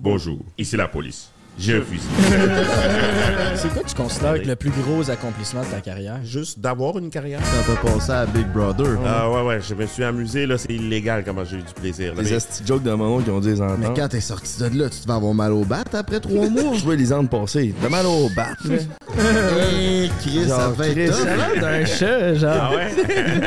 Bonjour, ici la police. J'ai un fusil. C'est quoi tu considères être le plus gros accomplissement de ta carrière? Juste d'avoir une carrière? Quand t'as passé à Big Brother. Ah ouais, ouais, je me suis amusé, là, c'est illégal comment j'ai eu du plaisir. là. Les Mais- esti jokes de mon oncle qui ont dit les Mais entendre. quand t'es sorti de là, tu te vas avoir mal au bat après trois mois. Je vois les ans passés. T'as mal au bat. Hey, Chris, ça va Chris, être Ça tough. a l'air d'un chat, genre. Ah ouais?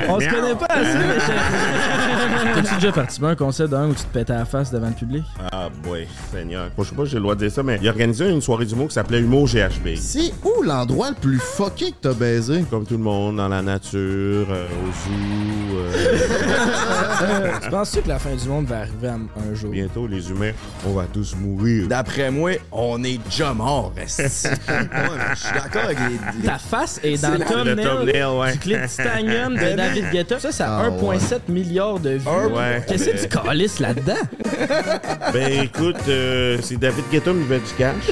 On se connaît pas assez, mais je- T'as-tu déjà participé à un concert d'un où tu te pétais la face devant le public? Ah boy, Seigneur. Bon, je sais pas si j'ai le droit de dire ça, mais il organisait une soirée d'humour qui s'appelait Humour GHB. C'est où l'endroit le plus fucké que t'as baisé? Comme tout le monde, dans la nature, euh, au zoo. euh, Tu penses-tu que la fin du monde va arriver un, un jour? bientôt, les humains, on va tous mourir. D'après moi, on est déjà mort, esti. Ouais, mais Je suis d'accord avec les. Ta face est dans le thumbnail le thumbnail, ouais. du clip Titanium de David Guetta. Ça, c'est à Ah, 1,7 milliard de vues. Ouais. Qu'est-ce que tu calisses là-dedans? Ben écoute, euh, c'est David Guetta qui veut du cash.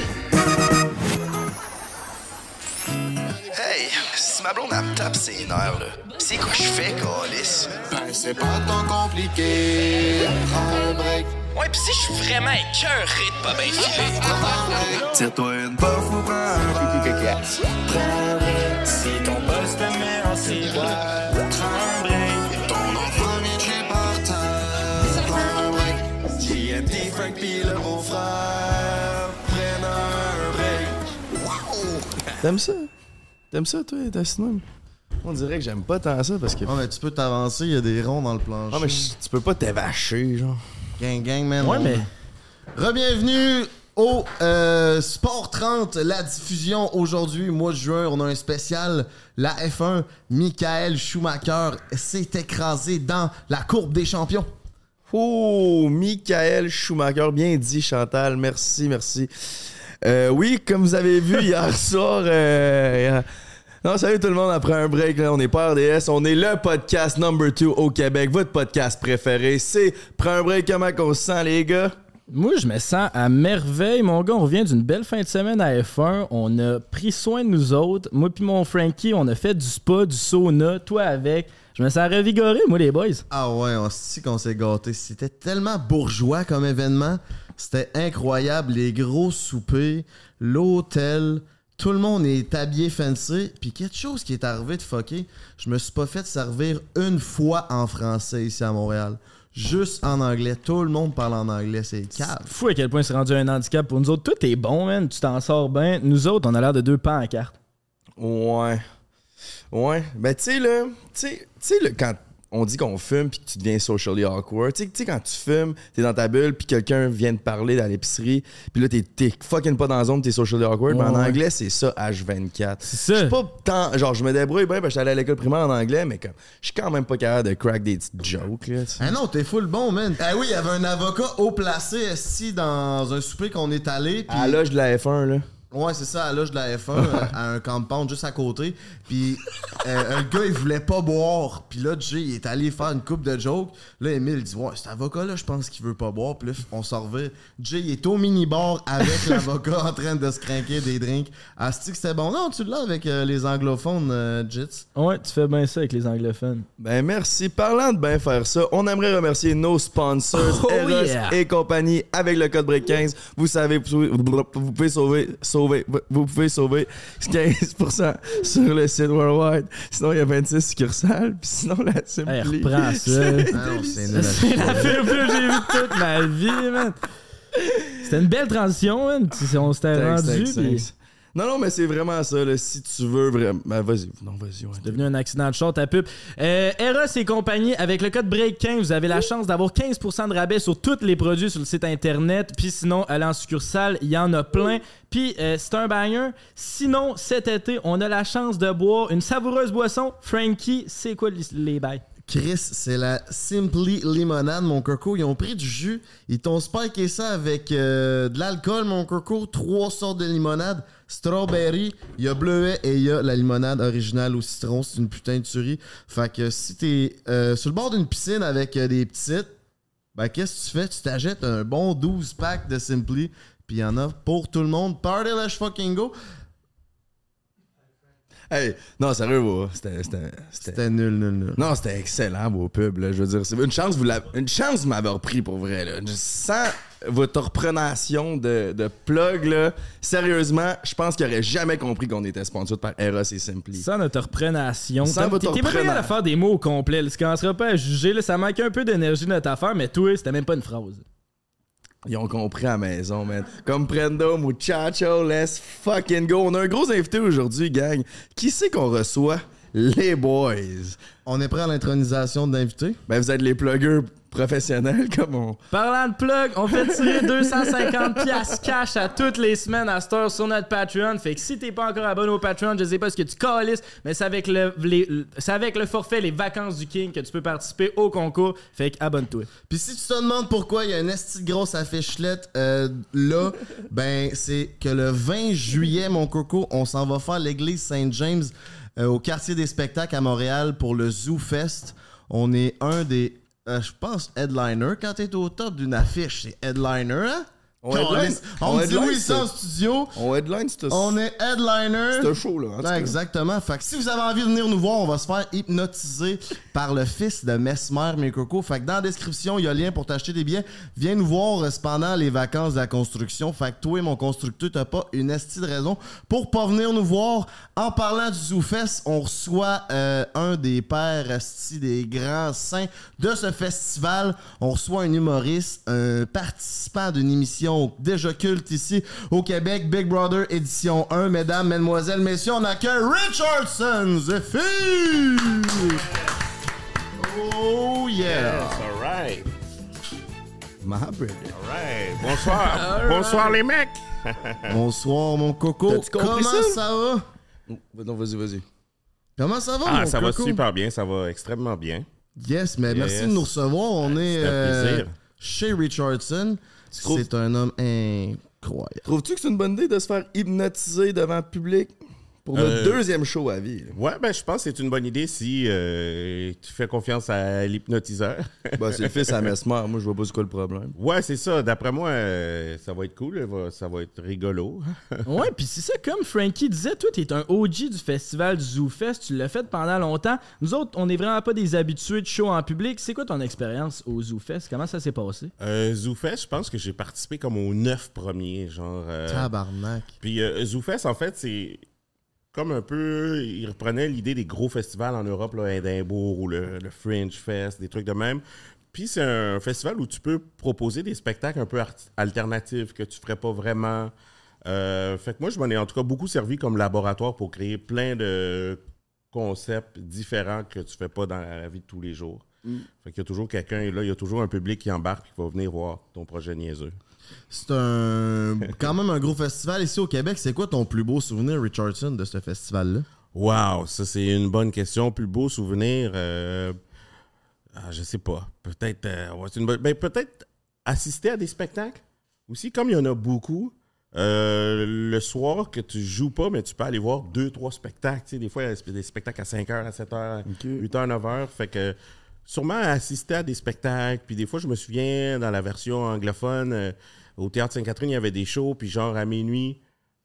Hey, si ma blonde elle me tape ses nerfs, là, c'est quoi je fais, Calis? Ben, c'est pas tant compliqué. Prends un break. Ouais, pis si je suis vraiment écœuré de pas bien filer. Tire-toi une bof ou prends un. Si ton boss te met en ciboire, break. Ton enfant vient de chez par terre. Prends un break. JMD, Frank pis le beau-frère. Prennent un break. Wow! T'aimes ça? T'aimes ça, toi, ta cinéma? On dirait que j'aime pas tant ça parce que. Ah, mais tu peux t'avancer, il y a des ronds dans le plancher. Ah, mais tu peux pas t'évacher, genre. Gang, gang, man. Ouais, mais Rebienvenue au euh, Sport 30, la diffusion aujourd'hui, mois de juin. On a un spécial. La F1, Michael Schumacher s'est écrasé dans la courbe des champions. Oh, Michael Schumacher, bien dit Chantal, merci, merci. Euh, oui, comme vous avez vu hier soir, euh, non, salut tout le monde, après un break, là, on est pas RDS, on est le podcast number 2 au Québec, votre podcast préféré, c'est Prends un break, comment qu'on se sent les gars? Moi, je me sens à merveille, mon gars. On revient d'une belle fin de semaine à F1. On a pris soin de nous autres. Moi puis mon Frankie, on a fait du spa, du sauna, toi avec. Je me sens revigoré, moi, les boys. Ah ouais, on sait qu'on s'est gâté. C'était tellement bourgeois comme événement. C'était incroyable. Les gros soupers, l'hôtel, tout le monde est habillé fancy. Puis quelque chose qui est arrivé de fucké, je me suis pas fait servir une fois en français ici à Montréal. Juste en anglais. Tout le monde parle en anglais. C'est cave. Fou à quel point c'est rendu un handicap pour nous autres. Toi, t'es bon, man. Tu t'en sors bien. Nous autres, on a l'air de deux pans à carte. Ouais. Ouais. Ben, tu sais, là, tu sais- tu sais, là, quand on dit qu'on fume puis que tu deviens socially awkward, tu sais- quand tu fumes, t'es dans ta bulle puis quelqu'un vient te parler dans l'épicerie, puis là, t'es- fucking pas dans la zone, t'es socially awkward. mais en Ouais. anglais, c'est ça, H24. C'est ça. Je suis pas tant. Genre, je me débrouille bien parce que j'allais à l'école primaire en anglais, mais comme, je suis quand même pas capable de crack des petites jokes, là. Ah non, t'es full bon, man. Ah oui, il y avait un avocat haut placé ici dans un souper qu'on est allé. puis- À l'âge de la F1, là. Ouais, c'est ça, à l'âge de la F1, euh, à un compound juste à côté. Puis euh, un gars, il voulait pas boire. Puis là, Jay, il est allé faire une coupe de jokes. Là, Emile, il dit Ouais, cet avocat-là, je pense qu'il veut pas boire. Puis là, on s'en revient. Jay, il est au mini-bar avec l'avocat en train de se craquer des drinks. Asti que c'était bon? Non, tu l'as avec euh, les anglophones, euh, Jits. Ouais, tu fais bien ça avec les anglophones. Ben merci. Parlant de bien faire ça, on aimerait remercier nos sponsors, Oh Eros yeah. et compagnie, avec le code break 15. Vous savez, vous pouvez, vous pouvez sauver, sauver, vous pouvez sauver 15% sur le site Worldwide. Sinon, il y a 26 succursales. Puis sinon, la Simply. Hey, reprends ça. C'est la pire que j'ai vue toute ma vie, man. C'était une belle transition, man. On s'était rendu. thanks. Non, non, mais c'est vraiment ça. Là, si tu veux vraiment. Ben, vas-y. Non, vas-y. ouais. C'est devenu un accident de short à pub. Euh, Eros et compagnie, avec le code BREAK15, vous avez la chance d'avoir 15% de rabais sur tous les produits sur le site internet. Puis sinon, allez en succursale, il y en a plein. Puis euh, c'est un banger. Sinon, cet été, on a la chance de boire une savoureuse boisson. Frankie, c'est quoi les, les bails? Chris, c'est la Simply Limonade, mon coco. Ils ont pris du jus. Ils t'ont spiké ça avec euh, de l'alcool, mon coco. Trois sortes de limonade. Strawberry, il y a bleuet et il y a la limonade originale au citron. C'est une putain de tuerie. Fait que si t'es euh, sur le bord d'une piscine avec euh, des petites, ben qu'est-ce que tu fais? Tu t'achètes un bon 12 pack de Simply. Puis il y en a pour tout le monde. Party let's fucking go. Hey, non, sérieux, vous, c'était. c'était- c'était- C'était nul, nul, nul. Non, c'était excellent, vos pubs, là. Je veux dire, c'est une chance, vous l'avez- une chance de m'avoir pris pour vrai, là. Je sens votre reprenation de, de plug, là. Sérieusement, je pense qu'il aurait jamais compris qu'on était sponsor par Eros et Simply. Sans notre reprenation. Sans votre T'es pas reprenant. de faire des mots au complet. Tu commenceras pas à juger. Là, ça manquait un peu d'énergie de notre affaire, mais toi, c'était même pas une phrase. Ils ont compris à la maison, man. Comme Prendo, muchacho, let's fucking go. On a un gros invité aujourd'hui, gang. Qui c'est qu'on reçoit? Les boys. On est prêt à l'intronisation d'invité? Ben, vous êtes les pluggers professionnels, comme on. Parlant de plug, on fait tirer 250 piastres cash à toutes les semaines à cette heure sur notre Patreon. Fait que si t'es pas encore abonné au Patreon, je sais pas ce que tu calisses, mais c'est avec le, les- c'est avec le forfait Les Vacances du King que tu peux participer au concours. Fait que abonne-toi. Puis si tu te demandes pourquoi il y a une esti grosse affichelette euh, là, ben c'est que le 20 juillet, mon coco, on s'en va faire l'église Saint-James euh, au quartier des spectacles à Montréal pour le Zoo Fest. On est un des, euh, je pense, headliner. Quand t'es au top d'une affiche, c'est headliner, hein? On headline- on dit oui, ça en studio. On headline, c'est On est headliner. C'est un show, là. en tout Ouais, cas. exactement. Fait que si vous avez envie de venir nous voir, on va se faire hypnotiser par le fils de Mesmer, mes cocos. Fait que dans la description, il y a le lien pour t'acheter des billets. Viens nous voir euh, pendant les vacances de la construction. Fait que toi, mon constructeur, t'as pas une esti de raison pour pas venir nous voir. En parlant du ZooFest, on reçoit euh, un des pères esti des grands saints de ce festival. On reçoit un humoriste, un participant d'une émission déjà culte ici au Québec, Big Brother édition 1. Mesdames, mesdemoiselles, messieurs, on accueille Richardson Zephyr! Oh yeah! All right. My brother. All right. Bonsoir. Bonsoir, les mecs. Bonsoir mon coco. Comment ça? ça va? Non, vas-y, vas-y. Comment ça va Ah, mon ça va super bien. Ça va extrêmement bien. Yes, mais merci Yes. de nous recevoir. On est euh, chez Richardson. Trouves- C'est un homme incroyable. Trouves-tu que c'est une bonne idée de se faire hypnotiser devant le public? Pour notre Euh, deuxième show à vie? là? Ouais, ben je pense que c'est une bonne idée si euh, tu fais confiance à l'hypnotiseur. Bah, c'est le fils à Mesmer. Moi, je vois pas c'est quoi le problème. ouais, c'est ça. D'après moi, euh, ça va être cool. ça va- être rigolo. Ouais, puis c'est ça, comme Frankie disait, toi, t'es un OG du festival du ZooFest, tu l'as fait pendant longtemps. Nous autres, on n'est vraiment pas des habitués de show en public. C'est quoi ton expérience au ZooFest? Comment ça s'est passé? Euh, ZooFest, je pense que j'ai participé comme aux neuf premiers. Genre, euh, Tabarnak. Puis euh, ZooFest, en fait, c'est comme un peu. Il reprenait l'idée des gros festivals en Europe, là, Edinburgh ou le, le Fringe Fest, des trucs de même. Puis c'est un festival où tu peux proposer des spectacles un peu alternatifs que tu ferais pas vraiment. Euh, fait que moi, je m'en ai en tout cas beaucoup servi comme laboratoire pour créer plein de concepts différents que tu fais pas dans la vie de tous les jours. Fait qu'il y a toujours quelqu'un, et là, il y a toujours un public qui embarque qui va venir voir ton projet niaiseux. C'est un quand même un gros festival ici au Québec. C'est quoi ton plus beau souvenir, Richardson, de ce festival-là? Wow, ça c'est une bonne question. Plus beau souvenir, euh, ah, je sais pas. Peut-être, euh, ouais, une ben, peut-être assister à des spectacles aussi, comme il y en a beaucoup. euh, le soir que tu joues pas, mais tu peux aller voir deux, trois spectacles. Tu sais, des fois, il y a des spectacles à 5h, à 7h, 8h, 9h. Fait que sûrement assister à des spectacles. Puis des fois, je me souviens, dans la version anglophone, euh, au Théâtre Sainte-Catherine, il y avait des shows. Puis genre, à minuit,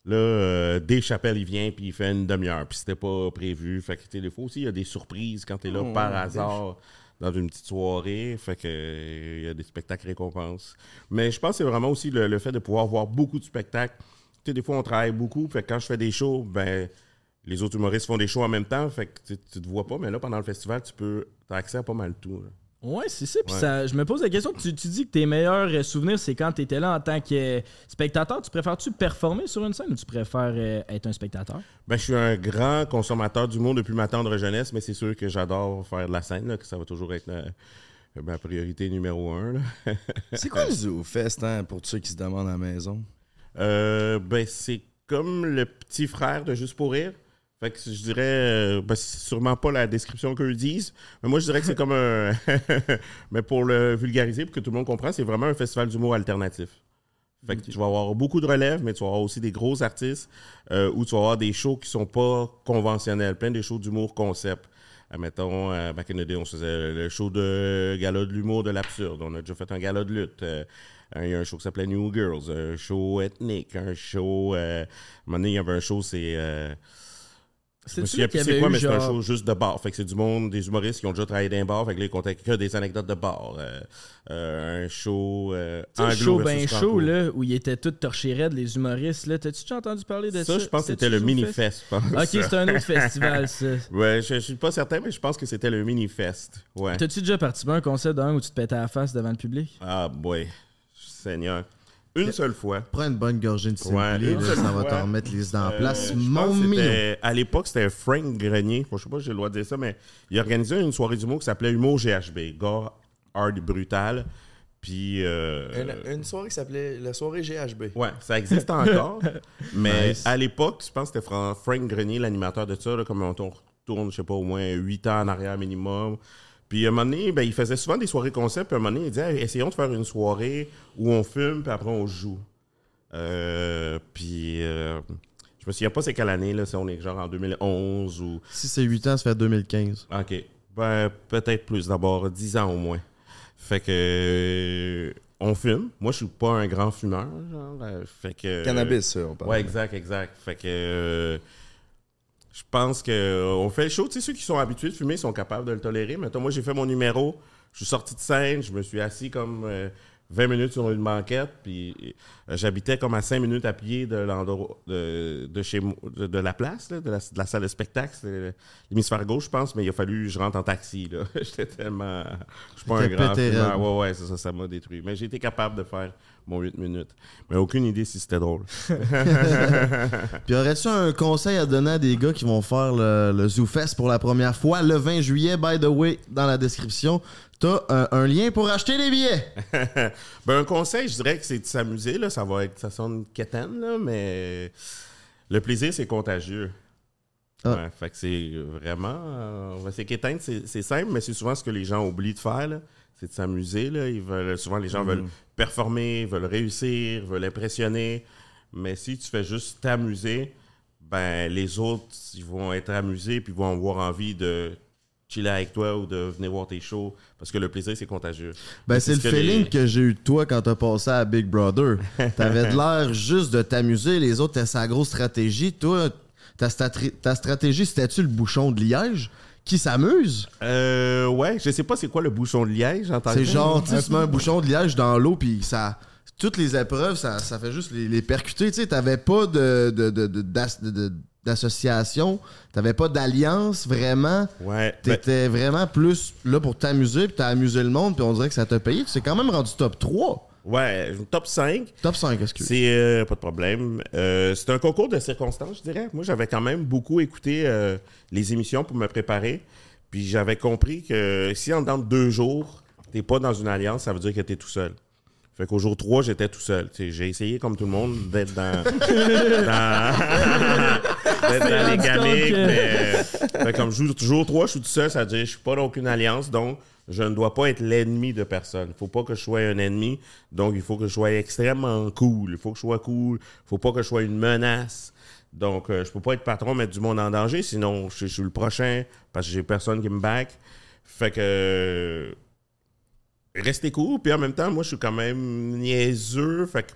Là, euh, Dave Chappelle, il vient, puis il fait une demi-heure, puis c'était pas prévu. Fait que, des fois aussi, il y a des surprises quand t'es là Oh, par hasard dans une petite soirée. Fait que, euh, il y a des spectacles récompenses. Mais je pense que c'est vraiment aussi le, le fait de pouvoir voir beaucoup de spectacles. Tu sais, des fois, on travaille beaucoup. Fait que quand je fais des shows, ben, les autres humoristes font des shows en même temps. Fait que tu, tu te vois pas, mais là, pendant le festival, tu peux, as accès à pas mal tout. là. Ouais, c'est ça. Puis Ouais. ça, je me pose la question, tu, tu dis que tes meilleurs euh, souvenirs, c'est quand tu étais là en tant que euh, spectateur. Tu préfères-tu performer sur une scène ou tu préfères euh, être un spectateur? Ben, je suis un grand consommateur d'humour depuis ma tendre jeunesse, mais c'est sûr que j'adore faire de la scène, là, que ça va toujours être ma priorité numéro un. C'est quoi le Zoo Fest, hein, pour ceux qui se demandent à la maison? Euh, ben, c'est comme le petit frère de Juste pour rire. Fait que je dirais, euh, ben, c'est sûrement pas la description qu'eux disent, mais moi je dirais que c'est comme un. mais pour le vulgariser, pour que tout le monde comprenne, c'est vraiment un festival d'humour alternatif. Fait que tu vas avoir beaucoup de relèves, mais tu vas avoir aussi des gros artistes euh, où tu vas avoir des shows qui sont pas conventionnels, plein de shows d'humour concept. Mettons, euh, back in the day, on faisait le show de gala de l'humour de l'absurde. On a déjà fait un gala de lutte. Euh, il y a un show qui s'appelait New Girls, un show ethnique, un show. Euh, à un moment donné, il y avait un show, c'est. Je me souviens plus c'est quoi, mais c'est un show juste de bar. Fait que c'est du monde, des humoristes qui ont déjà travaillé dans un bar. Fait que là, ils comptaient que des anecdotes de bar. Euh, euh, un show euh, anglo show ben chaud, là, où ils étaient tous torchés raides, les humoristes, là. T'as-tu déjà entendu parler de ça? Ça, je pense que c'était le mini-fest, je pense. Ok, c'est un autre festival, ça. Ouais, je, je suis pas certain, mais je pense que c'était le mini-fest. Ouais. T'as-tu déjà participé à un concert d'un où tu te pétais à la face devant le public? Ah, boy. Seigneur. Une seule fois. Prends une bonne gorgée de Ouais, seule ça va te remettre les idées en Euh, place. Mon minou. À l'époque, c'était Frank Grenier. Je sais pas si j'ai le droit de dire ça, mais il organisait une soirée d'humour qui s'appelait Humour GHB. Gars hard brutal. Puis. euh, Une, une soirée qui s'appelait la soirée GHB. Ouais, ça existe encore. mais Nice. à l'époque, je pense que c'était Fran- Frank Grenier, l'animateur de ça, là, comme on tourne, je sais pas, au moins 8 ans en arrière minimum. Puis à un moment donné, ben, il faisait souvent des soirées concept. Puis à un moment donné, il disait Hey, essayons de faire une soirée où on fume, puis après on joue. Euh, puis euh, je me souviens pas c'est quelle année, là, si on est genre en 2011 ou. Si c'est 8 ans, ça fait 2015. Ok. Ben, peut-être plus d'abord, 10 ans au moins. Fait que. euh, on fume. Moi, je suis pas un grand fumeur, genre. Fait que. Cannabis, ça, on parle. Ouais, exact, exact. Fait que. Euh, je pense que euh, on fait le show. Tu sais, ceux qui sont habitués de fumer sont capables de le tolérer. Maintenant, moi, j'ai fait mon numéro. Je suis sorti de scène. Je me suis assis comme euh, 20 minutes sur une banquette. Puis euh, j'habitais comme à 5 minutes à pied de l'endroit de, de chez de, de la place, là, de, la, de la salle de spectacle. L'hémisphère gauche, je pense. Mais il a fallu que je rentre en taxi. J'étais tellement. Je suis pas un grand. Ouais, ouais, ça, ça m'a détruit. Mais j'ai été capable de faire mon 8 minutes. Mais aucune idée si c'était drôle. Puis aurais-tu un conseil à donner à des gars qui vont faire le, le ZooFest pour la première fois le 20 juillet, by the way, dans la description, t'as un, un lien pour acheter les billets. ben, un conseil, je dirais que c'est de s'amuser. Là. Ça va être, ça sonne quétaine, là, mais le plaisir, c'est contagieux. Ah. Ouais, fait que c'est vraiment. euh, c'est quétaine, c'est simple, mais c'est souvent ce que les gens oublient de faire. là. C'est de s'amuser. là. Ils veulent, souvent, les gens veulent performer, veulent réussir, veulent impressionner. Mais si tu fais juste t'amuser, ben les autres, ils vont être amusés puis vont avoir envie de chiller avec toi ou de venir voir tes shows parce que le plaisir, c'est contagieux. Ben, c'est le que feeling les- que j'ai eu de toi quand t'as passé à Big Brother. T'avais de l'air juste de t'amuser, les autres, t'as sa grosse stratégie. Toi, ta, ta stratégie, c'était-tu le bouchon de liège? Qui s'amuse? Euh, ouais, je sais pas c'est quoi le bouchon de liège en tant que C'est genre, tu mets un bouchon de liège dans l'eau, puis ça. Toutes les épreuves, ça, ça fait juste les, les percuter. Tu sais, t'avais pas de, de, de- de- d'as- de- de- d'association, t'avais pas d'alliance vraiment. Ouais. ben, T'étais vraiment plus là pour t'amuser, puis t'as amusé le monde, puis on dirait que ça t'a payé. Tu t'es quand même rendu top 3. Ouais, top 5. Top 5, excuse. C'est euh, pas de problème. Euh, c'est un concours de circonstances, je dirais. Moi, j'avais quand même beaucoup écouté euh, les émissions pour me préparer. Puis j'avais compris que si en dedans de deux jours, t'es pas dans une alliance, ça veut dire que t'es tout seul. Fait qu'au jour 3, j'étais tout seul. J'ai essayé, comme tout le monde, d'être dans, dans, d'être dans les gamiques, que- mais fait comme jour, jour 3, je suis tout seul, ça veut dire que je suis pas dans aucune alliance, donc je ne dois pas être l'ennemi de personne. Il faut pas que je sois un ennemi, donc il faut que je sois extrêmement cool. Il faut que je sois cool. Il faut pas que je sois une menace. Donc, euh, je peux pas être patron, mettre du monde en danger, sinon je, suis le prochain parce que j'ai personne qui me back. Fait que euh, restez cool, puis en même temps, moi je suis quand même niaiseux, fait que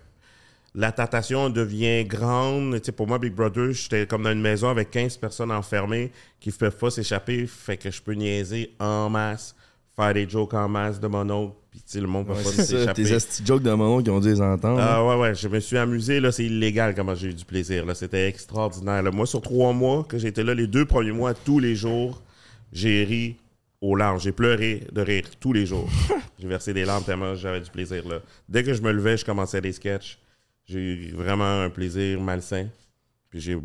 la tentation devient grande. Pour moi, Big Brother, j'étais comme dans une maison avec 15 personnes enfermées qui ne peuvent pas s'échapper, fait que je peux niaiser en masse, faire des jokes en masse de mon oncle, puis tu sais, le monde peut Ouais, pas s'échapper. tes esti jokes de mon oncle qui ont dû les entendre. Ah ouais, ouais, je me suis amusé, là, c'est illégal comment j'ai eu du plaisir, là, c'était extraordinaire. là. Moi, sur trois mois que j'étais là, les deux premiers mois, tous les jours, j'ai ri aux larmes, j'ai pleuré de rire tous les jours. j'ai versé des larmes tellement j'avais du plaisir, là. Dès que je me levais, je commençais des sketchs. J'ai eu vraiment un plaisir malsain, puis j'ai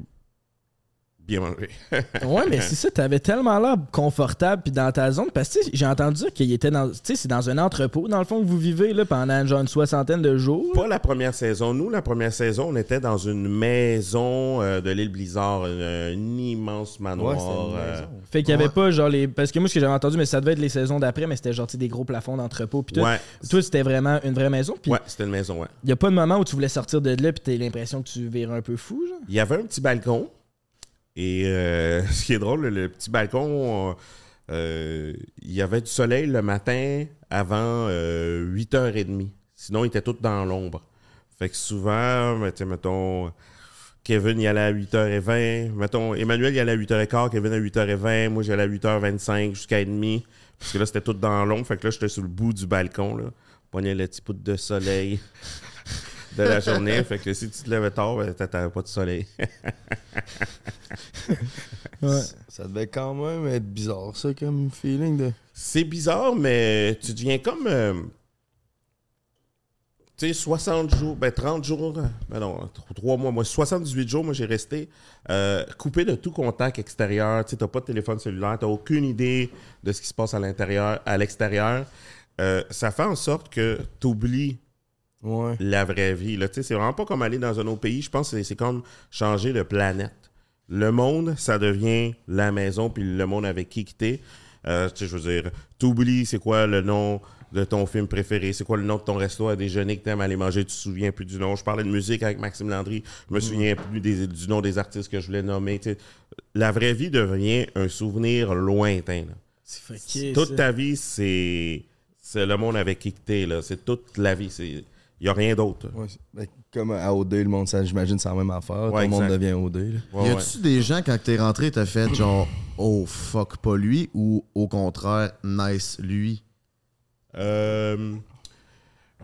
bien mangé. Ouais, mais c'est ça, t'avais tellement l'air confortable puis dans ta zone. Parce que tu sais, j'ai entendu dire qu'il était dans. Tu sais, c'est dans un entrepôt, dans le fond, que vous vivez là, pendant genre une soixantaine de jours. Pas la première saison. Nous, la première saison, on était dans une maison euh, de l'île Blizzard, un, un immense manoir. Ouais, c'était une euh. Fait qu'il y avait Ouais. pas genre les. Parce que moi, ce que j'avais entendu, mais ça devait être les saisons d'après, mais c'était genre des gros plafonds d'entrepôt. Puis tout. ouais, Toi, c'était vraiment une vraie maison. Puis ouais, c'était une maison, ouais. y a pas de moment où tu voulais sortir de là, puis t'as l'impression que tu virais un peu fou, genre? Il y avait un petit balcon. Et euh, ce qui est drôle, le petit balcon, euh, il y avait du soleil le matin avant euh, 8h30. Sinon, il était tout dans l'ombre. Fait que souvent, ben, mettons, Kevin y allait à 8h20. Mettons, Emmanuel y allait à 8h15, Kevin à 8h20. Moi, j'allais à 8h25 jusqu'à 30 Parce que là, c'était tout dans l'ombre. Fait que là, j'étais sur le bout du balcon. Là. Pognais le petit bout de soleil de la journée. Fait que si tu te levais tard, ben, t'avais pas de soleil. Ça devait quand même être bizarre, ça, comme feeling de. C'est bizarre, mais tu deviens comme. euh, tu sais, 60 jours, ben 30 jours, ben non, 3 mois, moi, 78 jours, moi, j'ai resté euh, coupé de tout contact extérieur. Tu sais, t'as pas de téléphone cellulaire, t'as aucune idée de ce qui se passe à l'intérieur, à l'extérieur. Euh, ça fait en sorte que t'oublies Ouais. la vraie vie. C'est vraiment pas comme aller dans un autre pays. Je pense que c'est- c'est comme changer de planète. Le monde, ça devient la maison, puis le monde avec qui t'es. Euh, je veux dire, t'oublies c'est quoi le nom de ton film préféré, c'est quoi le nom de ton resto à déjeuner que t'aimes aller manger, tu te souviens plus du nom. Je parlais de musique avec Maxime Landry, je me souviens plus des- du nom des artistes que je voulais nommer. La vraie vie devient un souvenir lointain. C'est Toute ça. ta vie, c'est c'est le monde avec qui t'es. là. C'est toute la vie. Il n'y a rien d'autre. Ouais, ben, comme à OD, le monde, ça, j'imagine, c'est la même affaire. Tout le monde devient OD. Ouais, y ouais. a-tu des gens, quand t'es rentré, t'as fait genre, oh fuck, pas lui, ou au contraire, nice, lui? Euh,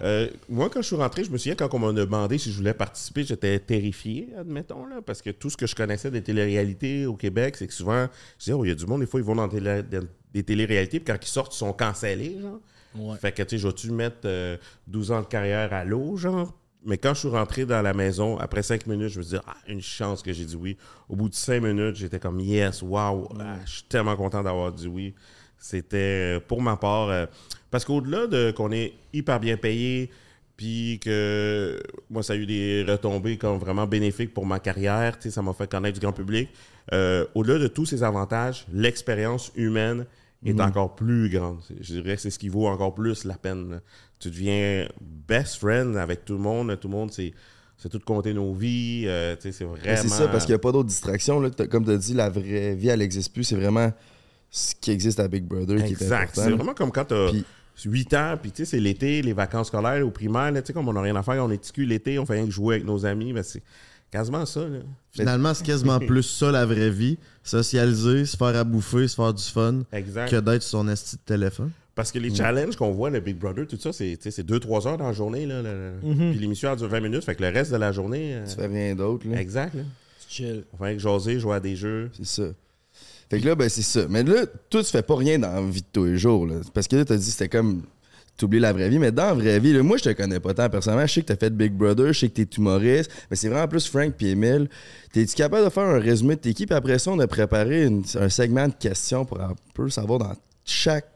euh, moi, quand je suis rentré, je me souviens quand on m'a demandé si je voulais participer, j'étais terrifié, admettons, là, parce que tout ce que je connaissais des téléréalités au Québec, c'est que souvent, je disais, oh, il y a du monde, des fois, ils vont dans des téléréalités, puis quand ils sortent, ils sont cancellés, genre. Ouais. Fait que, tu sais, je vais-tu mettre euh, 12 ans de carrière à l'eau, genre? Mais quand je suis rentré dans la maison, après 5 minutes, je me suis dit, ah, une chance que j'ai dit oui. Au bout de 5 minutes, j'étais comme, yes, wow, ah, je suis tellement content d'avoir dit oui. C'était, euh, pour ma part, euh, parce qu'au-delà de qu'on est hyper bien payé, puis que moi, ça a eu des retombées comme vraiment bénéfiques pour ma carrière, tu sais, ça m'a fait connaître du grand public. Euh, au-delà de tous ces avantages, l'expérience humaine est encore plus grande. Je dirais que c'est ce qui vaut encore plus la peine. là. Tu deviens best friend avec tout le monde. Tout le monde, c'est c'est tout compter nos vies. euh, c'est vraiment... C'est ça, parce qu'il n'y a pas d'autres distractions. Là. Comme tu as dit, la vraie vie, elle n'existe plus. C'est vraiment ce qui existe à Big Brother qui est Exact. C'est vraiment comme quand tu as Puis- 8 ans, puis tu sais, c'est l'été, les vacances scolaires au primaire, là, tu sais, comme on n'a rien à faire, on est ticu l'été, on fait rien que jouer avec nos amis, ben c'est quasiment ça. Là. Finalement, c'est quasiment plus ça la vraie vie. Socialiser, se faire à bouffer, se faire du fun, Exact. que d'être sur son esti de téléphone. Parce que les challenges qu'on voit, le Big Brother, tout ça, c'est 2-3 heures dans la journée. Là, Mhm. Puis l'émission elle dure 20 minutes, fait que le reste de la journée. euh, Tu fais rien d'autre. là. exact. Là. Chill. On fait que jaser, jouer à des jeux. C'est ça. Fait que là, ben, c'est ça. Mais là, toi, tu fais pas rien dans la vie de tous les jours. Là. Parce que là, t'as dit c'était comme. T'oublies la vraie vie, mais dans la vraie vie, là, moi, je te connais pas tant personnellement. Je sais que t'as fait Big Brother, je sais que t'es humoriste, mais c'est vraiment plus Frank puis Emile. T'es-tu capable de faire un résumé de tes équipes? Après ça, on a préparé une- un segment de questions pour un peu savoir dans chaque,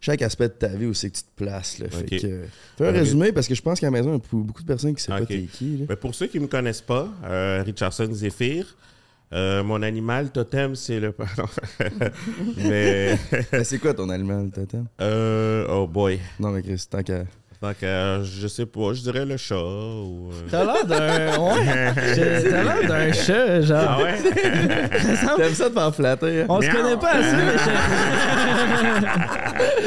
chaque aspect de ta vie où c'est que tu te places. Là. Fait Ok. que, fais un résumé parce que je pense qu'à la maison, il y a beaucoup- de personnes qui savent Ok. pas t'es qui. là. Ben, pour ceux qui ne me connaissent pas, euh, Richardson Zephyr, euh, mon animal totem, c'est le. Pardon. mais. C'est quoi ton le totem? euh, oh boy. Non, mais Chris, tant qu'à. Donc, euh, je sais pas, je dirais le chat ou. euh, T'as l'air d'un. Ouais. T'as l'air d'un chat, genre. Ah ouais? T'aimes ça te faire flatter? hein? On se connaît pas assez, mais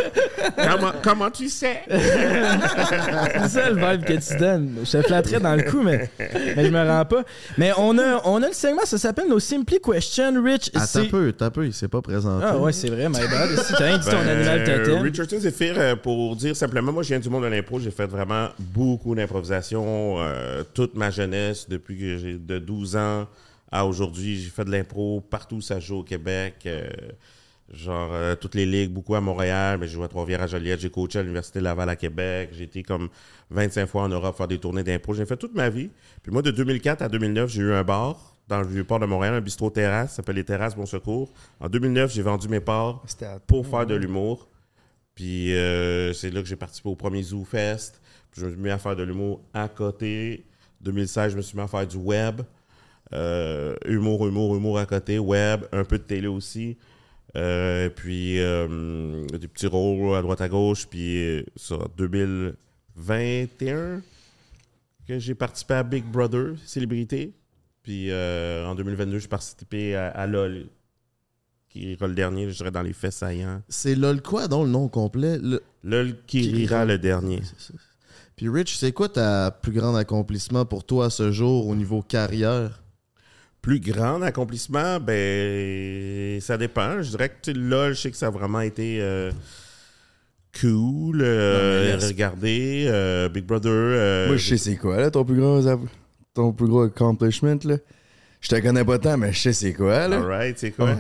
comment, comment tu sais? c'est ça le vibe que tu donnes. Je te flatterais dans le coup, mais, mais je me rends pas. Mais on a, on a le segment, ça s'appelle nos Simply Questions, Rich. Ah, c'est- t'as peu, t'as peu, il s'est pas présenté. Ah ouais, c'est vrai, my bad. Si t'as rien dit ton Ben, animal totem. Richardson Zephyr, euh, pour dire simplement, moi, je viens du monde de l'impro. J'ai fait vraiment beaucoup d'improvisation euh, toute ma jeunesse, depuis que j'ai de 12 ans à aujourd'hui. J'ai fait de l'impro partout où ça joue au Québec. euh, genre, euh, toutes les ligues, beaucoup à Montréal. Mais j'ai joué à Trois-Rivières, à Joliette. J'ai coaché à l'Université Laval à Québec. J'ai été comme 25 fois en Europe faire des tournées d'impro. J'ai fait toute ma vie. Puis moi, de 2004 à 2009, j'ai eu un bar dans le Vieux-Port de Montréal, un bistrot terrasse, ça s'appelle les Terrasses Bon Secours. En 2009, j'ai vendu mes parts à- pour faire de l'humour. Puis euh, c'est là que j'ai participé au premier Zoo Fest. Puis je me suis mis à faire de l'humour à côté. 2016, je me suis mis à faire du web. Euh, humour, humour, humour à côté, web, un peu de télé aussi. Euh, puis euh, des petits rôles à droite à gauche. Puis euh, ça, 2021 que j'ai participé à Big Brother, célébrité. Puis euh, en 2022, j'ai participé à, à LOL, qui ira le dernier, je dirais, dans les faits saillants. C'est LOL quoi, donc le nom complet? Le- LOL qui Qui rira rira. le dernier. ça. Puis Rich, c'est quoi ta plus grand accomplissement pour toi à ce jour au niveau carrière? Plus grand accomplissement, ben ça dépend. Je dirais que là, je sais que ça a vraiment été euh, cool. euh, Non. Regardez, euh, Big Brother. euh, Moi, je sais c'est quoi, là, ton plus gros, ton plus gros accomplishment, là? Je te connais pas tant, mais je sais c'est quoi, là. Alright, c'est quoi?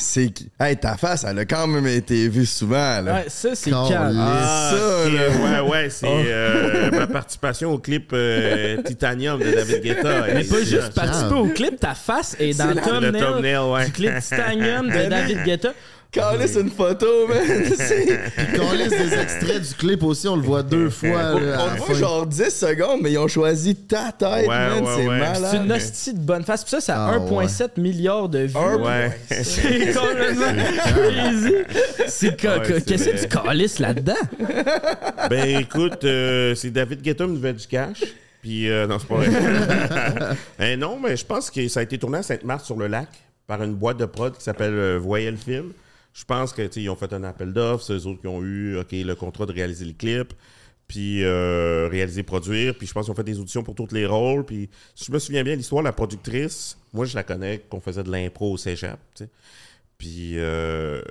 C'est qui... Hey, ta face, elle a quand même été vue souvent, là. Ouais, ça, c'est Calme. calme. Ah, ça, là. ouais, ouais, c'est euh, ma participation au clip euh, Titanium de David Guetta. Mais pas juste participer au clip, ta face est dans le le thumbnail thumbnail, ouais. du clip Titanium de David Guetta. Calais, c'est une photo, man. On liste des extraits du clip aussi, on le voit deux fois. on là, le voit genre 10 secondes, mais ils ont choisi ta tête, Ouais, man. ouais, c'est ouais. malade. C'est une hostie de bonne face. Puis ça, ça a Ah, 1,7 milliard de vues. C'est complètement crazy. C'est Qu'est-ce que tu calisses là-dedans? Ben écoute, euh, c'est David Guetta qui nous fait du cash. Puis, euh, non, c'est pas vrai. Eh non, mais je pense que ça a été tourné à Sainte-Marthe-sur-le-Lac par une boîte de prod qui s'appelle euh, Voyelle Film. Je pense que, tu sais, ils ont fait un appel d'offres, c'est eux autres qui ont eu, le contrat de réaliser le clip, puis euh, réaliser, produire, puis je pense qu'ils ont fait des auditions pour tous les rôles, puis si je me souviens bien, l'histoire, la productrice, moi, je la connais, qu'on faisait de l'impro au cégep. Puis euh,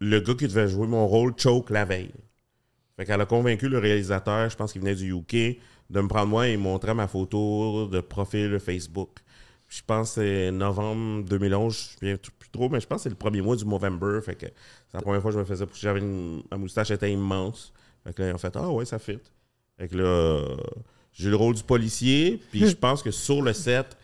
le gars qui devait jouer mon rôle choke la veille. Fait qu'elle a convaincu le réalisateur, je pense qu'il venait du UK, de me prendre moi et montrer ma photo de profil Facebook. Je pense que c'est novembre 2011, je me souviens plus trop, mais je pense que c'est le premier mois du Movember. Fait que c'est la première fois que je me faisais pousser. J'avais une, ma moustache était immense. Fait que là, ils ont fait Ah ouais, ça fit. Fait que là, j'ai le rôle du policier, puis je pense que sur le set,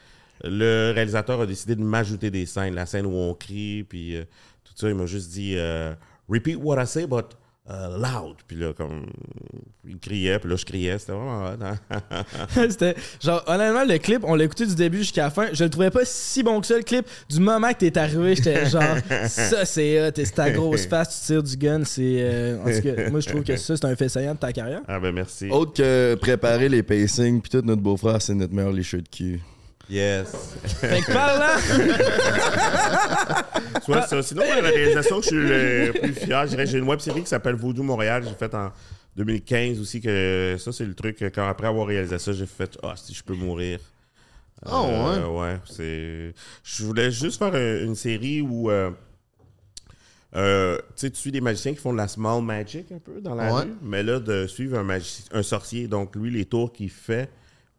le réalisateur a décidé de m'ajouter des scènes. La scène où on crie, puis euh, tout ça, il m'a juste dit euh, Repeat what I say, but uh, loud. Puis là, comme. Il criait, puis là, je criais. C'était vraiment hot, hein? C'était genre honnêtement le clip, on l'a écouté du début jusqu'à la fin. Je le trouvais pas si bon que ça le clip. Du moment que t'es arrivé, j'étais genre ça c'est hot, c'est ta grosse face, tu tires du gun, c'est euh, en tout cas, moi je trouve que ça c'est un fait saillant de ta carrière. Ah ben merci. Autre que préparer les pacings, puis tout notre beau-frère, c'est notre meilleur lécheux de cul. Yes. Fait que parlant, Soit ça. Sinon, la réalisation que je suis le plus fier, je dirais, j'ai une web série qui s'appelle Voodoo Montréal. J'ai fait en 2015 aussi. que Ça, c'est le truc. Quand après avoir réalisé ça, j'ai fait Ah, si je peux mourir. Ah, Euh, ouais, c'est. Je voulais juste faire un- une série où. euh, euh, tu sais, tu suis des magiciens qui font de la small magic un peu dans la Ouais. rue, mais là, de suivre un, un sorcier. Donc, lui, les tours qu'il fait,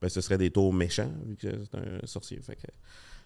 ben, ce seraient des tours méchants, vu que c'est un sorcier. Fait que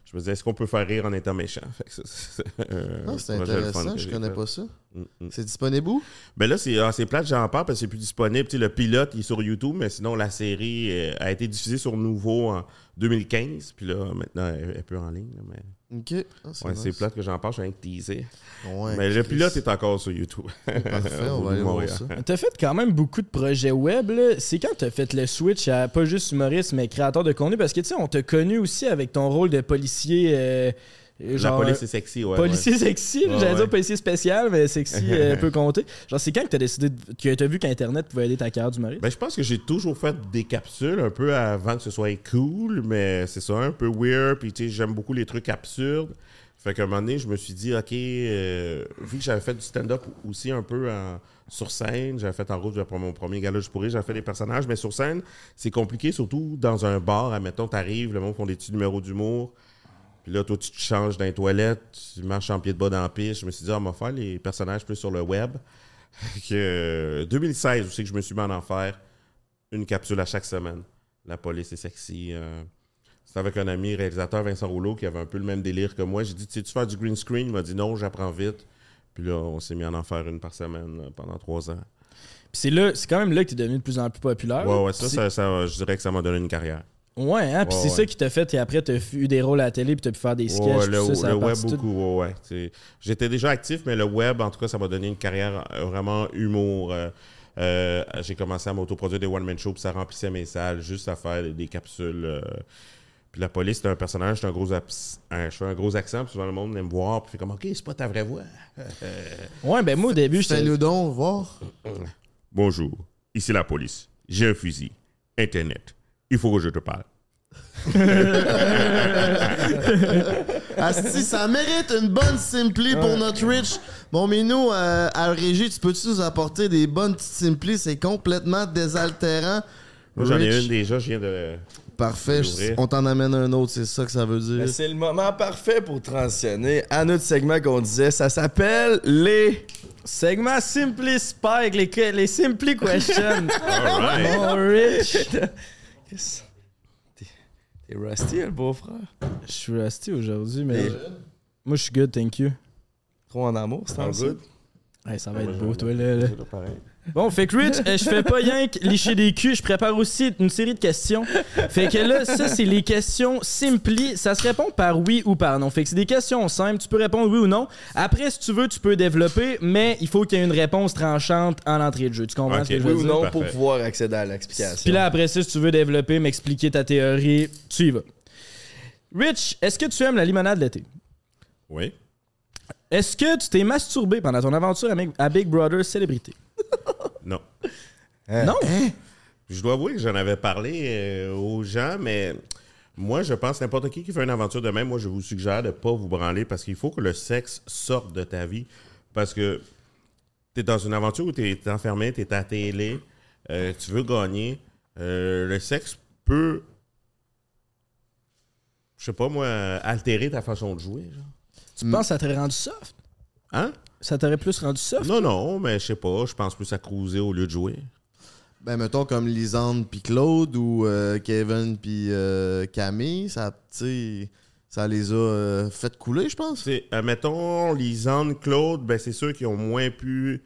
je me disais, est-ce qu'on peut faire rire en étant méchant? C'est Ah, intéressant, je j'ai connais fait. pas ça. Mm, mm. C'est disponible où? Ben là, c'est ah, plate, j'en parle parce que c'est plus disponible. Le pilote, il est sur YouTube, mais sinon, la série euh, a été diffusée sur Nouveau en 2015. Puis là, maintenant, elle est plus en ligne. là, mais Ok. Ah, ouais, nice. c'est plate que j'en parle, je suis rien que teasé. Ouais, mais le pilote est encore sur YouTube. Parfait, on va aller voir ça. t'as fait quand même beaucoup de projets web là. C'est quand t'as fait le switch à pas juste humoriste mais créateur de contenu? Parce que tu sais on t'a connu aussi avec ton rôle de policier euh, La genre police est sexy, ouais. policier sexy, Ouais, j'allais ouais. dire policier spécial, mais sexy euh, peut compter. Genre, c'est quand que t'as décidé, que t'as vu qu'Internet pouvait aider ta carrière d'humoriste? Ben, je pense que j'ai toujours fait des capsules un peu avant que ce soit cool, mais c'est ça, un peu weird. Puis, tu sais, j'aime beaucoup les trucs absurdes. Fait qu'à un moment donné, je me suis dit, OK, euh, vu que j'avais fait du stand-up aussi un peu en- sur scène, j'avais fait en route pour mon premier gala, je pourrais, j'avais fait des personnages, mais sur scène, c'est compliqué, surtout dans un bar. Admettons, t'arrives, le monde font des petits numéros d'humour. Puis là, toi, tu te changes dans les toilettes, tu marches en pied de bas dans la piste. Je me suis dit, ah, on va faire les personnages plus sur le web. Que, euh, 2016 aussi que je me suis mis en enfer une capsule à chaque semaine. La police est sexy. euh. C'était avec un ami réalisateur, Vincent Rouleau, qui avait un peu le même délire que moi. J'ai dit, tu faire du green screen? Il m'a dit non, j'apprends vite. Puis là, on s'est mis en en faire une par semaine là, pendant trois ans. Puis c'est quand même là que t'es devenu de plus en plus populaire. Ouais, ouais, ça, ça, je dirais que ça m'a donné une carrière. Ouais, hein, puis Ouais, c'est ouais. ça qui t'a fait, et après t'as eu des rôles à la télé, puis t'as pu faire des Ouais, sketchs, le, tout ça, ça a le web tout- beaucoup, ouais, ouais. J'étais déjà actif, mais le web, en tout cas, ça m'a donné une carrière euh, vraiment humour. euh, euh, j'ai commencé à m'autoproduire des one-man shows, puis ça remplissait mes salles, juste à faire des, des capsules. euh. Puis la police, c'est un personnage, c'est un gros, abs- un, je fais un gros accent, puis souvent le monde aime me voir, puis fait comme, OK, c'est pas ta vraie voix. Ouais, ben moi au début, j'étais. Fais-nous donc voir. Bonjour, ici la police. J'ai un fusil. Internet. Il faut que je te parle. Asti, ça mérite une bonne simpli pour notre Rich. Bon, Minou, euh, à la régie, tu peux-tu nous apporter des bonnes petites simplis? C'est complètement désaltérant. Moi, j'en ai une déjà, je viens de. Parfait. Je. On t'en amène un autre, c'est ça que ça veut dire. Ben, C'est le moment parfait pour transitionner à notre segment qu'on disait. Ça s'appelle les. Segment Simply Spike, les, les Simply Questions. Alright. Mon Rich. T'es rusty, le beau-frère. Je suis resté aujourd'hui, mais. Et- Moi, je suis good, thank you. Trop en amour, c'est en good? Hey, ça va être beau, toi, là. là. Bon, fait que Rich, euh, je fais pas rien que licher des culs, je prépare aussi une série de questions. Fait que là, ça, c'est les questions simply. Ça se répond par oui ou par non. Fait que c'est des questions simples, tu peux répondre oui ou non. Après, si tu veux, tu peux développer, mais il faut qu'il y ait une réponse tranchante en entrée de jeu. Tu comprends Ok, ce que je Oui ou non Parfait. pour pouvoir accéder à l'explication. Puis là, après ça, si tu veux développer, m'expliquer ta théorie, tu y vas. Rich, est-ce que tu aimes la limonade l'été? Oui. Est-ce que tu t'es masturbé pendant ton aventure à Big Brother Célébrité? Non. Hein? Non? Je dois avouer que j'en avais parlé euh, aux gens, mais moi, je pense n'importe qui qui fait une aventure de même, moi, je vous suggère de ne pas vous branler parce qu'il faut que le sexe sorte de ta vie. Parce que tu es dans une aventure où tu es enfermé, tu es à télé, euh, tu veux gagner. Euh, le sexe peut, je sais pas moi, altérer ta façon de jouer. genre. Tu penses que ça t'aurait rendu soft? Hein? Ça t'aurait plus rendu soft? Non, non, mais je sais pas, je pense plus à cruiser au lieu de jouer. Ben, mettons comme Lisande puis Claude ou euh, Kevin puis euh, Camille, ça, tu sais, ça les a euh, fait couler, je pense. C'est, euh, mettons, Lisande, Claude, ben c'est sûr qu'ils ont moins pu.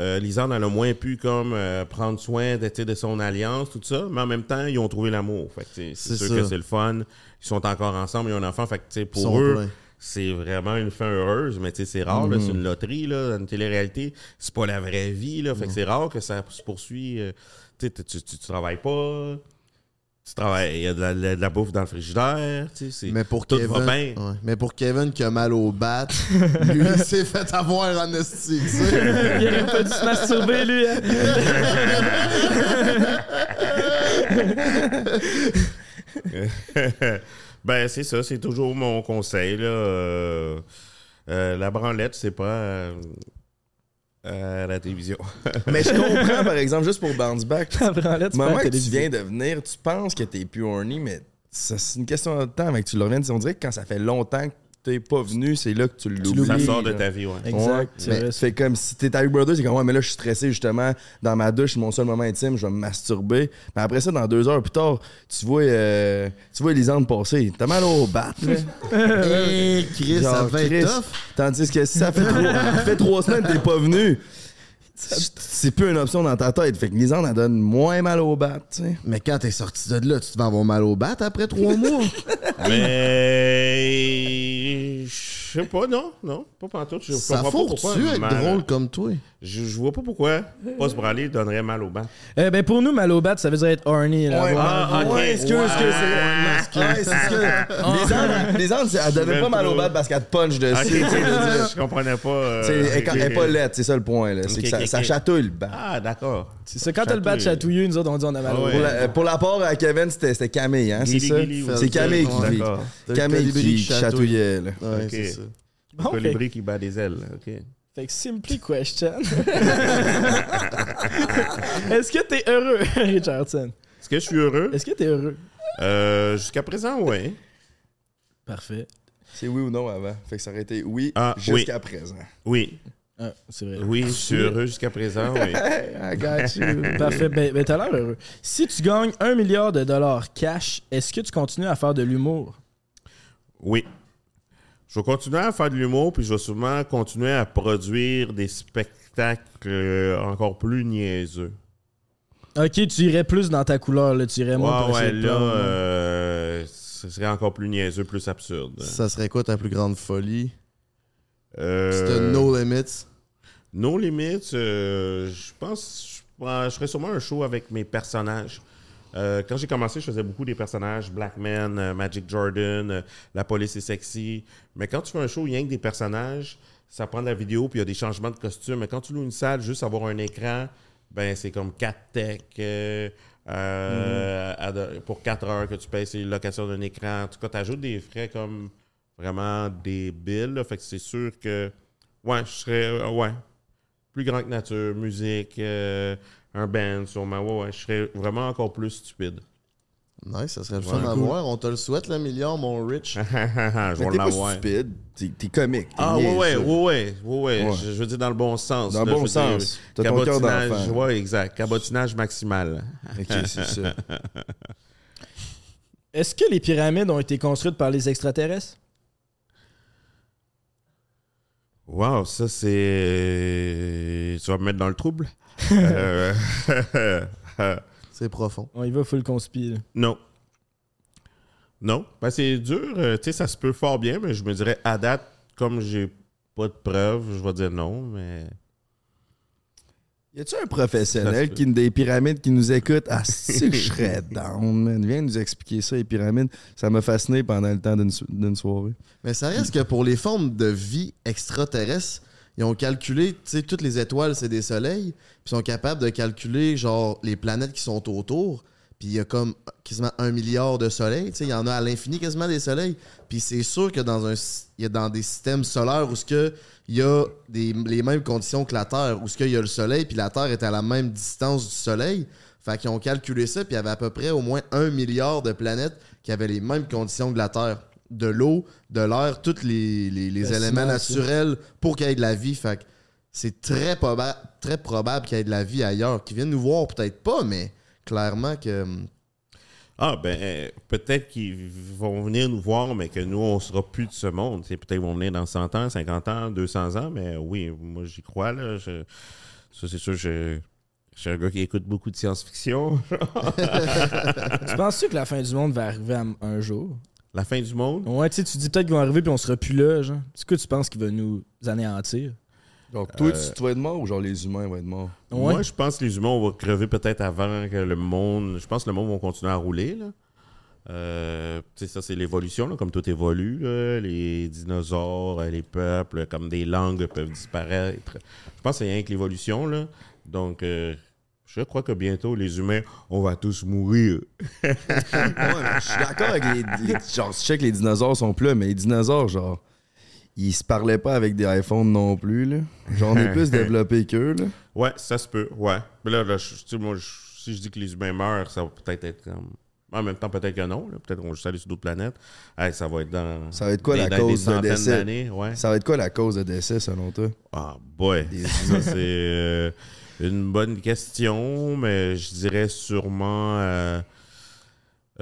Euh, Lisande, elle a moins pu comme euh, prendre soin de, de son alliance, tout ça, mais en même temps, ils ont trouvé l'amour. C'est C'est sûr ça. que c'est le fun. Ils sont encore ensemble, ils ont un enfant. Fait que, pour sont eux, pleins. C'est vraiment une fin heureuse, mais tu sais, c'est rare, là, c'est une loterie, là, une télé-réalité. C'est pas la vraie vie, là. Fait que c'est rare que ça se poursuit. euh, tu tu, tu, travailles pas. Tu travailles, il y a de la, de la bouffe dans le frigidaire, tu sais, c'est- Mais pour tout Kevin, va bien. ouais. mais pour Kevin qui a mal au bat, lui il s'est fait avoir en esti, tu sais. Il aurait pas dû se masturber, lui. hein? ben, c'est ça, c'est toujours mon conseil. Là. Euh, euh, la branlette, c'est pas euh, à la télévision. Mais je comprends, par exemple, juste pour bounce back. La branlette, Au c'est pas moment que tu viens de venir, tu penses que t'es plus horny, mais c'est une question de temps, mais que tu le reviens. On dirait que quand ça fait longtemps que t'es pas venu, c'est là que tu l'oublies. ça sort de ta vie, ouais. Exact. Ouais, c'est comme si t'es avec Brother, c'est comme ouais, mais là je suis stressé justement dans ma douche, c'est mon seul moment intime, je vais me masturber. Mais après ça, dans deux heures plus tard, tu vois, euh, tu vois Lisande passer. T'as mal au bat. là. Hey, Chris, ça Genre, va Chris. être tough. Tandis que si ça fait trois, ça fait trois semaines que t'es pas venu, c'est plus une option dans ta tête. Fait que Lisande, elle donne moins mal au bat, tu sais. Mais quand t'es sorti de là, tu te vas avoir mal au bat après trois mois. Mais. Je sais pas, non, non, pas pantoute. Je ça comprends pas pourquoi. tu être mal- drôle comme toi? Je, je vois pas pourquoi pas se branler donnerait mal au banc. Euh, ben pour nous, mal au bat, ça veut dire être horny. Là, Ouais, Ah, ok. ouais, excuse, Ouais. excuse, c'est ouais, c'est ce que. Lisande, Lisande, c'est- elle donnait pas mal au bat parce qu'elle te punch dessus. Ok, tu sais, je veux dire. je comprenais pas. euh, C'est- Elle elle est pas laide, c'est ça le point. là. C'est Ok, que ça, ok, ça ok. chatouille le bat. Ah, d'accord. C'est ça, quand t'as le bat chatouilleux, nous autres, on dit on a mal Ah au ouais. Pour, la, pour la part à Kevin, c'était c'était Camille, hein, c'est Guili, ça? guili, ouais. C'est Camille qui, D'accord. T'as le Camille qui qui chatouille. chatouillait. Là. Ouais, Ok. c'est ça. Colibri qui bat des ailes. OK. fait que simply question. Est-ce que t'es heureux, Richardson? Est-ce que je suis heureux? Est-ce que t'es heureux? Euh, Jusqu'à présent, oui. Parfait. C'est oui ou non avant. Fait que ça aurait été oui Ah, jusqu'à présent. Oui. Ah, c'est vrai. Oui, je suis heureux jusqu'à présent, oui. I got you. Parfait. Ben, ben t'as l'air heureux. Si tu gagnes un milliard de dollars cash, est-ce que tu continues à faire de l'humour? Oui. Je vais continuer à faire de l'humour, puis je vais sûrement continuer à produire des spectacles euh, encore plus niaiseux. Ok, tu irais plus dans ta couleur, là. Tu irais moins Ouais, pour ouais, là, euh, ce serait encore plus niaiseux, plus absurde. Ça serait quoi ta plus grande folie? Euh, C'était No Limits. No Limits, euh, je pense, je, je ferais sûrement un show avec mes personnages. Euh, quand j'ai commencé, je faisais beaucoup des personnages, Black Man, euh, Magic Jordan, euh, La police est sexy. Mais quand tu fais un show, il y a que des personnages, ça prend de la vidéo, puis il y a des changements de costumes. Mais quand tu loues une salle, juste avoir un écran, ben c'est comme 4 tech de- pour 4 heures que tu payes c'est location d'un écran. En tout cas, tu ajoutes des frais comme vraiment débiles. là. Fait que c'est sûr que, ouais, je serais, ouais, plus grand que nature, musique, un band sûrement. Ouais, ouais, je serais vraiment encore plus stupide. Nice, ça serait le fun à cool. voir. On te le souhaite, le million, mon Rich. je vais t'es pas l'avoir. stupide. T'es comique. t'es Ah, ouais, ouais, ouais, ouais, ouais, ouais. Ouais. Je, veux dire dans le bon sens. Dans le bon sens. T'as ton cœur cabotinage, d'enfant. Ouais, exact. Cabotinage maximal. Ok, c'est ça. Est-ce que les pyramides ont été construites par les extraterrestres? Wow, ça c'est. Tu vas me mettre dans le trouble? Euh, C'est profond. On y va full conspi. là. non. Non. Ben, c'est dur. euh, tu sais, ça se peut fort bien, mais je me dirais à date, comme j'ai pas de preuves, je vais dire non, mais. Y a-tu un professionnel qui, des pyramides qui nous écoute? Ah, c'est que je serais down, man. Viens nous expliquer ça, les pyramides. Ça m'a fasciné pendant le temps d'une so- d'une soirée. Mais ça reste que pour les formes de vie extraterrestres, ils ont calculé, tu sais, toutes les étoiles, c'est des soleils, puis ils sont capables de calculer, genre, les planètes qui sont autour. Puis il y a comme quasiment un milliard de soleils, tu sais, il y en a à l'infini quasiment des soleils. Puis c'est sûr que dans un il y a dans des systèmes solaires où ce que il y a des, les mêmes conditions que la Terre, où ce qu'il y a le soleil, puis la Terre est à la même distance du soleil. Fait qu'ils ont calculé ça, puis il y avait à peu près au moins un milliard de planètes qui avaient les mêmes conditions que la Terre. De l'eau, de l'air, tous les, les- éléments naturels pour qu'il y ait de la vie. Fait que c'est très, proba- très probable qu'il y ait de la vie ailleurs. Qui viennent nous voir, peut-être pas, mais clairement que. Ah, ben, euh, peut-être qu'ils vont venir nous voir, mais que nous, on sera plus de ce monde. Peut-être qu'ils vont venir dans 100 ans, 50 ans, 200 ans, mais oui, moi, j'y crois. Là. Je- ça, c'est sûr, je, je suis un gars qui écoute beaucoup de science-fiction. tu penses-tu que la fin du monde va arriver un jour? La fin du monde? Ouais, tu sais, tu dis peut-être qu'ils vont arriver puis on sera plus là, genre. C'est quoi tu penses qu'il va nous anéantir? Donc, toi, Euh, tu, tu vas être mort ou genre les humains vont être morts? Ouais. Moi, je pense que les humains vont crever peut-être avant que le monde. Je pense que le monde va continuer à rouler. Là. Euh, tu sais, ça, c'est l'évolution, là, comme tout évolue. là. Les dinosaures, euh, les peuples, comme des langues peuvent disparaître. Je pense que c'est rien que l'évolution. là. Donc, euh, je crois que bientôt, les humains, on va tous mourir. ouais, je suis d'accord avec les, les- Genre, je sais que les dinosaures sont plus mais les dinosaures, genre, ils se parlaient pas avec des iPhones non plus, là. On est plus développés qu'eux, là. Ouais, ça se peut, ouais. Mais là, là, je- tu sais, moi, je- si je dis que les humains meurent, ça va peut-être être comme. En même temps, peut-être que non. là. Peut-être qu'on va juste aller sur d'autres planètes. Hey, ça va être dans. Ça va être quoi des- la cause de décès? ouais. Ça va être quoi la cause de décès, selon toi? Ah, boy. Des Ça, c'est euh, une bonne question, mais je dirais sûrement. euh,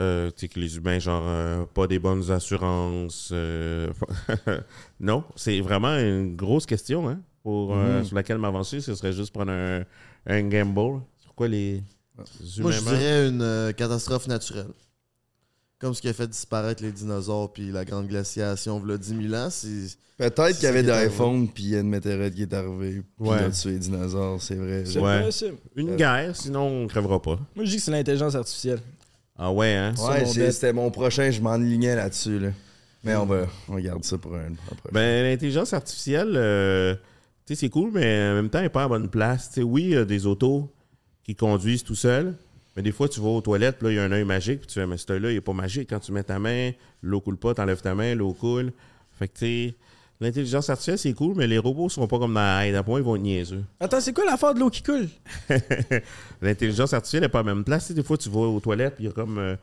euh, tu sais, que les humains, genre, euh, pas des bonnes assurances. euh, non, c'est vraiment une grosse question, hein, pour, euh, Mhm. sur laquelle m'avancer. Ce serait juste prendre un, un gamble. Pourquoi les humains Moi, je dirais une euh, catastrophe naturelle. Comme ce qui a fait disparaître les dinosaures puis la grande glaciation, il 10 000 ans. c'est- Peut-être qu'il y avait des iPhones, puis il y a une météorite qui est arrivée, puis Ouais. il a tué les dinosaures, c'est vrai. C'est Ouais. possible. Une guerre, sinon on crèvera pas. Moi, je dis que c'est l'intelligence artificielle. Ah ouais, hein? Ouais, c'était mon prochain, je m'enlignais là-dessus, là. Mais on va, on garde ça pour un, prochain. Ben, l'intelligence artificielle, euh, tu sais, c'est cool, mais en même temps, elle n'est pas à bonne place. Tu sais, oui, il y a des autos qui conduisent tout seuls, mais des fois, tu vas aux toilettes, puis là, il y a un œil magique, puis tu fais, mais cet œil-là, il n'est pas magique. Quand tu mets ta main, l'eau coule pas, t'enlèves ta main, l'eau coule. Fait que, tu sais, l'intelligence artificielle, c'est cool, mais les robots sont pas comme dans Aide à point, ils vont être niaiseux. Attends, c'est quoi l'affaire de l'eau qui coule? L'intelligence artificielle n'est pas à la même place. Tu sais, des fois, tu vas aux toilettes, puis il y a comme. euh,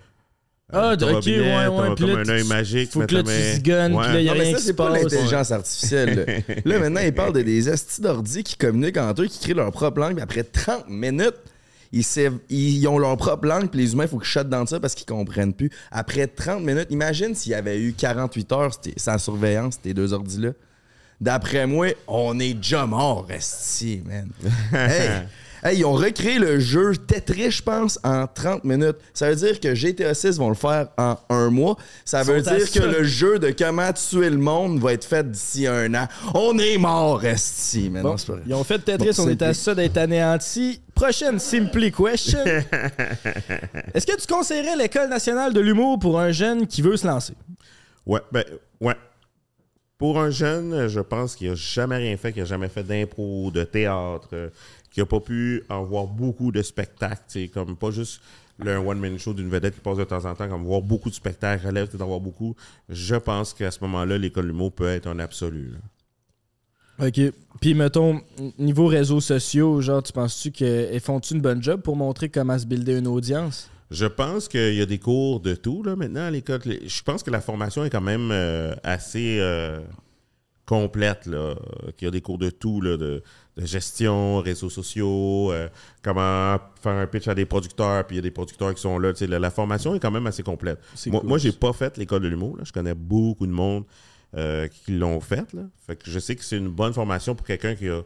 Ah, ok, robinet, ouais, ouais, puis comme là, un œil magique. faut que là, ta tu main- zigonnes, puis là, il y a Non, mais rien ça, qui se c'est pas l'intelligence artificielle. Là. Là, maintenant, ils parlent de des estis d'ordi qui communiquent entre eux, qui créent leur propre langue, puis après 30 minutes, ils, ont leur propre langue, puis les humains, il faut qu'ils chutent dans ça parce qu'ils comprennent plus. Après 30 minutes, imagine s'il y avait eu 48 heures sans surveillance, ces deux ordis-là. D'après moi, on est déjà mort, esti, man. hey, hey, ils ont recréé le jeu Tetris, je pense, en 30 minutes. Ça veut dire que GTA 6 vont le faire en un mois. Ça veut dire que le jeu de comment tuer le monde va être fait d'ici un an. On est mort, esti. Bon, Non, c'est pas vrai. ils ont fait Tetris, Bon, on est à ça d'être anéanti. Prochaine Simply Question. Est-ce que tu conseillerais l'École nationale de l'humour pour un jeune qui veut se lancer? Ouais, ben, ouais. Pour un jeune, je pense qu'il n'a jamais rien fait, qu'il n'a jamais fait d'impro, de théâtre, qu'il n'a pas pu en voir beaucoup de spectacles, comme pas juste le one-man show d'une vedette qui passe de temps en temps, comme voir beaucoup de spectacles, relève d'en voir beaucoup. Je pense qu'à ce moment-là, l'école l'humour peut être un absolu. là. OK. Puis, mettons, niveau réseaux sociaux, genre, tu penses-tu qu'ils font-tu une bonne job pour montrer comment se builder une audience? Je pense qu'il y a des cours de tout là, maintenant à l'école. Je pense que la formation est quand même euh, assez euh, complète. Là. Qu'il y a des cours de tout, là, de, de gestion, réseaux sociaux, euh, comment faire un pitch à des producteurs, puis il y a des producteurs qui sont là. Tu sais, la, la formation est quand même assez complète. Moi, cool, moi j'ai pas fait l'école de l'humour. Je connais beaucoup de monde euh, qui l'ont fait. Là. Fait que je sais que c'est une bonne formation pour quelqu'un qui a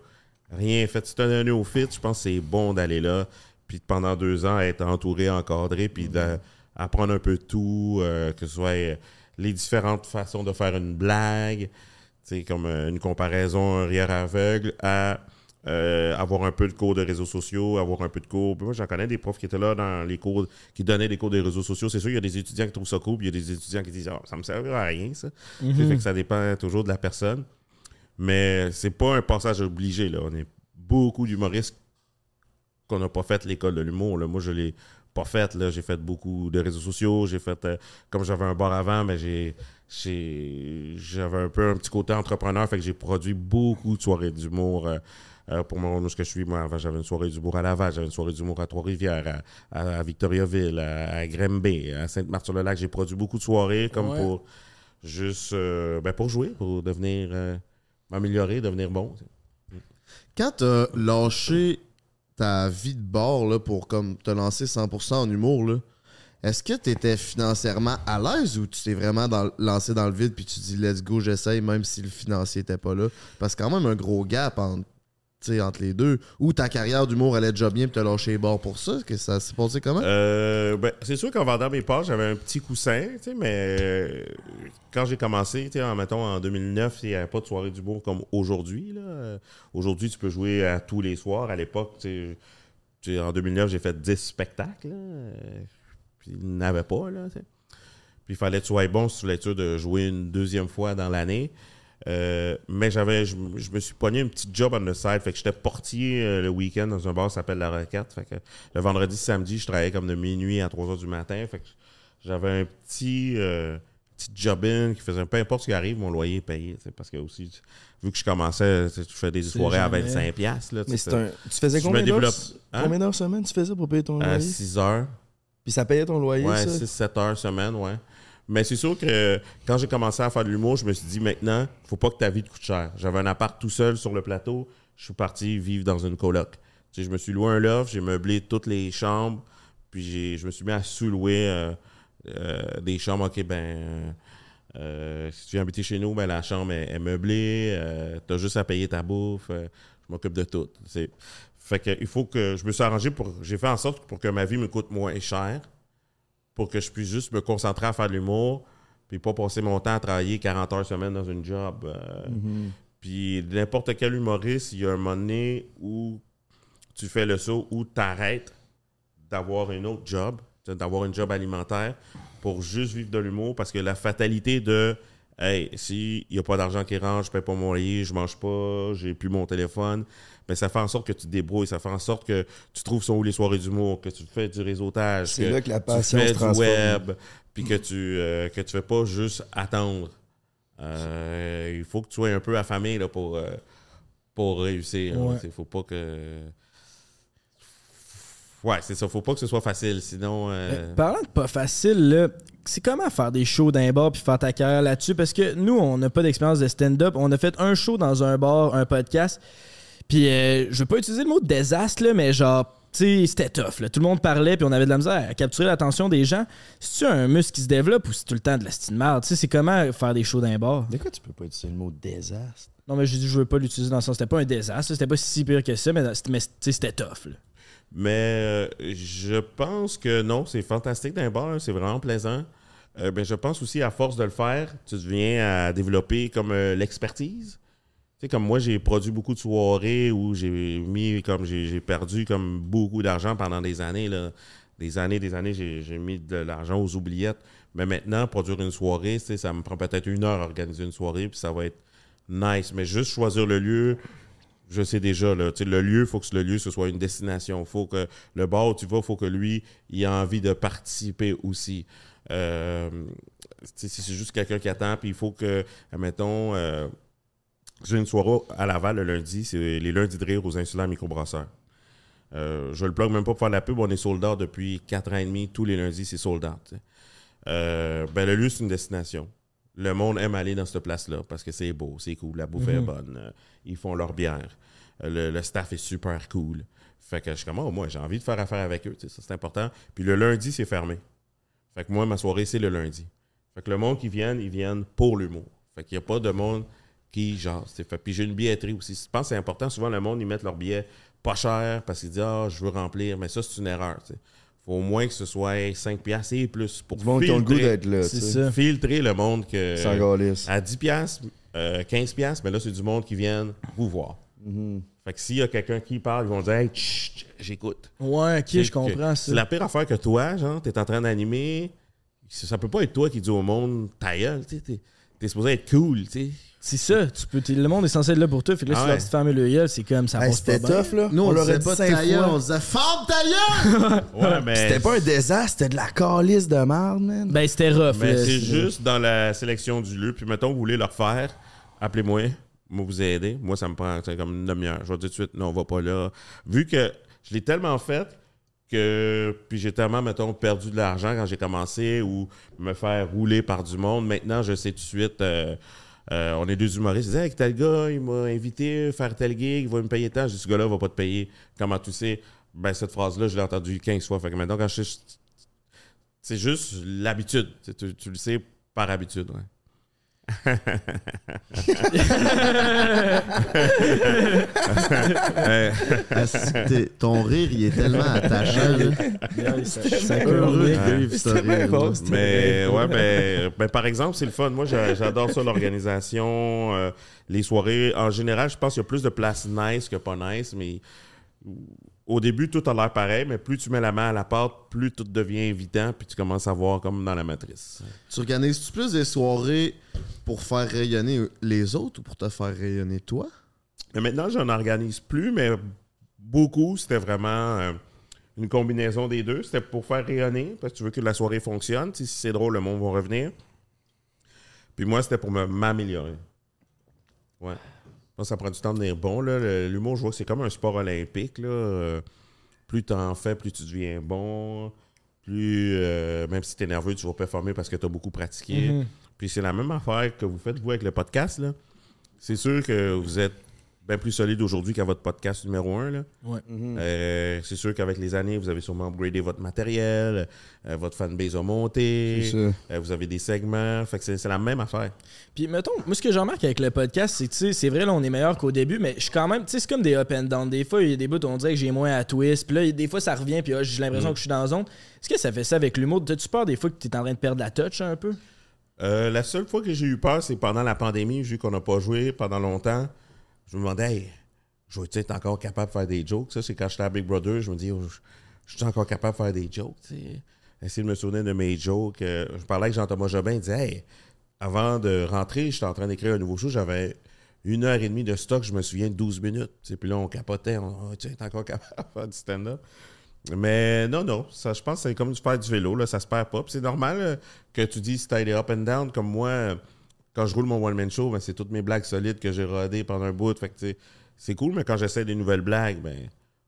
rien fait. Si tu un néophyte, je pense que c'est bon d'aller là, puis pendant deux ans, être entouré, encadré, puis d'apprendre un peu tout, euh, que ce soit euh, les différentes façons de faire une blague, tu sais, comme euh, une comparaison, un rire aveugle, à euh, avoir un peu de cours de réseaux sociaux, avoir un peu de cours. Moi, j'en connais des profs qui étaient là dans les cours, qui donnaient des cours des réseaux sociaux. C'est sûr, il y a des étudiants qui trouvent ça cool, puis il y a des étudiants qui disent Ah, ça me servira à rien, ça. Fait que ça dépend toujours de la personne. Mais c'est pas un passage obligé. Là. On est beaucoup d'humoristes qu'on n'a pas fait l'école de l'humour. Moi, je l'ai pas fait. là. J'ai fait beaucoup de réseaux sociaux. J'ai fait, euh, comme j'avais un bar avant, mais j'ai, j'ai- j'avais un peu un petit côté entrepreneur. Fait que j'ai produit beaucoup de soirées d'humour. euh, euh, pour moi, où ce que je suis, moi, avant, j'avais une soirée d'humour à Laval, j'avais une soirée d'humour à Trois-Rivières, à, à- à Victoriaville, à, à Grimby, à Sainte-Marthe-sur-le-Lac. J'ai produit beaucoup de soirées comme Ouais. pour juste euh, ben, pour jouer, pour devenir euh, m'améliorer, devenir bon. tu. Quand t'as lâché ta vie de bord là, pour comme te lancer 100% en humour, là, est-ce que t'étais financièrement à l'aise ou tu t'es vraiment dans- lancé dans le vide puis tu dis let's go, j'essaye même si le financier était pas là? Parce que quand même un gros gap entre, tu entre les deux. Ou ta carrière d'humour allait déjà bien puis t'as lâché les bords pour ça? Que ça s'est passé comment? Euh, ben, c'est sûr qu'en vendant mes parts, j'avais un petit coussin, mais euh, quand j'ai commencé, en, mettons, en 2009, il n'y avait pas de soirée d'humour comme aujourd'hui. Aujourd'hui, tu peux jouer à tous les soirs. À l'époque, en 2009, j'ai fait 10 spectacles. Puis il n'avait pas. Puis il fallait que tu sois bon si tu voulais être sûr de jouer une deuxième fois dans l'année. Euh, mais j'avais, je, me- je me suis pogné un petit job on the side. Fait que j'étais portier euh, le week-end dans un bar qui s'appelle La Requête. Fait que le vendredi, samedi, je travaillais comme de minuit à 3 h du matin. Fait que j'avais un petit, euh, petit job-in qui faisait peu importe ce qui arrive, mon loyer est payé. Parce que aussi, vu que je commençais, je faisais des soirées jamais- à 25$. piastres, Là, tu Mais c'est un. Tu faisais me combien d'heures? développe. Hein? Combien d'heures semaine tu faisais pour payer ton à loyer? 6 heures. Puis ça payait ton loyer, Ouais, ça? 6-7 heures semaine, ouais. Mais c'est sûr que quand j'ai commencé à faire de l'humour, je me suis dit maintenant, faut pas que ta vie te coûte cher. J'avais un appart tout seul sur le plateau, je suis parti vivre dans une coloc. Tu sais, je me suis loué un loft, j'ai meublé toutes les chambres, puis je me suis mis à sous-louer euh, euh, des chambres. OK, ben, euh, si tu viens habiter chez nous, ben, la chambre est, meublée, euh, t'as juste à payer ta bouffe, je m'occupe de tout. C'est- Fait que il faut que je me suis arrangé pour. J'ai fait en sorte pour que ma vie me coûte moins cher pour que je puisse juste me concentrer à faire de l'humour, puis pas passer mon temps à travailler 40 heures semaine dans une job. euh, Puis n'importe quel humoriste, il y a un moment donné où tu fais le saut, où tu arrêtes d'avoir un autre job, d'avoir un job alimentaire pour juste vivre de l'humour, parce que la fatalité de Hey, si il n'y a pas d'argent qui rentre, je paye pas mon loyer, je mange pas, j'ai plus mon téléphone, ben ça fait en sorte que tu te débrouilles, ça fait en sorte que tu trouves sont où les soirées d'humour, que tu fais du réseautage, C'est que là que la tu passion fais se du transforme. web, puis que tu euh, que tu fais pas juste attendre. Euh, il faut que tu sois un peu affamé là, pour, euh, pour réussir. Ouais. Il faut pas que. Ouais, c'est ça. Faut pas que ce soit facile. Sinon. euh, Euh, Parlant de pas facile, là, c'est comment faire des shows d'un bar puis faire ta carrière là-dessus? Parce que nous, on n'a pas d'expérience de stand-up. On a fait un show dans un bar, un podcast. Puis euh, je veux pas utiliser le mot désastre, là, mais genre, tu sais, c'était tough. là. Tout le monde parlait puis on avait de la misère à capturer l'attention des gens. C'est-tu un muscle qui se développe ou c'est tout le temps de la style marde? Tu sais, c'est comment faire des shows d'un bar? De quoi tu peux pas utiliser le mot désastre? Non, mais je dis, je veux pas l'utiliser dans le sens, c'était pas un désastre, c'était pas si pire que ça, mais, mais tu sais, c'était tough. là. Mais euh, je pense que non, c'est fantastique d'un bar, hein, c'est vraiment plaisant. Euh, ben, je pense aussi, à force de le faire, tu deviens à développer comme euh, l'expertise. Sais, comme moi, j'ai produit beaucoup de soirées où j'ai mis, comme j'ai perdu comme beaucoup d'argent pendant des années. Là. Des années, des années, j'ai mis de l'argent aux oubliettes. Mais maintenant, produire une soirée, ça me prend peut-être une heure à organiser une soirée, puis ça va être nice. Mais juste choisir le lieu, je sais déjà, là, le lieu, il faut que le lieu ce soit une destination. faut que le bar où tu vas, il faut que lui, il ait envie de participer aussi. Euh, si c'est juste quelqu'un qui attend, puis il faut que, admettons, euh, j'ai une soirée à Laval le lundi, c'est les lundis de rire aux insulaires microbrasseurs. Euh, je le plug même pas pour faire la pub. On est sold out depuis 4 ans et demi. Tous les lundis, c'est sold out. Euh, ben, le lieu, c'est une destination. Le monde aime aller dans cette place-là parce que c'est beau, c'est cool, la bouffe est bonne. euh, ils font leur bière. Euh, le, le staff est super cool. Fait que je suis comme, oh, moi, j'ai envie de faire affaire avec eux. c'est important. Puis le lundi, c'est fermé. Fait que moi, ma soirée, c'est le lundi. Fait que le monde qui vient, ils viennent pour l'humour. Fait qu'il n'y a pas de monde qui, genre, c'est fait. Puis j'ai une billetterie aussi. Je pense que c'est important. Souvent, le monde, ils mettent leur billet pas cher parce qu'ils disent, ah, je veux remplir. Mais ça, c'est une erreur. tu sais. Faut au moins que ce soit 5 piastres et plus pour Du monde qui ont le goût filtrer- d'être là. C'est ça. filtrer le monde que Sans à 10 piastres, euh, 15 piastres, mais là, c'est du monde qui viennent vous voir. Fait que s'il y a quelqu'un qui parle, ils vont dire, hey, j'écoute. Ouais, ok, je comprends ça. C'est la pire affaire que toi, genre, t'es en train d'animer. Ça ça peut pas être toi qui dis au monde ta gueule, tu t'es supposé être cool, tu sais. C'est ça, tu peux, le monde est censé être là pour toi. Fait que là, Ah si leur ouais. fermer le gueule, c'est comme ça Hey, passe pas C'était bien. tough, là. Nous, on, l'aurait disait dit pas cinq fois. on disait Ferme ta gueule! Ouais, mais. C'était pas un désastre, c'était de la calice de merde, man. Ben, c'était rough. mais là, c'est juste dans la sélection du lieu. Puis mettons, vous voulez le refaire, appelez-moi. Moi, vous aider. Moi, ça me prend comme une demi-heure. Je vais dire tout de suite, non, on va pas là. Vu que je l'ai tellement fait que. Puis j'ai tellement, mettons, perdu de l'argent quand j'ai commencé ou me faire rouler par du monde. Maintenant, je sais tout de suite. euh, euh, on est deux humoristes. Je disais, tel gars, il m'a invité à faire tel gig, il va me payer tant. Je dis, ce gars-là va pas te payer. Comment tu sais? Ben, cette phrase-là, je l'ai entendue 15 fois. Fait que maintenant, quand je c'est juste l'habitude. Tu, le sais par habitude. C'est- t'es- Ton rire, il est tellement attachant. là. ça Heureux de Ouais. vivre ce C'était bien rire. bon, mais ouais, ben, ben, par exemple, c'est le fun. Moi, j'a- j'adore ça, l'organisation, euh, les soirées. En général, je pense qu'il y a plus de places nice que pas nice, mais au début, tout a l'air pareil, mais plus tu mets la main à la pâte, plus tout devient évident, puis tu commences à voir comme dans la matrice. Tu organises-tu plus des soirées pour faire rayonner les autres ou pour te faire rayonner toi? Mais maintenant, j'en organise plus, mais beaucoup, c'était vraiment euh, une combinaison des deux. C'était pour faire rayonner, parce que tu veux que la soirée fonctionne. Si c'est drôle, le monde va revenir. Puis moi, c'était pour m'améliorer. Ouais. Ça prend du temps de devenir bon. L'humour, je vois que c'est comme un sport olympique. Là. Euh, plus tu en fais, plus tu deviens bon. Plus, euh, même si tu es nerveux, tu vas performer parce que tu as beaucoup pratiqué. Mhm. Puis c'est la même affaire que vous faites, vous, avec le podcast. là. C'est sûr que vous êtes bien plus solide aujourd'hui qu'à votre podcast numéro un. Là. Ouais. Euh, c'est sûr qu'avec les années, vous avez sûrement upgradé votre matériel, euh, votre fanbase a monté, euh, vous avez des segments. Fait que c'est c'est la même affaire. Puis, mettons, moi, ce que je remarque avec le podcast, c'est que, tu sais, c'est vrai, là, on est meilleur qu'au début, mais je suis quand même, tu sais, c'est comme des up and down. Des fois, il y a des bouts où on dirait que j'ai moins à twist, puis là, des fois, ça revient, puis ah, j'ai l'impression Mm. que je suis dans la zone. Est-ce que ça fait ça avec l'humour? T'as-tu peur des fois que t'es en train de perdre la touch un peu? Euh, la seule fois que j'ai eu peur, c'est pendant la pandémie, vu qu'on n'a pas joué pendant longtemps. Je me demandais, hey, je vais être encore capable de faire des jokes? Ça, c'est quand j'étais à Big Brother, je me dis, oh, je suis encore capable de faire des jokes. tu sais? Essayer de me souvenir de mes jokes. Euh, je parlais avec Jean-Thomas Jobin, il disait, hey, avant de rentrer, j'étais en train d'écrire un nouveau show, j'avais une heure et demie de stock, je me souviens de 12 minutes. Tu sais, Puis là, on capotait, on oh, tu es encore capable de faire du stand-up. Mais non, non, ça, je pense que c'est comme faire du vélo, là, ça se perd pas. C'est normal euh, que tu dis si t'as des up and down, comme moi, quand je roule mon one-man show, ben, c'est toutes mes blagues solides que j'ai rodées pendant un bout. Fait que, tu c'est cool, mais quand j'essaie des nouvelles blagues, ben,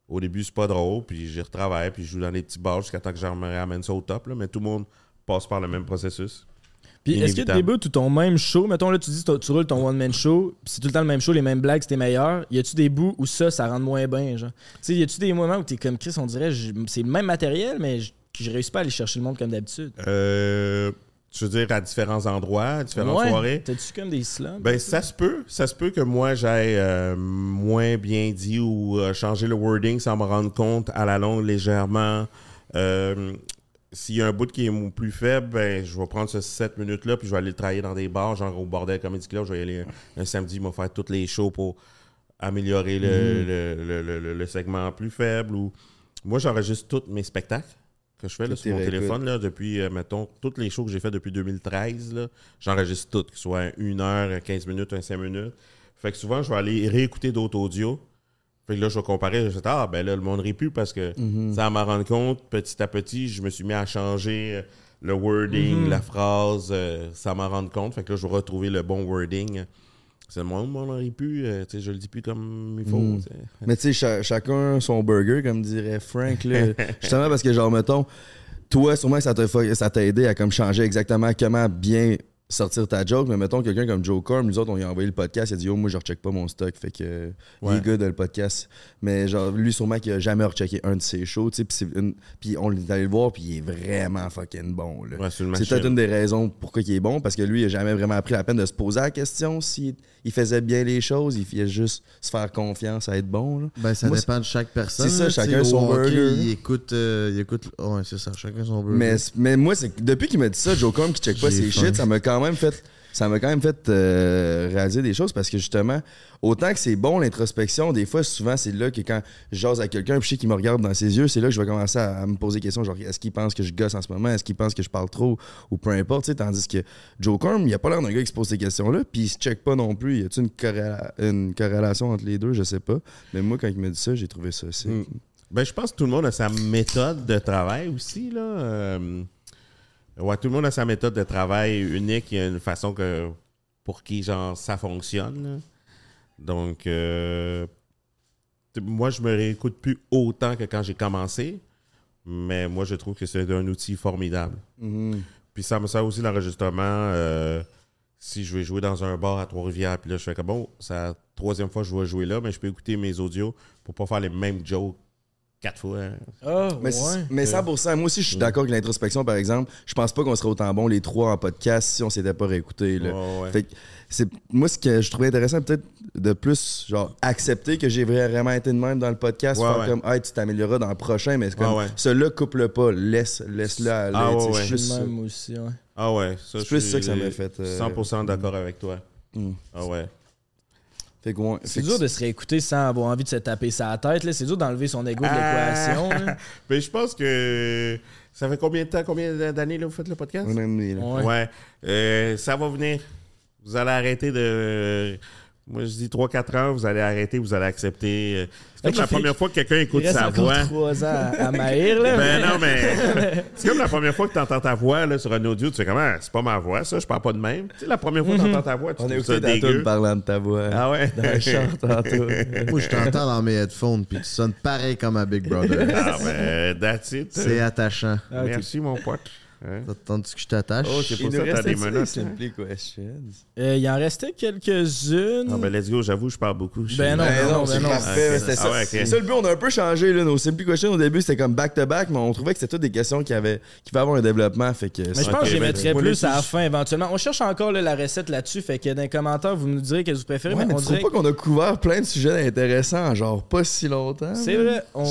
au début, c'est pas drôle, puis j'y retravaille, puis je joue dans des petits bars jusqu'à temps que je ramène ça au top, là, mais tout le monde passe par le même processus. Puis est-ce qu'il y a des Inévitable. bouts où ton même show, mettons là, tu dis tu tu roules ton one-man show, c'est tout le temps le même show, les mêmes blagues, c'était meilleur. Y a-tu des bouts où ça, ça rentre moins bien, genre? Tu sais, y a-tu des moments où t'es comme Chris, on dirait, c'est le même matériel, mais je, je réussis pas à aller chercher le monde comme d'habitude? Euh, tu veux dire à différents endroits, à différentes Ouais. soirées? T'as-tu comme des slums? Ben, ça? se peut. Ça se peut que moi, j'aille euh, moins bien dit ou euh, changer le wording sans me rendre compte à la longue légèrement. Euh, S'il y a un bout qui est plus faible, ben, je vais prendre ce 7 minutes-là puis je vais aller le travailler dans des bars, genre au Bordel Comedy Club. Je vais y aller un, un samedi, me faire tous les shows pour améliorer le, le- le- le- le- le segment plus faible. Ou... Moi, j'enregistre tous mes spectacles que je fais là, sur mon téléphone là, depuis, euh, mettons, tous les shows que j'ai fait depuis 2013. là, J'enregistre tout, que ce soit une heure, 15 minutes, un 5 minutes. Fait que souvent, je vais aller réécouter d'autres audios. Fait que là, je vais comparer. Je vais dire, ah, ben là, le monde rit plus parce que ça m'a rendu compte, petit à petit, je me suis mis à changer euh, le wording, la phrase, euh, ça m'a rendu compte. Fait que là, je vais retrouver le bon wording. C'est moi, on aurait pu, euh, je le dis plus comme il faut. Mm. sais. Mais tu sais, cha- chacun son burger, comme dirait Frank. Là. Justement parce que, genre, mettons, toi, sûrement que ça t'a fa- ça t'a aidé à comme changer exactement comment bien sortir ta joke. Mais mettons, quelqu'un comme Joe Corm, nous autres, on lui a envoyé le podcast, il a dit, yo, moi, je recheck pas mon stock. Fait que, il est good, le podcast. Mais, genre, lui, sûrement qu'il a jamais rechecké un de ses shows, tu sais. Puis on est allé le voir, puis il est vraiment fucking bon, là. Ouais, c'est peut-être une des raisons pourquoi il est bon, parce que lui, il a jamais vraiment pris la peine de se poser la question s'il il faisait bien les choses. Il fait juste se faire confiance à être bon. Là. Ben, ça Moi, dépend de chaque personne. c'est ça, chacun son hockey, burger. Il écoute. euh, il écoute. Ouais, c'est ça, chacun son burger. Mais, mais moi, c'est depuis qu'il m'a dit ça, Joe Com qui check pas ses shit, ça m'a quand même fait. Ça m'a quand même fait euh, réaliser des choses parce que justement, autant que c'est bon l'introspection, des fois, souvent, c'est là que quand je jase à quelqu'un puis je sais qu'il me regarde dans ses yeux, c'est là que je vais commencer à, me poser des questions genre est-ce qu'il pense que je gosse en ce moment, est-ce qu'il pense que je parle trop? Ou peu importe, tandis que Joe Corm, il a pas l'air d'un gars qui se pose ces questions-là, puis il se check pas non plus. Y a-tu une, corréla- une corrélation entre les deux, je sais pas. Mais moi, quand il m'a dit ça, j'ai trouvé ça. Mm. Ben, je pense que tout le monde a sa méthode de travail aussi, là. Euh, ouais, tout le monde a sa méthode de travail unique. Il y a une façon que pour qui, genre, ça fonctionne. là. Donc, euh, moi, je me réécoute plus autant que quand j'ai commencé. Mais moi, je trouve que c'est un outil formidable. Mhm. Puis ça me sert aussi l'enregistrement. euh, si je vais jouer dans un bar à Trois-Rivières, puis là, je fais comme bon, c'est la troisième fois que je vais jouer là, mais je peux écouter mes audios pour pas faire les mêmes jokes quatre fois. Ah, Mais, ouais. mais 100%, moi aussi, je suis d'accord avec l'introspection, par exemple. Je pense pas qu'on serait autant bon les trois en podcast si on s'était pas réécouté. là. Ouais, ouais. Fait que c'est moi ce que je trouvais intéressant peut-être de plus genre accepter que j'ai vraiment été de même dans le podcast Ouais, faire ouais. comme hey, tu t'amélioreras dans le prochain mais c'est comme ouais. celui-là coupe-le pas laisse laisse-le aller Ah, sais, ouais, je ouais. le même aussi, ouais. Ah ouais, ça, C'est je plus suis ça que ça m'a fait, euh, 100% d'accord avec toi. Mm. Ah ouais. Fait que, ouais, C'est fait que dur de se réécouter sans avoir envie de se taper sa tête. là. C'est dur d'enlever son ego de Ah. l'équation. Mais je pense que ça fait combien de temps, combien d'années là, vous faites le podcast? là. Ouais. Ouais. Euh, ça va venir. Vous allez arrêter de. Moi, je dis 3-4 ans, vous allez arrêter, vous allez accepter. C'est comme la première fois que quelqu'un écoute sa voix. trois ans à, maïr, là. Ben non, mais c'est comme la première fois que tu entends ta voix là, sur un audio, tu fais comment? C'est pas ma voix, ça, je parle pas de même. Tu sais, la première fois que tu entends ta voix, tu on trouves ça dégueu. tune parlant de ta voix Ah ouais? dans le char tantôt Moi, je t'entends dans mes headphones, puis tu sonnes pareil comme à Big Brother. Ah ben, that's it. C'est attachant. Ah. Merci, mon pote. Hein? T'attends-tu que je t'attache? Oh, c'est il pour nous ça que t'as des menottes. Simply Questions Euh, il en restait quelques-unes. Ah ben, let's go, j'avoue, je parle beaucoup. Ben non, Ben ben non, c'est ben non. parfait. Ok. C'était Ah ça. ouais, ok. C'est ça le but, on a un peu changé. Là. Nos Simply Questions au début, c'était comme back-to-back, mais on trouvait que c'était toutes des questions qui, avaient, qui pouvaient avoir un développement. Fait que Mais je c'est- pense que je les ben, mettrais plus à la fin éventuellement. On cherche encore là, la recette là-dessus, fait que dans les commentaires, vous nous direz qu'est-ce que vous préférez. Ouais, mais mais on dirait pas qu'on a couvert plein de sujets intéressants, en genre pas si longtemps? C'est vrai, on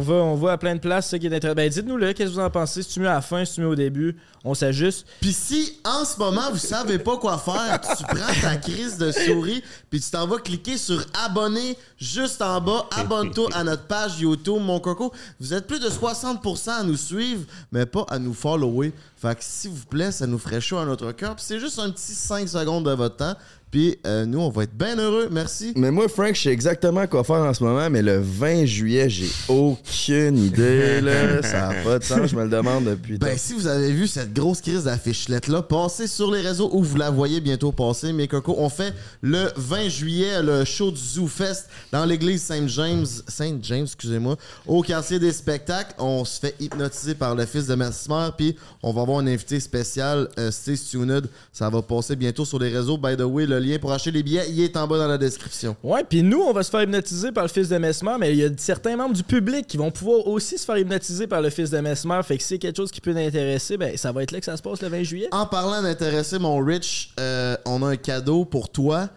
va, on va à plein de places, ce qui est intéressant. Ben, dites-nous là, qu'est-ce que vous en pensez? Si tu mets à la fin, si tu mets au début, on s'ajuste. Puis si en ce moment vous savez pas quoi faire, tu prends ta crise de souris puis tu t'en vas cliquer sur abonner juste en bas, abonne-toi à notre page YouTube mon coco. Vous êtes plus de 60% à nous suivre mais pas à nous follower. Fait que s'il vous plaît, ça nous ferait chaud à notre cœur. Puis c'est juste un petit 5 secondes de votre temps. Puis euh, nous on va être bien heureux. Merci. Mais moi, Frank, je sais exactement quoi faire en ce moment, mais le 20 juillet, j'ai aucune idée. Là. Ça n'a pas de sens, je me le demande depuis. Ben, si vous avez vu cette grosse crise d'affichelette-là, passez sur les réseaux où vous la voyez bientôt passer. Mes cocos, on fait le 20 juillet le show du Zoo Fest dans l'église Saint-James, Saint-James, excusez-moi, au quartier des spectacles. On se fait hypnotiser par le fils de Mesmer, puis on va avoir un invité spécial, euh, Tuned. Ça va passer bientôt sur les réseaux. By the way, le lien pour acheter les billets, il est en bas dans la description. Ouais, puis nous, on va se faire hypnotiser par le fils de Mesmer, mais il y a certains membres du public qui vont pouvoir aussi se faire hypnotiser par le fils de Mesmer. Fait que si c'est quelque chose qui peut t'intéresser, ben ça va être là que ça se passe le 20 juillet. En parlant d'intéresser mon Rich, euh, on a un cadeau pour toi.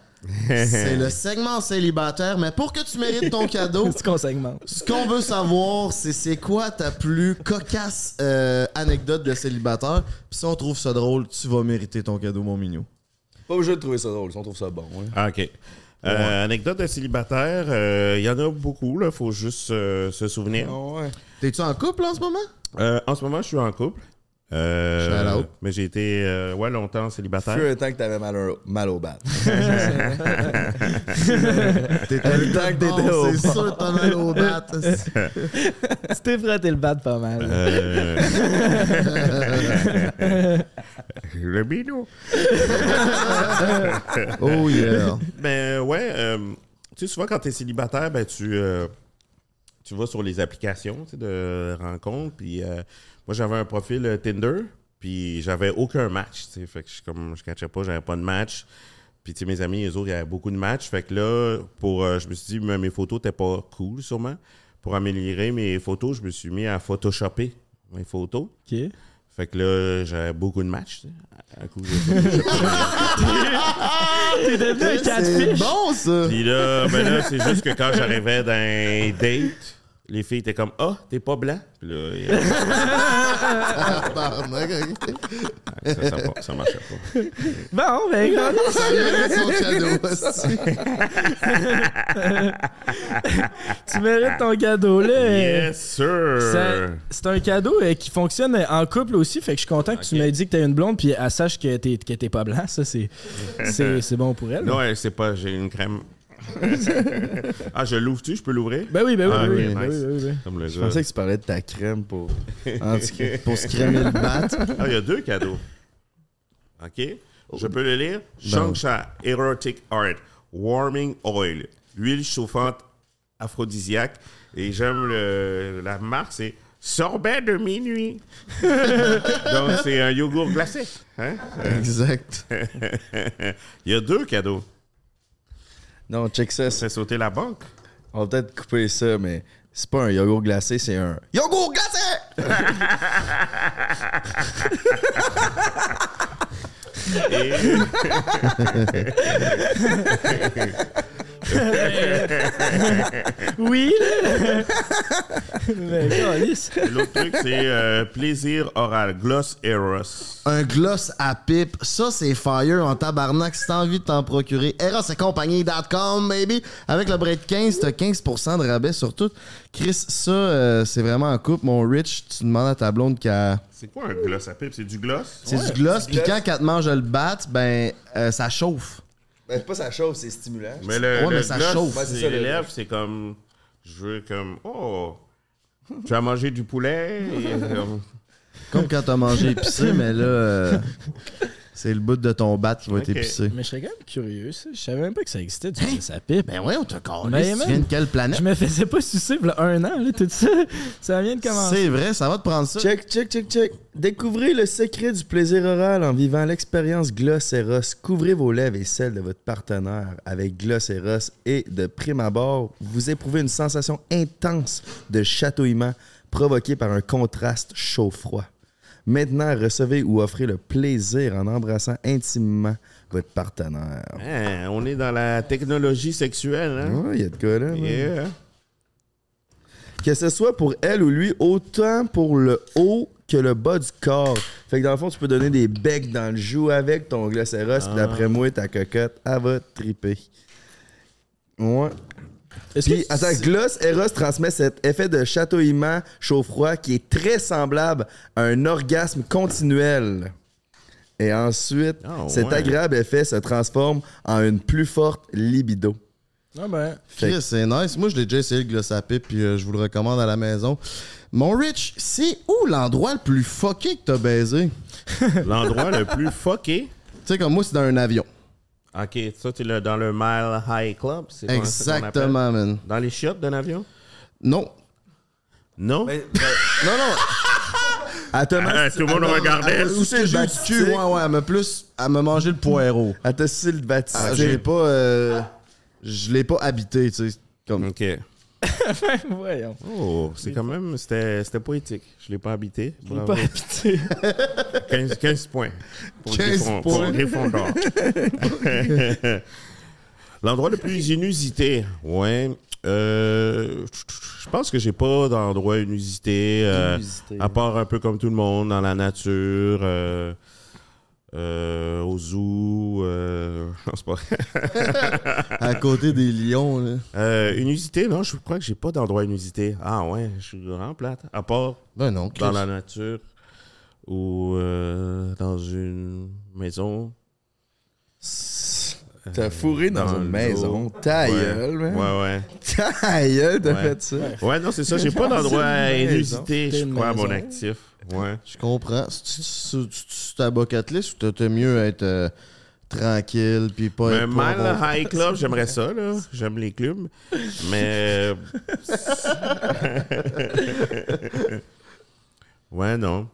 C'est le segment célibataire, mais pour que tu mérites ton cadeau, C'est qu'on ce qu'on veut savoir, c'est c'est quoi ta plus cocasse euh, anecdote de célibataire. Puis si on trouve ça drôle, tu vas mériter ton cadeau, mon mignon. Pas obligé de trouver ça drôle, si on trouve ça bon. hein. Ah, OK. Euh, Anecdote de célibataire, euh, il y en a beaucoup, là. Faut juste euh, se souvenir. Ah ouais. T'es-tu en couple en ce moment? Euh, en ce moment, je suis en couple. Euh, mais j'ai été euh, ouais, longtemps célibataire. Fut un temps que t'avais mal, au- mal au bat. T'étais Le temps que t'étais au C'est sûr, t'as mal au bat. Tu t'es frotté le bat pas mal. Euh, le bino. Oh yeah. Ben ouais, euh, tu sais, souvent quand t'es célibataire, ben tu, euh, tu vas sur les applications de rencontres. Puis euh, moi, j'avais un profil euh, Tinder, puis j'avais aucun match. tu sais, Fait que je, comme, je catchais pas, j'avais pas de match. Puis tu sais, mes amis, les autres, il y avait beaucoup de matchs. Fait que là, pour, euh, je me suis dit, mais mes photos n'étaient pas cool, sûrement. Pour améliorer mes photos, je me suis mis à photoshopper mes photos. Ok. Fait que là, j'avais beaucoup de matchs. À coup, j'ai- T'es devenu un catfish. bon, ça. Puis là, ben là, c'est juste que quand j'arrivais dans un date, les filles étaient comme Ah, t'es pas blanc? Puis là, euh, ok. ça, ça, pas- ça marchait pas. Bon, ben, regarde. Ça mérite cadeau, hostie. tu mérites ton cadeau, là. Yes, sir. Ça- C'est un cadeau euh, qui fonctionne en couple aussi, fait que je suis content que tu m'aies dit que t'as une blonde puis elle sache que t'es que t'es pas blanc. Ça, c'est c'est c'est bon pour elle. Non, ouais, c'est pas, j'ai une crème. ah, je l'ouvre-tu? Je peux l'ouvrir? Ben oui, ben oui, Ah, ben oui, nice. oui, ben oui, ben oui. Comme le Je gars. pensais que tu parlais de ta crème pour. En tout cas. Pour se crémer le bat. Ah, il y a deux cadeaux. OK? Je peux le lire? Shangsha Erotic Art Warming Oil. Huile chauffante aphrodisiaque. Et j'aime la marque, c'est Sorbet de minuit. Donc, c'est un yogourt glacé. Hein? Exact. Il y a deux cadeaux. Non, check ça. c'est- sauter la banque. On va peut-être couper ça, mais c'est pas un yogourt glacé, c'est un yogourt glacé! Et Oui, là. ben, l'autre truc, c'est euh, plaisir oral. Gloss Eros. Un gloss à pipe, ça c'est fire en tabarnak si t'as envie de t'en procurer. Erosetcompagnie.com, baby. Avec le break 15, t'as 15% de rabais sur tout. Chris, ça euh, c'est vraiment en coupe. Mon Rich, tu demandes à ta blonde qu'elle. C'est quoi un gloss à pipe? C'est du gloss? C'est du gloss, puis quand elle te mange le bat, ben euh, ça chauffe. Ben, c'est pas ça chauffe, c'est stimulant. Mais le, Ouais, le mais ça gloss, chauffe. C'est c'est ça, le- les lèvres, c'est comme... Je veux comme... Oh! Tu as mangé du poulet? et, euh, Comme quand t'as mangé épicé, mais là, euh, c'est le bout de ton bat qui va Ok. être épicé. Mais je serais quand même curieux, ça. Je savais même pas que ça existait du gloss à pipe. Ben ouais, on te calme. Ben, tu viens de quelle planète? Je me faisais pas sucer a un an, là, tout ça. Ça vient de commencer. C'est vrai, ça va te prendre ça. Check, check, check, check. Découvrez le secret du plaisir oral en vivant l'expérience Gloss Eros. Couvrez vos lèvres et celles de votre partenaire avec Gloss Eros et de prime abord, vous éprouvez une sensation intense de chatouillement provoquée par un contraste chaud-froid. Maintenant, recevez ou offrez le plaisir en embrassant intimement votre partenaire. hein, on est dans la technologie sexuelle, hein? Ouais, il y a de quoi là. Yeah. Que ce soit pour elle ou lui, autant pour le haut que le bas du corps. Fait que dans le fond, tu peux donner des becs dans le joue avec ton glacéros, puis d'après moi, ta cocotte, elle va triper. Ouais. Puis, que attends, Gloss Eros transmet cet effet de chatouillement chaud-froid qui est très semblable à un orgasme continuel. Et ensuite, Ah, cet ouais. agréable effet se transforme en une plus forte libido. Ah ben, Fait- Chris, c'est nice. Moi, je l'ai déjà essayé le gloss à pipe, puis euh, je vous le recommande à la maison. Mon Rich, c'est où l'endroit le plus fucké que t'as baisé? L'endroit le plus fucké? Tu sais, comme moi, c'est dans un avion. OK, ça, tu es dans le Mile High Club? c'est c'est? Exactement, man. Dans les chiottes d'un avion? Non. Non? Non, non. À Thomas, Ah, tout le monde regardait. Où c'est le cul? Ouais, ouais, elle m'a plus... Elle m'a mangé le poireau. à te le baptisé. Ah, je l'ai pas... euh, Je l'ai pas habité, tu sais. Comme... OK. voyons. Oh, c'est quand même... C'était c'était poétique. Je l'ai pas habité. Faut Bravo. pas habiter. 15, 15 points. Pour 15 Griffon- pour points. Gryffondor. L'endroit le plus inusité, ouais. Euh, je pense que j'ai pas d'endroit inusité, euh, Inusité. à part un peu comme tout le monde, dans la nature, euh, euh, au zoo. euh, non, c'est pas. À côté des lions, là. Euh, inusité, non, je crois que j'ai pas d'endroit inusité. Ah ouais, je suis vraiment plate. À part Ben non, dans la nature ou euh, dans une maison. T'as fourré dans, dans une maison. Ta Ouais. gueule, man. Ouais, ouais. Ta gueule, t'as Ouais. fait ça. Ouais, non, c'est ça. J'ai pas d'endroit inusité, je crois, à mon actif. Ouais. Je comprends. C'est- ta bucket list ou t'as- mieux être euh, tranquille puis pas Mais être pas Mile avoir- High Club, j'aimerais ça, là. J'aime les clubs. Mais. ouais, non.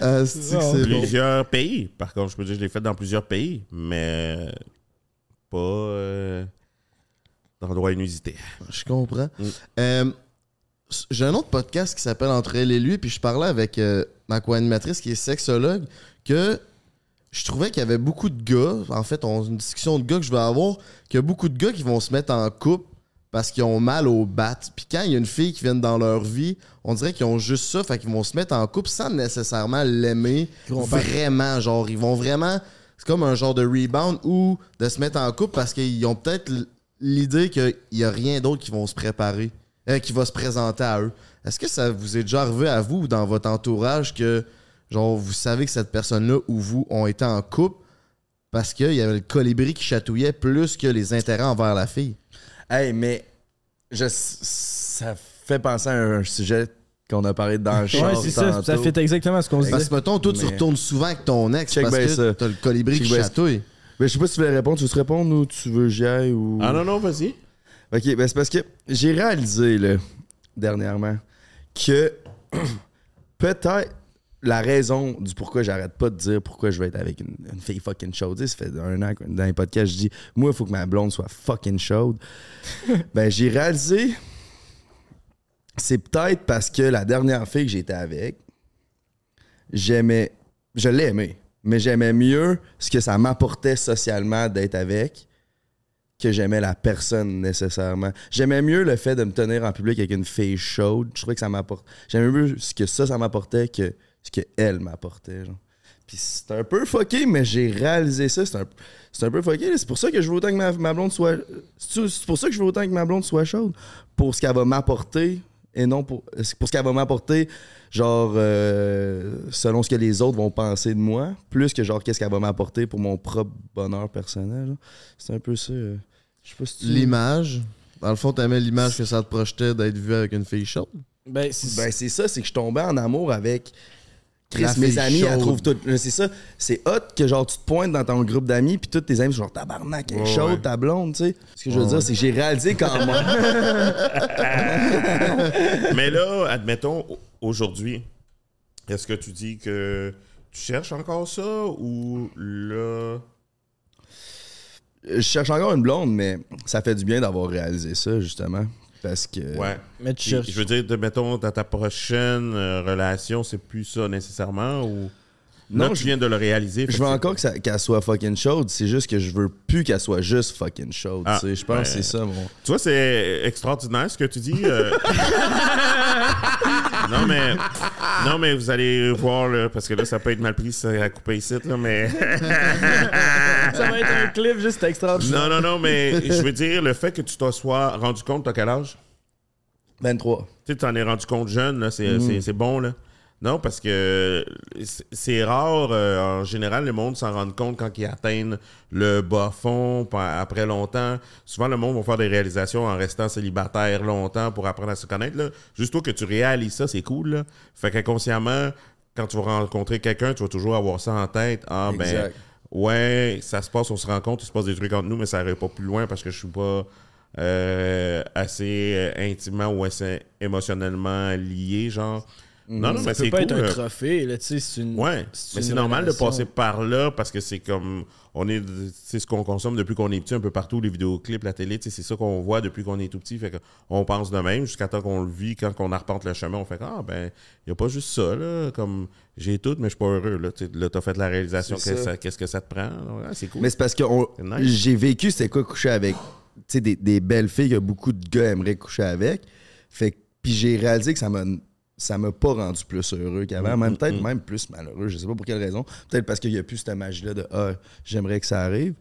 Ah, c'est bon? Plusieurs pays. Par contre, je peux dire que je l'ai fait dans plusieurs pays, mais pas euh, d'endroit inusité. Je comprends. Mm. Euh, J'ai un autre podcast qui s'appelle Entre elle et lui, puis je parlais avec euh, ma co-animatrice qui est sexologue, que je trouvais qu'il y avait beaucoup de gars, en fait, on une discussion de gars que je vais avoir, qu'il y a beaucoup de gars qui vont se mettre en couple parce qu'ils ont mal au bat. Puis quand il y a une fille qui vient dans leur vie, on dirait qu'ils ont juste ça, fait qu'ils vont se mettre en couple sans nécessairement l'aimer vraiment. Genre, ils vont vraiment. C'est comme un genre de rebound ou de se mettre en couple parce qu'ils ont peut-être l'idée qu'il n'y a rien d'autre qui vont se préparer, euh, qui va se présenter à eux. Est-ce que ça vous est déjà arrivé à vous ou dans votre entourage que, genre, vous savez que cette personne-là ou vous ont été en couple parce qu'il y avait le colibri qui chatouillait plus que les intérêts envers la fille? Hey, mais je, ça fait penser à un sujet qu'on a parlé dans le Ouais, char c'est ça. Ça fait exactement ce qu'on se Parce disait. que, mettons, toi, tu Mais- retournes souvent avec ton ex Check parce que t'as le colibri Check qui ça. Mais je sais pas si tu veux répondre. Tu veux te répondre ou tu veux que j'y aille ou? Ah non, non, vas-y. Ok, ben c'est parce que j'ai réalisé, là, dernièrement, que peut-être la raison du pourquoi j'arrête pas de dire pourquoi je veux être avec une, une fille fucking chaude. Tu sais, ça fait un an que dans les podcasts, je dis, moi, il faut que ma blonde soit fucking chaude. ben, j'ai réalisé, c'est peut-être parce que la dernière fille que j'étais avec, j'aimais, je l'aimais, mais j'aimais mieux ce que ça m'apportait socialement d'être avec que j'aimais la personne nécessairement. J'aimais mieux le fait de me tenir en public avec une fille chaude. Je trouvais que ça m'apporte. J'aimais mieux ce que ça, ça m'apportait que ce qu'elle m'apportait. genre. Puis c'est un peu fucké, mais j'ai réalisé ça. C'est un, un peu fucké. C'est pour ça que je veux autant que ma, ma blonde soit. C'est pour ça que je veux autant que ma blonde soit chaude. Pour ce qu'elle va m'apporter et non pour, pour ce qu'elle va m'apporter, genre, euh, selon ce que les autres vont penser de moi, plus que genre, qu'est-ce qu'elle va m'apporter pour mon propre bonheur personnel. C'est un peu ça. euh, Je sais pas si tu. L'image. Dans le fond, t'aimais l'image que ça te projetait d'être vu avec une fille chaude? Ben, c'est Ben, c'est ça, c'est que je tombais en amour avec. Chris, La mes amis, elles chaude. trouvent tout. C'est ça. C'est hot que genre tu te pointes dans ton groupe d'amis, puis tous tes amis sont genre tabarnak, elle est Ouais, chaude, ouais. ta blonde, tu sais. Ce que je veux dire, c'est que j'ai réalisé quand même. Mais là, admettons, aujourd'hui, est-ce que tu dis que tu cherches encore ça ou là? je cherche encore une blonde, mais ça fait du bien d'avoir réalisé ça, justement. Parce que. Ouais. Mais tu cherches. Je veux dire, de, mettons, dans ta prochaine euh, relation, c'est plus ça nécessairement ou? Non, Là, je- viens de le réaliser. Je veux encore qu'elle soit fucking chaude, c'est juste que je veux plus qu'elle soit juste fucking chaude. Ah, je pense que c'est ça, mon. Tu vois, c'est extraordinaire ce que tu dis. euh. non, mais, non, mais vous allez voir, là, parce que là, ça peut être mal pris ça, à couper ici, là, mais. Ça va être un clip juste extraordinaire. non, non, non, mais je veux dire, le fait que tu t'en sois rendu compte, t'as quel âge? 23. Tu sais, t'en es rendu compte jeune, c'est, c'est, c'est bon, là. Non, parce que c'est- rare, euh, en général, le monde s'en rend compte quand ils atteignent le bas fond après longtemps. Souvent, le monde va faire des réalisations en restant célibataire longtemps pour apprendre à se connaître. Là. Juste toi que tu réalises ça, c'est cool. Là. Fait qu'inconsciemment, quand tu vas rencontrer quelqu'un, tu vas toujours avoir ça en tête. Ah, ben, ouais, ça se passe, on se rencontre, il se passe des trucs entre nous, mais ça n'arrive pas plus loin parce que je suis pas euh, assez euh, intimement ou assez émotionnellement lié, genre. Non, non, mais Ça c'est peut pas cool. être un euh, trophée, là, tu sais, c'est une. Ouais, c'est mais c'est normal de passer par là parce que c'est comme on est c'est ce qu'on consomme depuis qu'on est petit un peu partout les vidéoclips, la télé, tu sais, c'est ça qu'on voit depuis qu'on est tout petit, fait qu'on pense de même jusqu'à temps qu'on le vit quand on arpente le chemin, on fait ah ben il y a pas juste ça là, comme j'ai tout mais je suis pas heureux là, tu là t'as fait la réalisation C'est qu'est-ce que ça te prend, Ouais, c'est cool. Mais c'est parce que on- C'est nice. j'ai vécu c'était quoi coucher avec tu sais, des, des belles filles que beaucoup de gars aimeraient coucher avec. Fait que- puis j'ai réalisé que ça m'a ça m'a pas rendu plus heureux qu'avant, Mm, même peut-être même plus malheureux, je sais pas pour quelle raison. Peut-être parce qu'il y a plus cette magie là de ah, j'aimerais que ça arrive.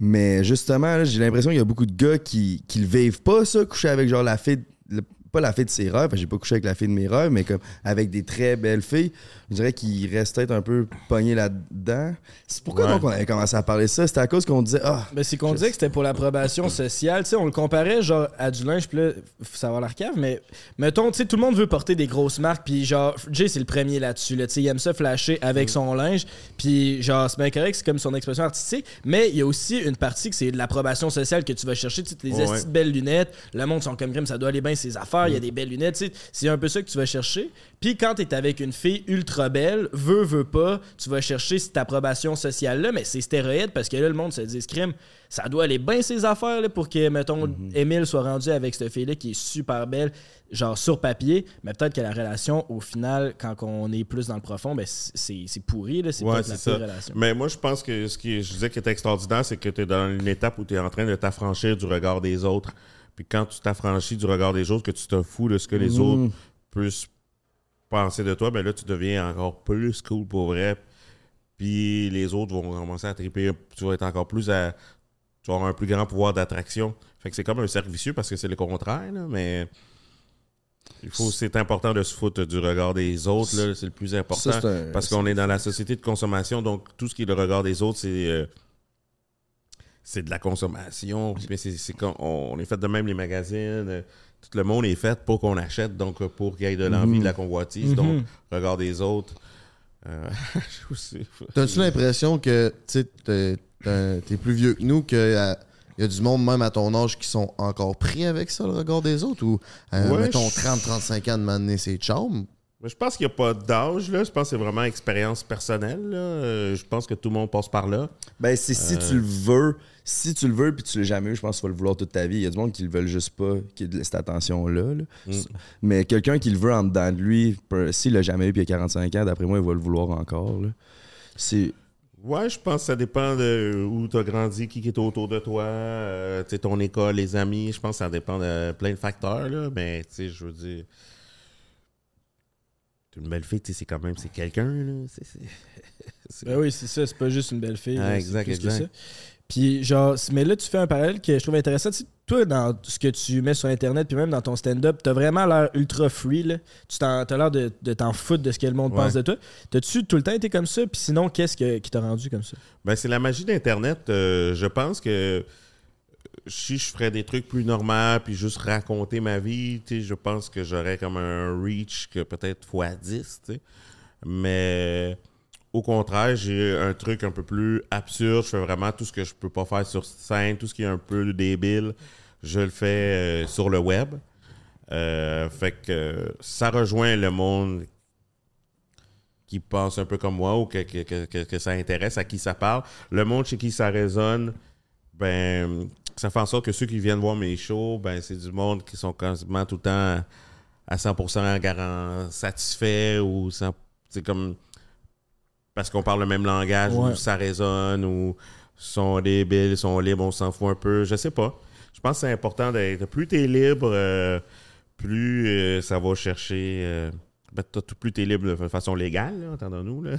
Mais justement, là, j'ai l'impression qu'il y a beaucoup de gars qui qui le vivent pas ça, coucher avec genre la fille le- pas la fille de ses rêves, j'ai pas couché avec la fille de mes rêves, mais comme avec des très belles filles, je dirais qu'il reste peut-être un peu pogné là-dedans. C'est pourquoi Ouais. donc on avait commencé à parler de ça? C'était à cause qu'on disait, ah, Ben, c'est qu'on disait que c'était pour l'approbation sociale. Tu sais, on le comparait genre à du linge, puis là, faut savoir la recave, mais mettons, tu sais, tout le monde veut porter des grosses marques, puis genre, Jay, c'est le premier là-dessus. Là, tu sais, il aime ça flasher avec son linge, puis genre, c'est bien correct, c'est comme son expression artistique, mais il y a aussi une partie que c'est de l'approbation sociale que tu vas chercher, tu sais, les Ouais. belles lunettes, le monde sont comme crime, ça doit aller bien ses affaires, il y a des belles lunettes, tu sais, c'est un peu ça que tu vas chercher. Puis quand t'es avec une fille ultra belle, veut, veut pas, tu vas chercher cette approbation sociale-là, mais c'est stéroïde parce que là, le monde se dit, crime, ça doit aller bien ses affaires là, pour que, mettons, Émile soit rendu avec cette fille-là qui est super belle, genre sur papier, mais peut-être que la relation, au final, quand on est plus dans le profond, ben c'est pourri, c'est Ouais, peut-être la pire relation. Mais moi, je pense que ce qui, je disais qui est extraordinaire, c'est que tu es dans une étape où tu es en train de t'affranchir du regard des autres. Puis quand tu t'affranchis du regard des autres, que tu te fous de ce que les autres puissent penser de toi, ben là, tu deviens encore plus cool pour vrai. Puis les autres vont commencer à triper. Tu vas être encore plus à. Tu vas avoir un plus grand pouvoir d'attraction. Fait que c'est comme un cercle vicieux parce que c'est le contraire, là, mais. Il faut, c'est important de se foutre du regard des autres, là, c'est le plus important. Ça, c'est un- parce qu'on est dans la société de consommation, donc tout ce qui est le regard des autres, c'est. euh, c'est de la consommation. Mais c'est, c'est qu'on- on, est fait de même les magazines. Euh, tout le monde est fait pour qu'on achète, donc euh, pour qu'il y ait de l'envie, de la convoitise. Donc, regard des autres. Euh. T'as-tu l'impression que tu sais, t'es t'es plus vieux que nous, qu'il y a y a du monde, même à ton âge, qui sont encore pris avec ça, le regard des autres? Ou, euh, Ouais, mettons, je- 30-35 ans de m'amener ses chums? Mais je pense qu'il n'y a pas d'âge, là. Je pense que c'est vraiment expérience personnelle, là. Euh, je pense que tout le monde passe par là. Ben, c'est si tu le veux, si tu le veux puis tu l'as jamais eu, je pense que tu vas le vouloir toute ta vie. Il y a du monde qui le veulent juste pas, qui a cette attention-là. là. Mais quelqu'un qui le veut en dedans de lui, s'il l'a jamais eu puis il a 45 ans, d'après moi, il va le vouloir encore. C'est. Ouais, je pense que ça dépend de où tu as grandi, qui est autour de toi, euh, ton école, les amis. Je pense que ça dépend de plein de facteurs, là. Mais, tu sais, je veux dire. Une belle fille, tu sais, c'est quand même c'est quelqu'un, Ben oui, c'est ça, c'est pas juste une belle fille. Ah, là, exact, plus que exact. ça. Puis, genre, mais là, tu fais un parallèle que je trouve intéressant. Tu sais, toi, dans ce que tu mets sur Internet, puis même dans ton stand-up, t'as vraiment l'air ultra free, là. Tu t'en- t'as l'air de, de t'en foutre de ce que le monde Ouais. pense de toi. T'as-tu tout le temps été comme ça? Puis sinon, qu'est-ce que- qui t'a rendu comme ça? Ben, c'est la magie d'Internet. Euh, je pense que si je ferais des trucs plus normaux puis juste raconter ma vie, je pense que j'aurais comme un reach que peut-être x 10, tu sais. Mais au contraire, j'ai un truc un peu plus absurde. Je fais vraiment tout ce que je peux pas faire sur scène, tout ce qui est un peu débile, je le fais euh, sur le web. Euh, fait que ça rejoint le monde qui pense un peu comme moi ou que- que ça intéresse, à qui ça parle. Le monde chez qui ça résonne, ben, ça fait en sorte que ceux qui viennent voir mes shows, ben, c'est du monde qui sont quasiment tout le temps à 100% garant, satisfaits ou c'est comme parce qu'on parle le même langage Ouais. ou ça résonne ou sont débiles, sont libres, on s'en fout un peu, je sais pas. Je pense que c'est important d'être plus t'es libre, euh, plus euh, ça va chercher euh, ben, plus t'es libre de façon légale, entendons-nous.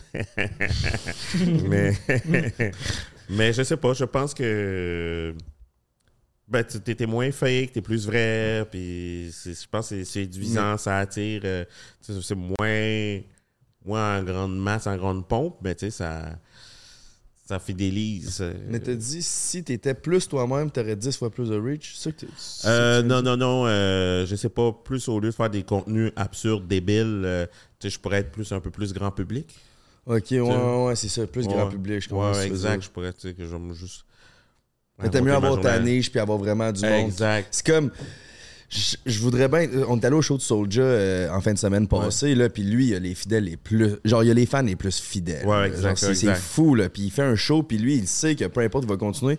Mais, mais je sais pas, je pense que ben, tu- t'es moins fake, t'es plus vrai, puis c'est- je pense que c'est séduisant, ça attire. euh, c'est moins, moins en grande masse, en grande pompe, mais tu sais, ça, ça fidélise. euh. Mais t'as dit, si t'étais plus toi-même, t'aurais 10 fois plus de reach. Que Euh, non, non, non, euh, je sais pas, plus au lieu de faire des contenus absurdes, débiles, tu sais, je pourrais être plus un peu plus grand public. Ok, ouais, ouais, c'est ça. Plus grand public, je comprends. Ouais, exact, je pourrais, tu sais, que je juste. Mais t'aimes mieux avoir ta niche puis avoir vraiment du monde. Exact. C'est comme. Je, je voudrais bien. On est allé au show de Soulja euh, en fin de semaine passée, là, puis lui, il a les fidèles les plus. Genre, il y a les fans les plus fidèles. Ouais, exact, c'est, fou, là. Puis il fait un show, puis lui, il sait que peu importe, il va continuer.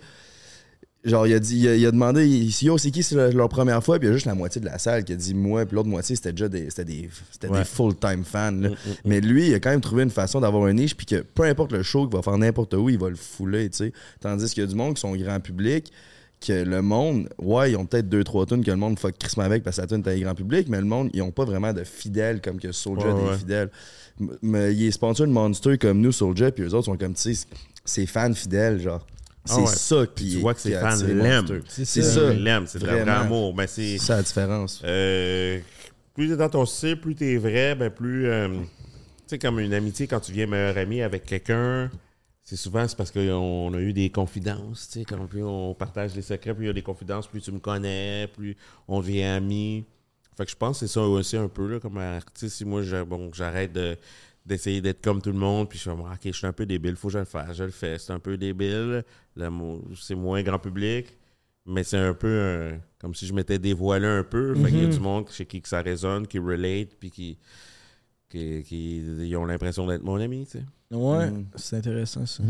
Genre, il a, dit, il a, il a demandé, il- yo, c'est qui c'est leur, première fois, puis il y a juste la moitié de la salle qui a dit moi, puis l'autre moitié, c'était déjà des, c'était des, c'était Ouais. des full-time fans. Mm, là. Mais lui, il a quand même trouvé une façon d'avoir un niche, puis que peu importe le show qu'il va faire n'importe où, il va le fouler, tu sais. Tandis qu'il y a du monde qui sont grand public, que le monde, ouais, ils ont peut-être deux, trois tunes que le monde fuck crissement avec parce que la tune est grand public, mais le monde, ils ont pas vraiment de fidèles comme que Soulja Ouais, fidèles. M- Mais il est sponsor de Monster comme nous, Soulja, puis eux autres sont comme, tu sais, c'est fans fidèles, genre. C'est Ah ouais. ça qui Tu vois que ses fans l'aiment. C'est C'est ça. Ils l'aiment, c'est de vrai amour. Ben, c'est. C'est ça la différence. Euh, plus t'es dans ton style, plus t'es vrai, ben plus. euh, tu sais, comme une amitié, quand tu viens meilleur ami avec quelqu'un, c'est souvent c'est parce qu'on a eu des confidences. Tu sais, quand plus on partage des secrets, plus il y a des confidences, plus tu me connais, plus on devient amis. Fait que je pense que c'est ça aussi un peu, là, comme artiste. Si moi, je- bon, j'arrête de d'essayer d'être comme tout le monde, puis je suis comme, ok, je suis un peu débile, faut que je le fasse, je le fais. C'est un peu débile, L'amour, c'est moins grand public, mais c'est un peu un- comme si je m'étais dévoilé un peu. Fait qu'il y a Mhm. du monde chez qui que ça résonne, qui relate, puis qui, qui, qui- ils ont l'impression d'être mon ami, tu sais. Ouais, Mm. c'est intéressant ça.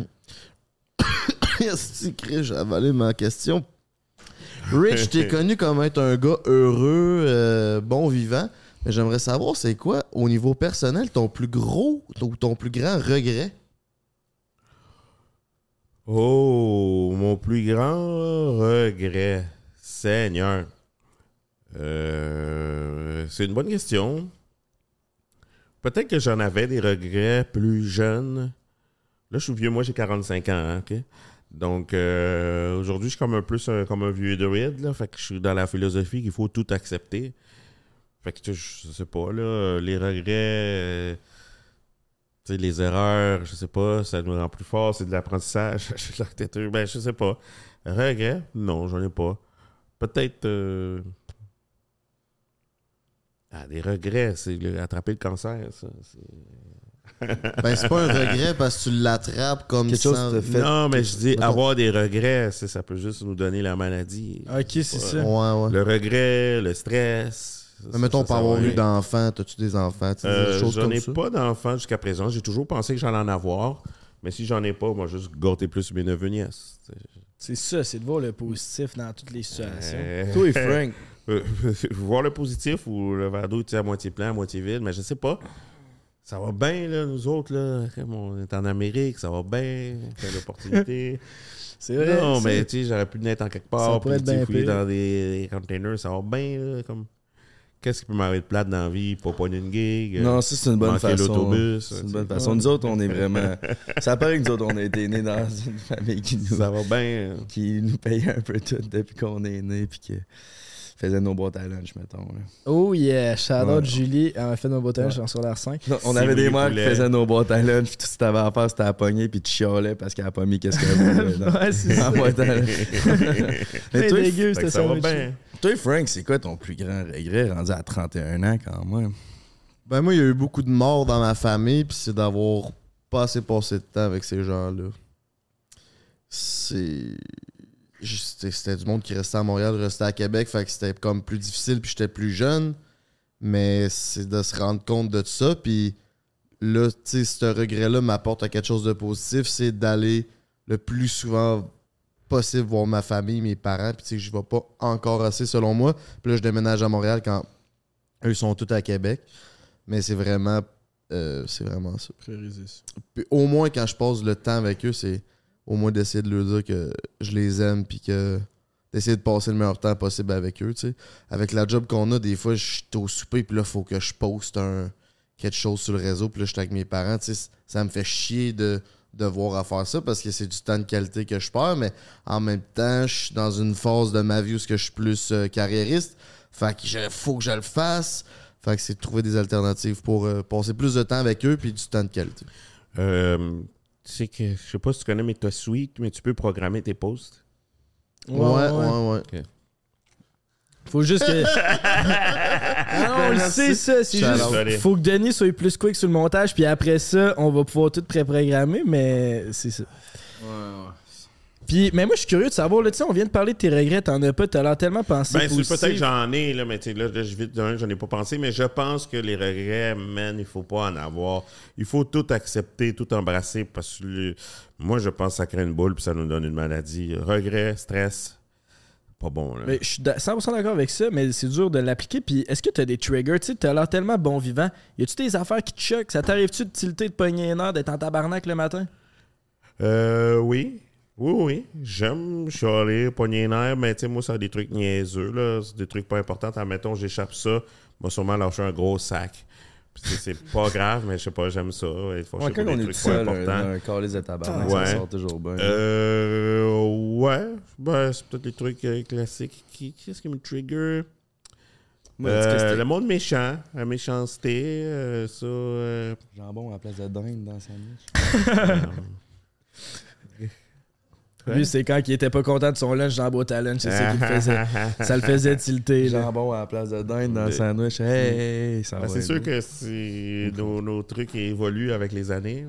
Est-ce que j'ai avalé ma question? Rich, t'es connu comme être un gars heureux, euh, bon vivant. J'aimerais savoir, c'est quoi, au niveau personnel, ton plus gros ou ton plus grand regret? Oh, mon plus grand regret. Seigneur. Euh, c'est une bonne question. Peut-être que j'en avais des regrets plus jeunes. Là, je suis vieux, moi j'ai 45 ans, hein, OK? Donc, euh, aujourd'hui, je suis comme un- comme un vieux druide, là. Fait que je suis dans la philosophie qu'il faut tout accepter. Fait que, tu sais, je sais pas, là, les regrets... euh, tu sais, les erreurs, je sais pas, ça nous rend plus fort, c'est de l'apprentissage. L'architecture, ben, je sais pas. Regrets? Non, j'en ai pas. Peut-être. euh, Ah, des regrets, c'est le- attraper le cancer, ça. c'est- Ben, c'est pas un regret parce que tu l'attrapes comme Quelque chose sans- fait- Non, mais je dis, avoir des regrets, ça peut juste nous donner la maladie. Ok, c'est ça. Ouais, ouais. Le regret, le stress. Mais mettons, pas avoir eu d'enfants, t'as-tu des enfants? Euh, des choses j'en ai ça? pas d'enfants jusqu'à présent. J'ai toujours pensé que j'allais en avoir. Mais si j'en ai pas, moi, juste gâter plus mes neveux nièces. C'est ça, c'est de voir le positif dans toutes les situations. Euh, Toi et Frank, Euh, voir le positif ou le verre d'eau à moitié plein, à moitié vide, mais je sais pas. Ça va bien, là, nous autres, là. On est en Amérique, ça va bien. Plein d'opportunités. C'est vrai. non, mais tu sais, j'aurais pu naître en quelque Ça part, pourrait puis dans des, des containers, ça va bien, là. Comme... Qu'est-ce qui peut m'arriver de plate dans la vie? Pas pogner une gig? euh, non, ça c'est une bonne façon. l'autobus, C'est une bonne façon. Nous autres, on est vraiment. Ça paraît que nous autres, on a été nés dans une famille qui nous, Ça va bien. qui nous payait un peu tout depuis qu'on est nés, puis qui faisait nos boîtes à lunch, mettons. là. Oh yeah, Ouais. Julie, elle m'a fait nos bottins en sur l'air 5. Non, on Si avait des mères qui faisaient nos boîtes à lunch, puis tout ce que t'avais à faire, c'était à pogner, puis tu chialais parce qu'elle a pas mis qu'est-ce qu'elle voulait. dans- ouais, c'est ça. Mais toi, dégueu, ça va bien. toi, Frank, c'est quoi ton plus grand regret rendu à 31 ans quand même? Ben, moi, il y a eu beaucoup de morts dans ma famille, puis c'est d'avoir pas assez passé de temps avec ces gens-là. C'est. C'était du monde qui restait à Montréal, restait à Québec, fait que c'était comme plus difficile, puis j'étais plus jeune. Mais c'est de se rendre compte de ça, puis là, tu sais, ce regret-là m'apporte à quelque chose de positif, c'est d'aller le plus souvent possible voir ma famille, mes parents, puis tu sais, je vais pas encore assez selon moi. Puis là, je déménage à Montréal quand eux sont tous à Québec. Mais c'est vraiment. euh, c'est vraiment ça. Prioriser ça. Puis au moins, quand je passe le temps avec eux, c'est au moins d'essayer de leur dire que je les aime, puis que d'essayer de passer le meilleur temps possible avec eux, tu sais. Avec la job qu'on a, des fois, je suis au souper, puis là, faut que je poste un, quelque chose sur le réseau, puis là, je suis avec mes parents, tu sais. Ça me fait chier de devoir à faire ça parce que c'est du temps de qualité que je perds, mais en même temps, je suis dans une phase de ma vie où je suis plus euh, carriériste. Fait que faut que je le fasse. Fait que c'est de trouver des alternatives pour euh, passer plus de temps avec eux puis du temps de qualité. Euh, tu sais que, je sais pas si tu connais MetaSuite, mais tu peux programmer tes posts. Ouais, ouais, ouais. Faut juste que. Ah non, on le sait, ça. C'est juste. Faut que Denis soit plus quick sur le montage, puis après ça, on va pouvoir tout préprogrammer, mais c'est ça. Puis, mais moi, je suis curieux de savoir, là, tu sais, on vient de parler de tes regrets, t'en as pas, t'as l'air tellement pensé Ben, c'est peut-être que j'en ai, là, mais tu sais, là, là, je vite d'un, j'en ai pas pensé, mais je pense que les regrets, man, il faut pas en avoir. Il faut tout accepter, tout embrasser, parce que le- moi, je pense que ça crée une boule, puis ça nous donne une maladie. Regret, stress, pas bon, là. Mais je suis da- 100% d'accord avec ça, mais c'est dur de l'appliquer. Puis est-ce que t'as des triggers? Tu sais, t'as l'air tellement bon vivant. Y a-tu des affaires qui te choquent? Ça t'arrive-tu de tilter, de pogner une heure, d'être en tabarnak le matin? Euh, oui. Oui, oui. J'aime chialer, pogner les nerfs, mais tu sais, moi, ça a des trucs niaiseux, là. C'est des trucs pas importants. Admettons, j'échappe ça, moi, sûrement lâcher un gros sac. C'est- c'est pas grave, mais je sais pas, j'aime ça. Il faut Ouais, quand on des est trucs seul, importants. un, calice de tabac, Ouais. ça sort toujours bien. Euh, ouais, ben, c'est peut-être les trucs euh, classiques. Qui- Qu'est-ce qui me trigger? Euh, le monde méchant, la méchanceté, euh, ça. jambon à la place de dinde dans le sandwich. Ouais. Lui, c'est quand il était pas content de son lunch dans la boîte à lunch, c'est ça qui le faisait. Ça le faisait tilter. Jambon à la place de dinde dans le sandwich. Hey, ça Ben, va c'est sûr beau. que nos trucs évoluent avec les années.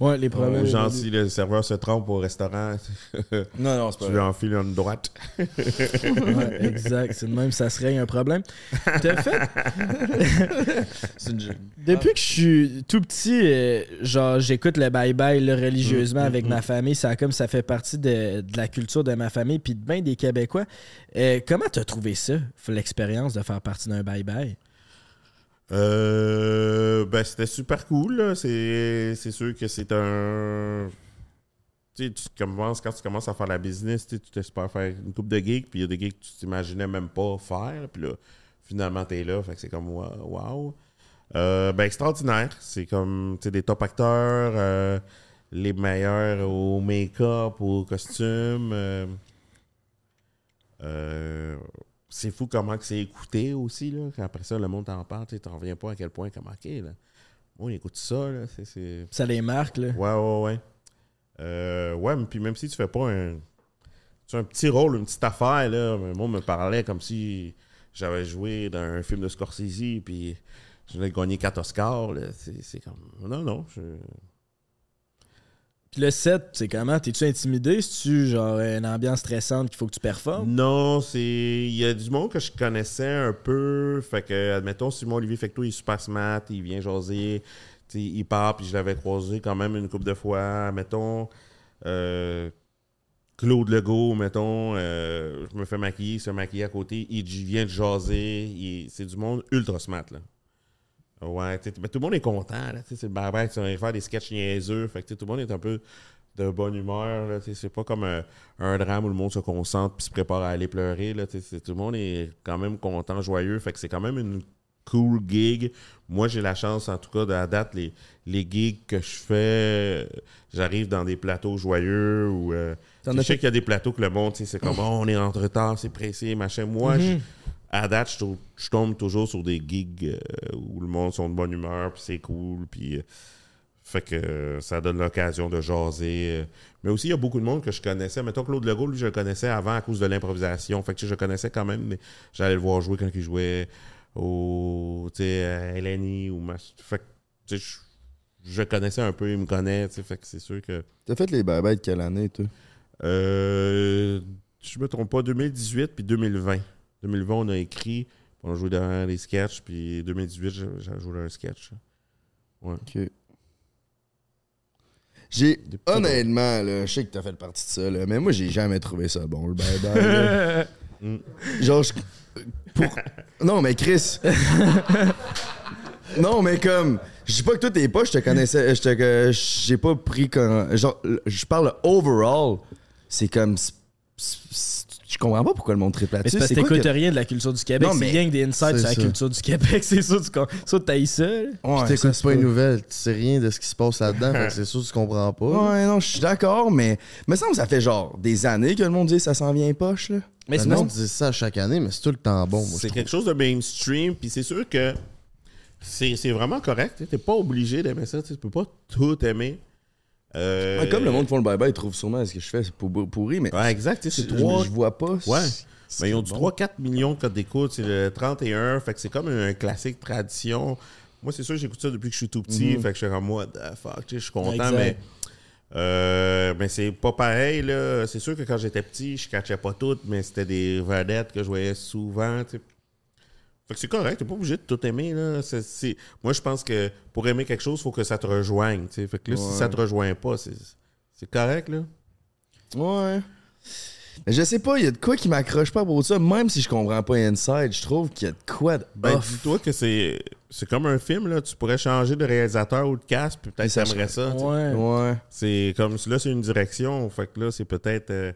Ouais, les problèmes. Euh, genre, si le serveur se trompe au restaurant, Non, non, c'est pas tu lui enfiles une droite. Ouais, exact. C'est de même, ça serait un problème. T'as fait. C'est une Depuis que je suis tout petit, euh, genre, j'écoute le bye-bye là, religieusement Mm, avec mm, ma famille. Ça a comme ça fait partie de, de la culture de ma famille puis de bien des Québécois. Euh, comment t'as trouvé ça, l'expérience de faire partie d'un bye-bye? Euh, ben, c'était super cool. C'est sûr que c'est un. Tu sais, tu commences, quand tu commences à faire la business, tu t'espères faire une coupe de gigs, puis il y a des gigs que tu t'imaginais même pas faire, puis là, finalement, t'es là, fait que c'est comme wow. Euh, ben, extraordinaire. C'est comme, tu sais, des top acteurs, euh, les meilleurs au make-up, au costume. euh, euh, c'est fou comment c'est écouté aussi. Là. Après ça, le monde t'en parle, tu t'en reviens pas à quel point, comment, ok, là. On écoute ça, là. Ça les marque, là. Ouais, ouais, ouais. Euh, ouais, mais puis même si tu fais pas un, tu sais, un petit rôle, une petite affaire, là, le monde me parlait comme si j'avais joué dans un film de Scorsese, puis je venais de gagner 4 Oscars. C'est, c'est comme. Non, non. Je... Le set, c'est comment? T'es-tu intimidé? C'est-tu genre une ambiance stressante qu'il faut que tu performes? Non, c'est. Il y a du monde que je connaissais un peu. Fait que, admettons, Simon Olivier Fecto, il est super smart, il vient jaser. il part, puis je l'avais croisé quand même une couple de fois. Mettons. euh, Claude Legault, mettons, euh, je me fais maquiller, se maquiller à côté, il vient de jaser, il- c'est du monde ultra smart, là. Ouais, tu sais, mais tout le monde est content, là, c'est le barbec, tu vas faire des sketchs niaiseux, fait que tout le monde est un peu de bonne humeur, là, c'est pas comme un, un drame où le monde se concentre puis se prépare à aller pleurer, là, c'est- tout le monde est quand même content, joyeux, fait que c'est quand même une cool gig. Moi, j'ai la chance, en tout cas, de la date, les, les gigs que je fais, j'arrive dans des plateaux joyeux ou... euh, je sais fait- qu'il y a des plateaux que le monde, c'est comme, oh, on est en retard, c'est pressé, machin. Moi, je- à date, je, tombe toujours sur des gigs euh, où le monde sont de bonne humeur, puis c'est cool, puis... euh, fait que euh, ça donne l'occasion de jaser. Mais aussi, il y a beaucoup de monde que je connaissais. Mettons, Claude Legault, lui, je le connaissais avant à cause de l'improvisation. Fait que tu sais, je le connaissais quand même. mais J'allais le voir jouer quand il jouait au, tu sais, à LNI ou match. Fait que, tu sais, je, je connaissais un peu, il me connaît, tu. Fait que c'est sûr que... T'as fait les de quelle année, toi? Euh, je me trompe pas, 2018 puis 2020. 2020, on a écrit, on a joué dans les sketchs, puis 2018, j'ai joué dans un sketch. Ok. J'ai. Honnêtement, là, je sais que t'as fait partie de ça, là, mais moi, j'ai jamais trouvé ça bon, le bye-bye. là. Mm. Genre, je- pour... Non, mais Chris. non, mais comme. Je dis pas que toi, t'es pas, je te connaissais. Je te. J'ai pas pris comme. Genre, je parle overall. C'est comme. c'est- Je comprends pas pourquoi le monde triple Mais c'est parce que C'est quoi t'écoutes rien de la culture du Québec. Non, C'est mais- rien que des insights c'est sur la ça. culture du Québec. C'est sûr, tu ça, t'haïs ça. Ouais, ça, t'écoutes c'est pas une nouvelle, tu sais rien de ce qui se passe là-dedans, fait que c'est sûr que tu comprends pas. Ouais, non, je suis d'accord, mais. Me semble que ça fait genre des années que le monde dit que ça s'en vient poche, là. Mais Le sinon, monde dit ça chaque année, mais c'est tout le temps bon. moi, C'est quelque chose de mainstream, puis c'est sûr que c'est c'est vraiment correct. Tu n'es pas obligé d'aimer ça. Tu peux pas tout aimer. Euh, Ouais, comme le monde font le bye-bye, ils trouvent sûrement ce que je fais, c'est pour- pourri, mais. Ouais, exact. tu sais, je, C'est trois. je vois pas. Ouais. Mais ils ont du est bon. 3-4 millions de codes d'écoute. C'est le 31. Fait que c'est comme un classique tradition. Moi, c'est sûr, j'écoute ça depuis que je suis tout petit. Fait que je suis comme moi, the fuck, je suis content, Exact. mais. Euh, mais c'est pas pareil, là. C'est sûr que quand j'étais petit, je catchais pas tout, mais c'était des vedettes que je voyais souvent, tu sais. Fait que c'est correct, t'es pas obligé de tout aimer, là. C'est- c'est- Moi, je pense que pour aimer quelque chose, il faut que ça te rejoigne. Fait que là, si ça te rejoint pas, c'est c'est correct, là. Ouais. Mais je sais pas, il y a de quoi qui m'accroche pas pour ça, même si je comprends pas Inside, je trouve qu'il y a de quoi de Ben, off. dis-toi que c'est c'est comme un film, là. Tu pourrais changer de réalisateur ou de casque, puis peut-être Ça t'aimerais ça. ouais. Ouais. C'est comme là, c'est une direction. Fait que là, c'est peut-être. euh,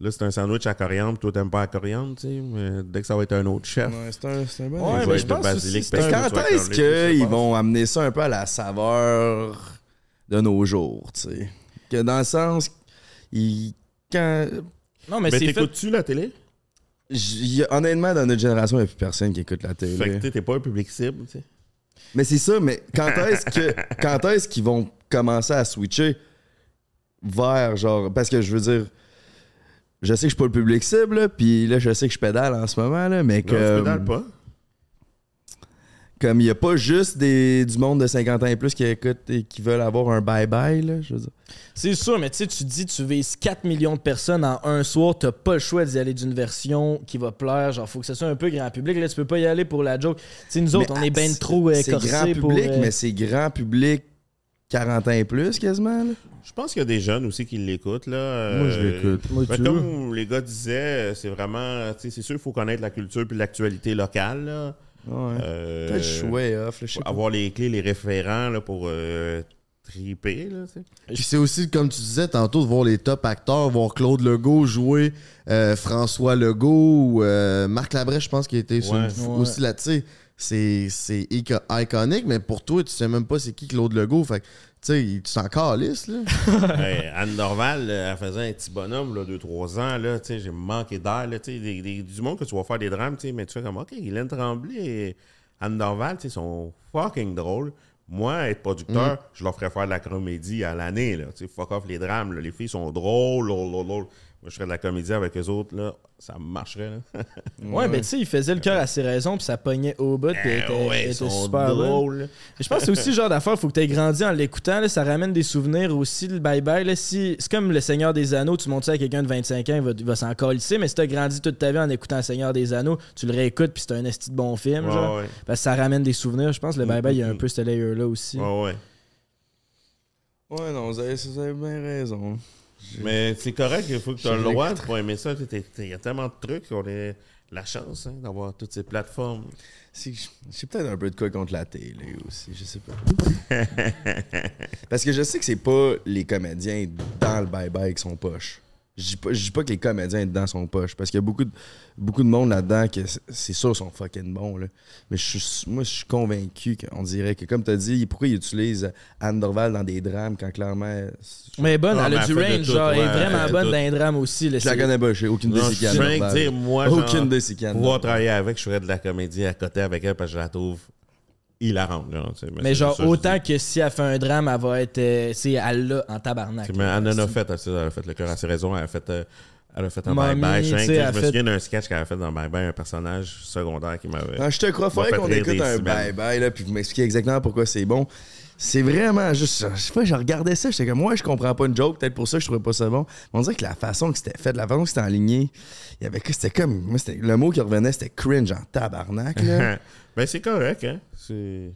Là, c'est un sandwich à coriandre, toi, t'aimes pas la coriandre, tu sais. Mais dès que ça va être un autre chef, Ouais, c'est un, c'est un bon Ouais, mais je pense basilic, aussi, c'est quand est-ce qu'ils vont amener ça un peu à la saveur de nos jours, tu sais? Que dans le sens, ils, quand, Non, mais, Mais c'est fait. t'écoutes-tu la télé? j- honnêtement, dans notre génération, il n'y a plus personne qui écoute la télé. Fait que t'es pas un public cible, tu sais. Mais c'est ça, mais quand est-ce que quand est-ce qu'ils vont commencer à switcher vers genre parce que je veux dire je sais que je suis pas le public cible puis là je sais que je pédale en ce moment là, mais que pédales pas. comme il y a pas juste des du monde de 50 ans et plus qui écoutent et qui veulent avoir un bye bye là, je veux dire. C'est sûr, mais tu sais, tu dis, tu vises 4 millions de personnes en un soir, t'as pas le choix d'y aller d'une version qui va plaire. Genre, faut que ça soit un peu grand public. Là, tu peux pas y aller pour la joke. Tu sais, nous autres, Mais, on est ben trop C'est grand public, pour. euh, mais c'est grand public 40 ans et plus quasiment là. Je pense qu'il y a des jeunes aussi qui l'écoutent, là. Moi, je Euh, l'écoute. Moi, ben, comme les gars disaient, c'est vraiment. C'est sûr, il faut connaître la culture puis l'actualité locale, là. Ouais. Euh, Peut-être suis way off, là, avoir les clés, les référents là, pour euh, triper. Là. Puis c'est aussi, comme tu disais tantôt, de voir les top acteurs, voir Claude Legault jouer euh, François Legault ou euh, Marc Labrèche, je pense, qui était Ouais. Ouais. aussi là, tu sais. C'est c'est ico- iconique, mais pour toi, tu sais même pas c'est qui Claude Legault. Fait que, tu sais, tu t'en calisses, là. Hey, Anne Dorval, euh, elle faisait un petit bonhomme, là, 2-3 ans, là, tu sais, j'ai manqué d'air, là, tu sais, du monde que tu vas faire des drames, tu sais, mais tu fais comme, OK, Hélène Tremblay et Anne Dorval, tu sais, sont fucking drôles. Moi, être producteur, je leur ferais faire de la comédie à l'année, là, tu sais, fuck off les drames, là, les filles sont drôles, lol, lol, lol. Moi, je ferais de la comédie avec eux autres, là, ça marcherait, là. Ouais, ben tu sais, il faisait le cœur à ses raisons, puis ça pognait au bout, puis était, Eh ouais, était super drôles. Je pense que c'est aussi le genre d'affaire, faut que tu aies grandi en l'écoutant. Ça ramène des souvenirs aussi, le bye-bye. là. Si, c'est comme le Seigneur des Anneaux, tu montres ça à quelqu'un de 25 ans, il va, il va s'en calisser, mais si tu as grandi toute ta vie en écoutant le Seigneur des Anneaux, tu le réécoutes, puis c'est un esti de bon film. Ouais, genre. ouais. Parce que ça ramène des souvenirs. Je pense que le bye-bye, il y a un peu ce layer-là aussi. Ouais, ouais. Ouais, non, vous avez, vous avez bien raison. Mais c'est correct, il faut que tu aies le droit l'écoute. pour aimer ça. Il y a tellement de trucs qu'on a la chance hein, d'avoir toutes ces plateformes. C'est j'ai peut-être un peu de quoi contre la télé aussi, je sais pas. Parce que je sais que c'est pas les comédiens dans le bye-bye qui sont poches. Je dis pas, je dis pas que les comédiens dedans sont poches, parce qu'il y a beaucoup de, beaucoup de monde là-dedans qui, c'est sûr, sont fucking bons. Là. Mais je suis, moi, je suis convaincu qu'on dirait que, comme tu as dit, pourquoi ils utilisent Anne Dorval dans des drames quand clairement. Mais bonne, elle mais a elle du range, tout, genre, elle est vraiment bonne tout. dans les drames aussi. là, Je la connais pas, j'ai aucune idée c'est qui je que Dorval. dire, moi, genre, Aucune idée c'est qui Anne pouvoir Dorval. travailler avec, je ferais de la comédie à côté avec elle parce que je la trouve hilarante. Sais. Mais c'est genre, ça, autant que si elle fait un drame, elle va être. euh, c'est elle l'a en tabarnak. Mais là. Anne en a fait, elle, elle a fait le cœur à ses raisons. Elle a fait, euh, elle a fait un Mamie, bye-bye. Je, elle me fait- souviens d'un sketch qu'elle a fait dans Bye-bye, un personnage secondaire qui m'avait. Ah, je te crois, faudrait qu'on écoute un semaines. bye-bye, là, puis vous m'expliquez exactement pourquoi c'est bon. C'est vraiment juste. Je sais pas, je regardais ça, j'étais comme, moi, je comprends pas une joke, peut-être pour ça, je trouvais pas ça bon. Mais on dirait que la façon que c'était fait, la façon que c'était aligné, il y avait que c'était comme. Moi, le mot qui revenait, c'était cringe en tabarnak, ben, c'est correct, hein. C'est.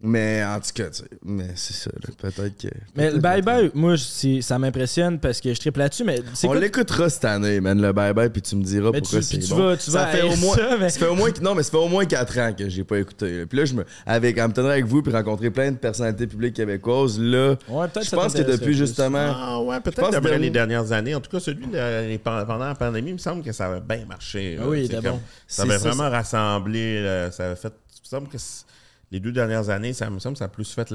Mais en tout cas, tu sais, mais c'est ça, là, peut-être que. Mais le bye-bye, moi, c'est- ça m'impressionne parce que je triple là-dessus, mais c'est On quoi- l'écoutera cette année, man, le bye-bye, puis tu me diras Mais pourquoi tu- c'est tu bon. vas- tu ça vas fait au moins, ça, mais- ça fait au moins, non, mais ça fait au moins 4 ans que j'ai pas écouté. là. Puis là, je me, avec, en me tenant avec vous, puis rencontrer plein de personnalités publiques québécoises, là, Ouais, peut-être je pense que depuis justement, Ah ouais, Je peut-être pense après que- les dernières années. En tout cas, celui de pendant la pandémie, il me semble que ça avait bien marché. là. Ah oui, bon. Ça avait vraiment rassemblé. ça avait fait. Il me semble que les deux dernières années, ça me semble que ça a plus fait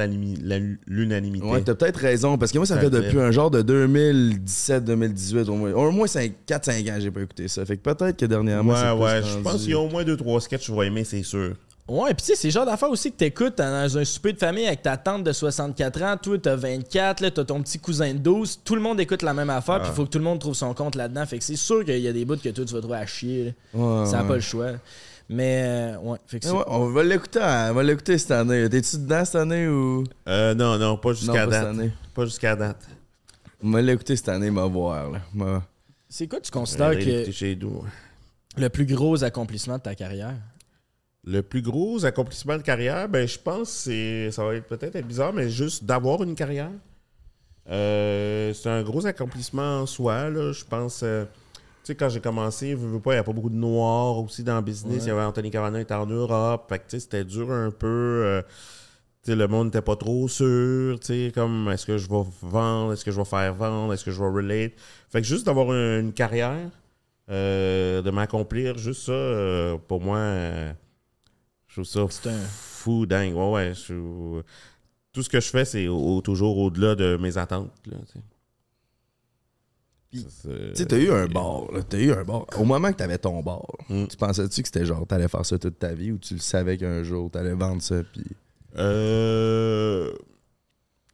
l'unanimité. Ouais, t'as peut-être raison. Parce que moi, ça fait depuis un genre de 2017-2018, au moins. Au moins 4-5 ans, j'ai pas écouté ça. Fait que peut-être que dernièrement. ouais, ouais. Je pense qu'il y a au moins deux, trois sketchs que je vais aimer, c'est sûr. Ouais, pis tu sais, c'est le genre d'affaires aussi que t'écoutes dans un souper de famille avec ta tante de 64 ans, toi t'as 24, là, t'as ton petit cousin de 12, tout le monde écoute la même affaire, puis Ah. il faut que tout le monde trouve son compte là-dedans. Fait que c'est sûr qu'il y a des bouts que toi tu vas trouver à chier. Ouais, Ça n'a ouais. pas le choix. Mais, euh, ouais, fait que Mais c'est. ouais, on va l'écouter, hein, on va l'écouter cette année. T'es-tu dedans cette année ou? Euh, non, non, pas jusqu'à date. cette année. Pas jusqu'à date. On va l'écouter cette année, m'a voir, là. M'a- C'est quoi tu considères que l'écouter chez nous. le plus gros accomplissement de ta carrière? Le plus gros accomplissement de carrière, ben je pense que c'est ça va être peut-être être bizarre, mais juste d'avoir une carrière. Euh, c'est un gros accomplissement en soi. Là. Je pense. euh, sais, quand j'ai commencé, veux, veux pas, il n'y a pas beaucoup de noirs aussi dans le business. Il y avait Anthony Cavana qui était en Europe. Fait que, tu sais, c'était dur un peu. euh, tu sais, le monde n'était pas trop sûr, tu sais, comme est-ce que je vais vendre, est-ce que je vais faire vendre, est-ce que je vais relate. Fait que juste d'avoir une, une carrière, euh, de m'accomplir, juste ça, euh, pour moi, euh, je trouve ça un- fou, dingue. Ouais, ouais. je- tout ce que je fais, c'est au- toujours au-delà de mes attentes. Là. Puis, Tu sais, t'as eu un bar, là. T'as eu un bar. Au moment que t'avais ton bar, Mm. tu pensais-tu que c'était genre, t'allais faire ça toute ta vie ou tu le savais qu'un jour t'allais vendre ça, puis. Euh,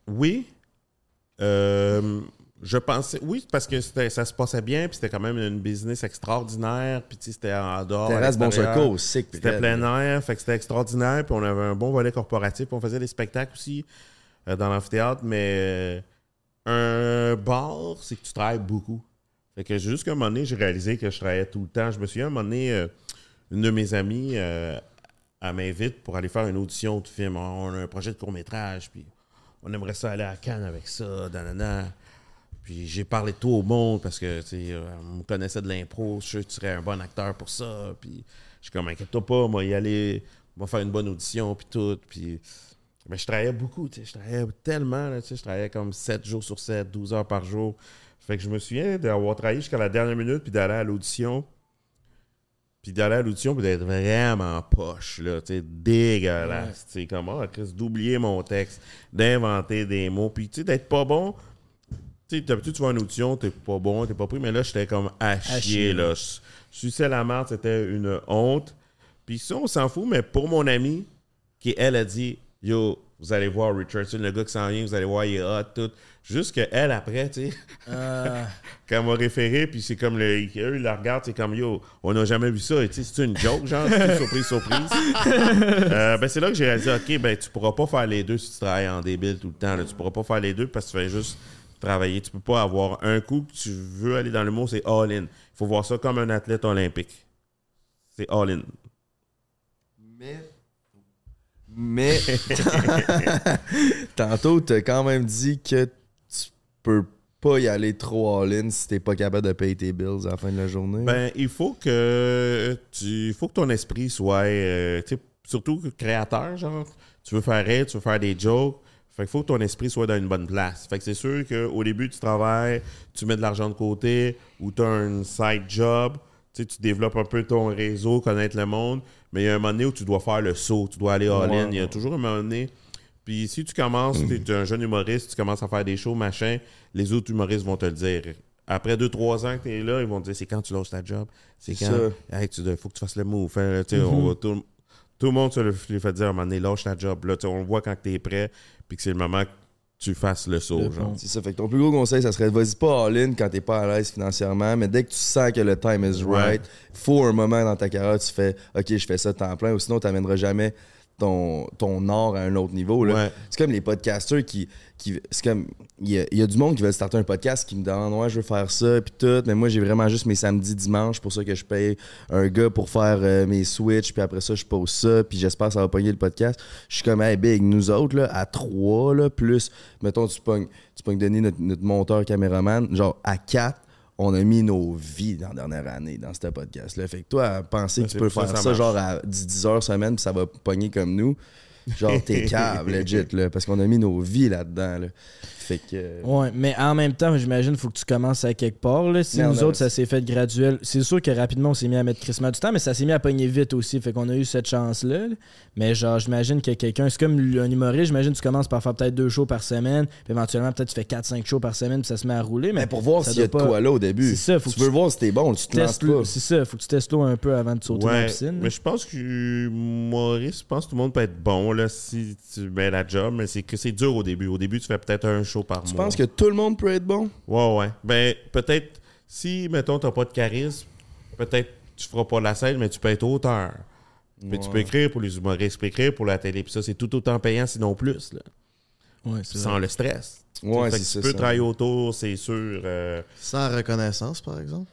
oui. Euh, je pensais. Oui, parce que ça se passait bien, puis c'était quand même une business extraordinaire, puis tu sais, c'était en dehors. Terrasse Bon. Secours, sick. C'était plein air, fait que c'était extraordinaire, puis on avait un bon volet corporatif, puis on faisait des spectacles aussi euh, dans l'amphithéâtre, mais euh, un bar, c'est que tu travailles beaucoup. Fait que jusqu'à un moment donné, j'ai réalisé que je travaillais tout le temps. Je me souviens, à un moment donné, euh, une de mes amies, euh, elle m'invite pour aller faire une audition de film. On a un projet de court-métrage, puis on aimerait ça aller à Cannes avec ça. Puis j'ai parlé de tout au monde parce que, tu euh, on connaissait de l'impro, je suis sûr que tu serais un bon acteur pour ça. Puis je suis comme, inquiète-toi pas, moi, y aller, va faire une bonne audition, puis tout. Puis, mais je travaillais beaucoup, tu sais, je travaillais tellement, là, tu sais, je travaillais comme 7 jours sur 7, 12 heures par jour. Fait que je me souviens d'avoir travaillé jusqu'à la dernière minute, puis d'aller à l'audition. Puis d'aller à l'audition, puis d'être vraiment poche, là, tu sais, dégueulasse. Tu sais, comment, Chris, d'oublier mon texte, d'inventer des mots, puis tu sais, d'être pas bon. Tu sais, d'habitude, tu vas en audition, t'es pas bon, t'es pas pris, mais là, j'étais comme à chier, chier. là. Je suçais la marde, c'était une honte. Puis ça, on s'en fout, mais pour mon amie, qui, elle, a dit, yo, vous allez voir Richardson, le gars qui s'en vient, vous allez voir, il est hot, tout. Juste qu'elle, après, tu sais, Ah, quand elle m'a référé, puis c'est comme le, eux, ils la regardent, c'est comme yo, on n'a jamais vu ça. Et tu sais, c'est une joke, genre, c'est surprise, surprise. Euh, ben, c'est là que j'ai réalisé, ok, ben, tu pourras pas faire les deux si tu travailles en débile tout le temps. Là. Tu pourras pas faire les deux parce que tu fais juste travailler. Tu peux pas avoir un coup que tu veux aller dans le mot, c'est all-in. Il faut voir ça comme un athlète olympique. C'est all-in. Mais. Mais. Tantôt, t'as quand même dit que tu peux pas y aller trop all-in si t'es pas capable de payer tes bills à la fin de la journée. Ben, il faut que tu, faut que ton esprit soit, euh, tu surtout créateur, genre. Tu veux faire rire, tu veux faire des jokes. Fait qu'il faut que ton esprit soit dans une bonne place. Fait que c'est sûr qu'au début, tu travailles, tu mets de l'argent de côté ou tu as un side job. Tu sais, tu développes un peu ton réseau, connaître le monde. Mais il y a un moment donné où tu dois faire le saut, tu dois aller all-in. Il y a toujours un moment donné. Puis si tu commences, tu es un jeune humoriste, tu commences à faire des shows, machin, les autres humoristes vont te le dire. Après 2-3 ans que tu es là, ils vont te dire c'est quand tu lâches ta job, c'est quand? ça. Hey, faut que tu fasses le move. On va tout, tout le monde se le, fait dire à un moment donné, lâche ta job. Là, on le voit quand tu es prêt, puis que c'est le moment que tu fasses le saut. Le genre. C'est ça. Fait que ton plus gros conseil, ça serait vas-y pas all-in quand t'es pas à l'aise financièrement, mais dès que tu sens que le time is Ouais. right, faut un moment dans ta carrière tu fais OK, je fais ça temps plein, ou sinon t'amèneras jamais ton, ton art à un autre niveau. là. Ouais. C'est comme les podcasters qui. qui c'est comme. Il y, a- il y a du monde qui veut starter un podcast qui me demande Ouais, je veux faire ça, puis tout, mais moi j'ai vraiment juste mes samedis, dimanches, pour ça que je paye un gars pour faire euh, mes switches, puis après ça, je pose ça, puis j'espère que ça va pogner le podcast. Je suis comme, hey, big, nous autres, là, à trois, là, plus, mettons, tu pognes, tu pognes Denis, notre, notre monteur, caméraman, genre, à quatre, on a mis nos vies dans la dernière année dans ce podcast-là. Fait que toi, à penser que tu peux faire ça, genre à 10, 10 heures semaine, puis ça va pogner comme nous, genre, t'es cave, legit, là, parce qu'on a mis nos vies là-dedans, là. Fait que. euh, Ouais, mais en même temps, j'imagine faut que tu commences à quelque part. Là. Si Non, nous non, autres, ça s'est fait graduel, c'est sûr que rapidement, on s'est mis à mettre crissement du temps, mais ça s'est mis à pogner vite aussi. Fait qu'on a eu cette chance-là. là. Mais genre, j'imagine que quelqu'un, c'est comme un humoriste, j'imagine que tu commences par faire peut-être deux shows par semaine, puis éventuellement, peut-être tu fais 4-5 shows par semaine, puis ça se met à rouler. Mais Mais pour voir s'il y a de pas- quoi là au début. C'est ça, faut tu que veux tu- voir si t'es bon, tu te lances pas. C'est ça, faut que tu testes l'eau un peu avant de sauter dans la piscine. mais je pense que Maurice, je pense que tout le monde peut être bon là, si tu mets la job, mais c'est que c'est dur au début. Au début, tu fais peut-être un show par Tu mois. penses que tout le monde peut être bon? Ouais, ouais. Ben, peut-être, si, mettons, t'as pas de charisme, peut-être tu feras pas la scène, mais tu peux être auteur. Puis tu peux écrire pour les humoristes, tu peux écrire pour la télé. Puis ça, c'est tout autant payant, sinon plus, là. Ouais, c'est sans vrai. le stress. Ouais, c'est tu peux ça. travailler autour, c'est sûr. euh, Sans reconnaissance, par exemple?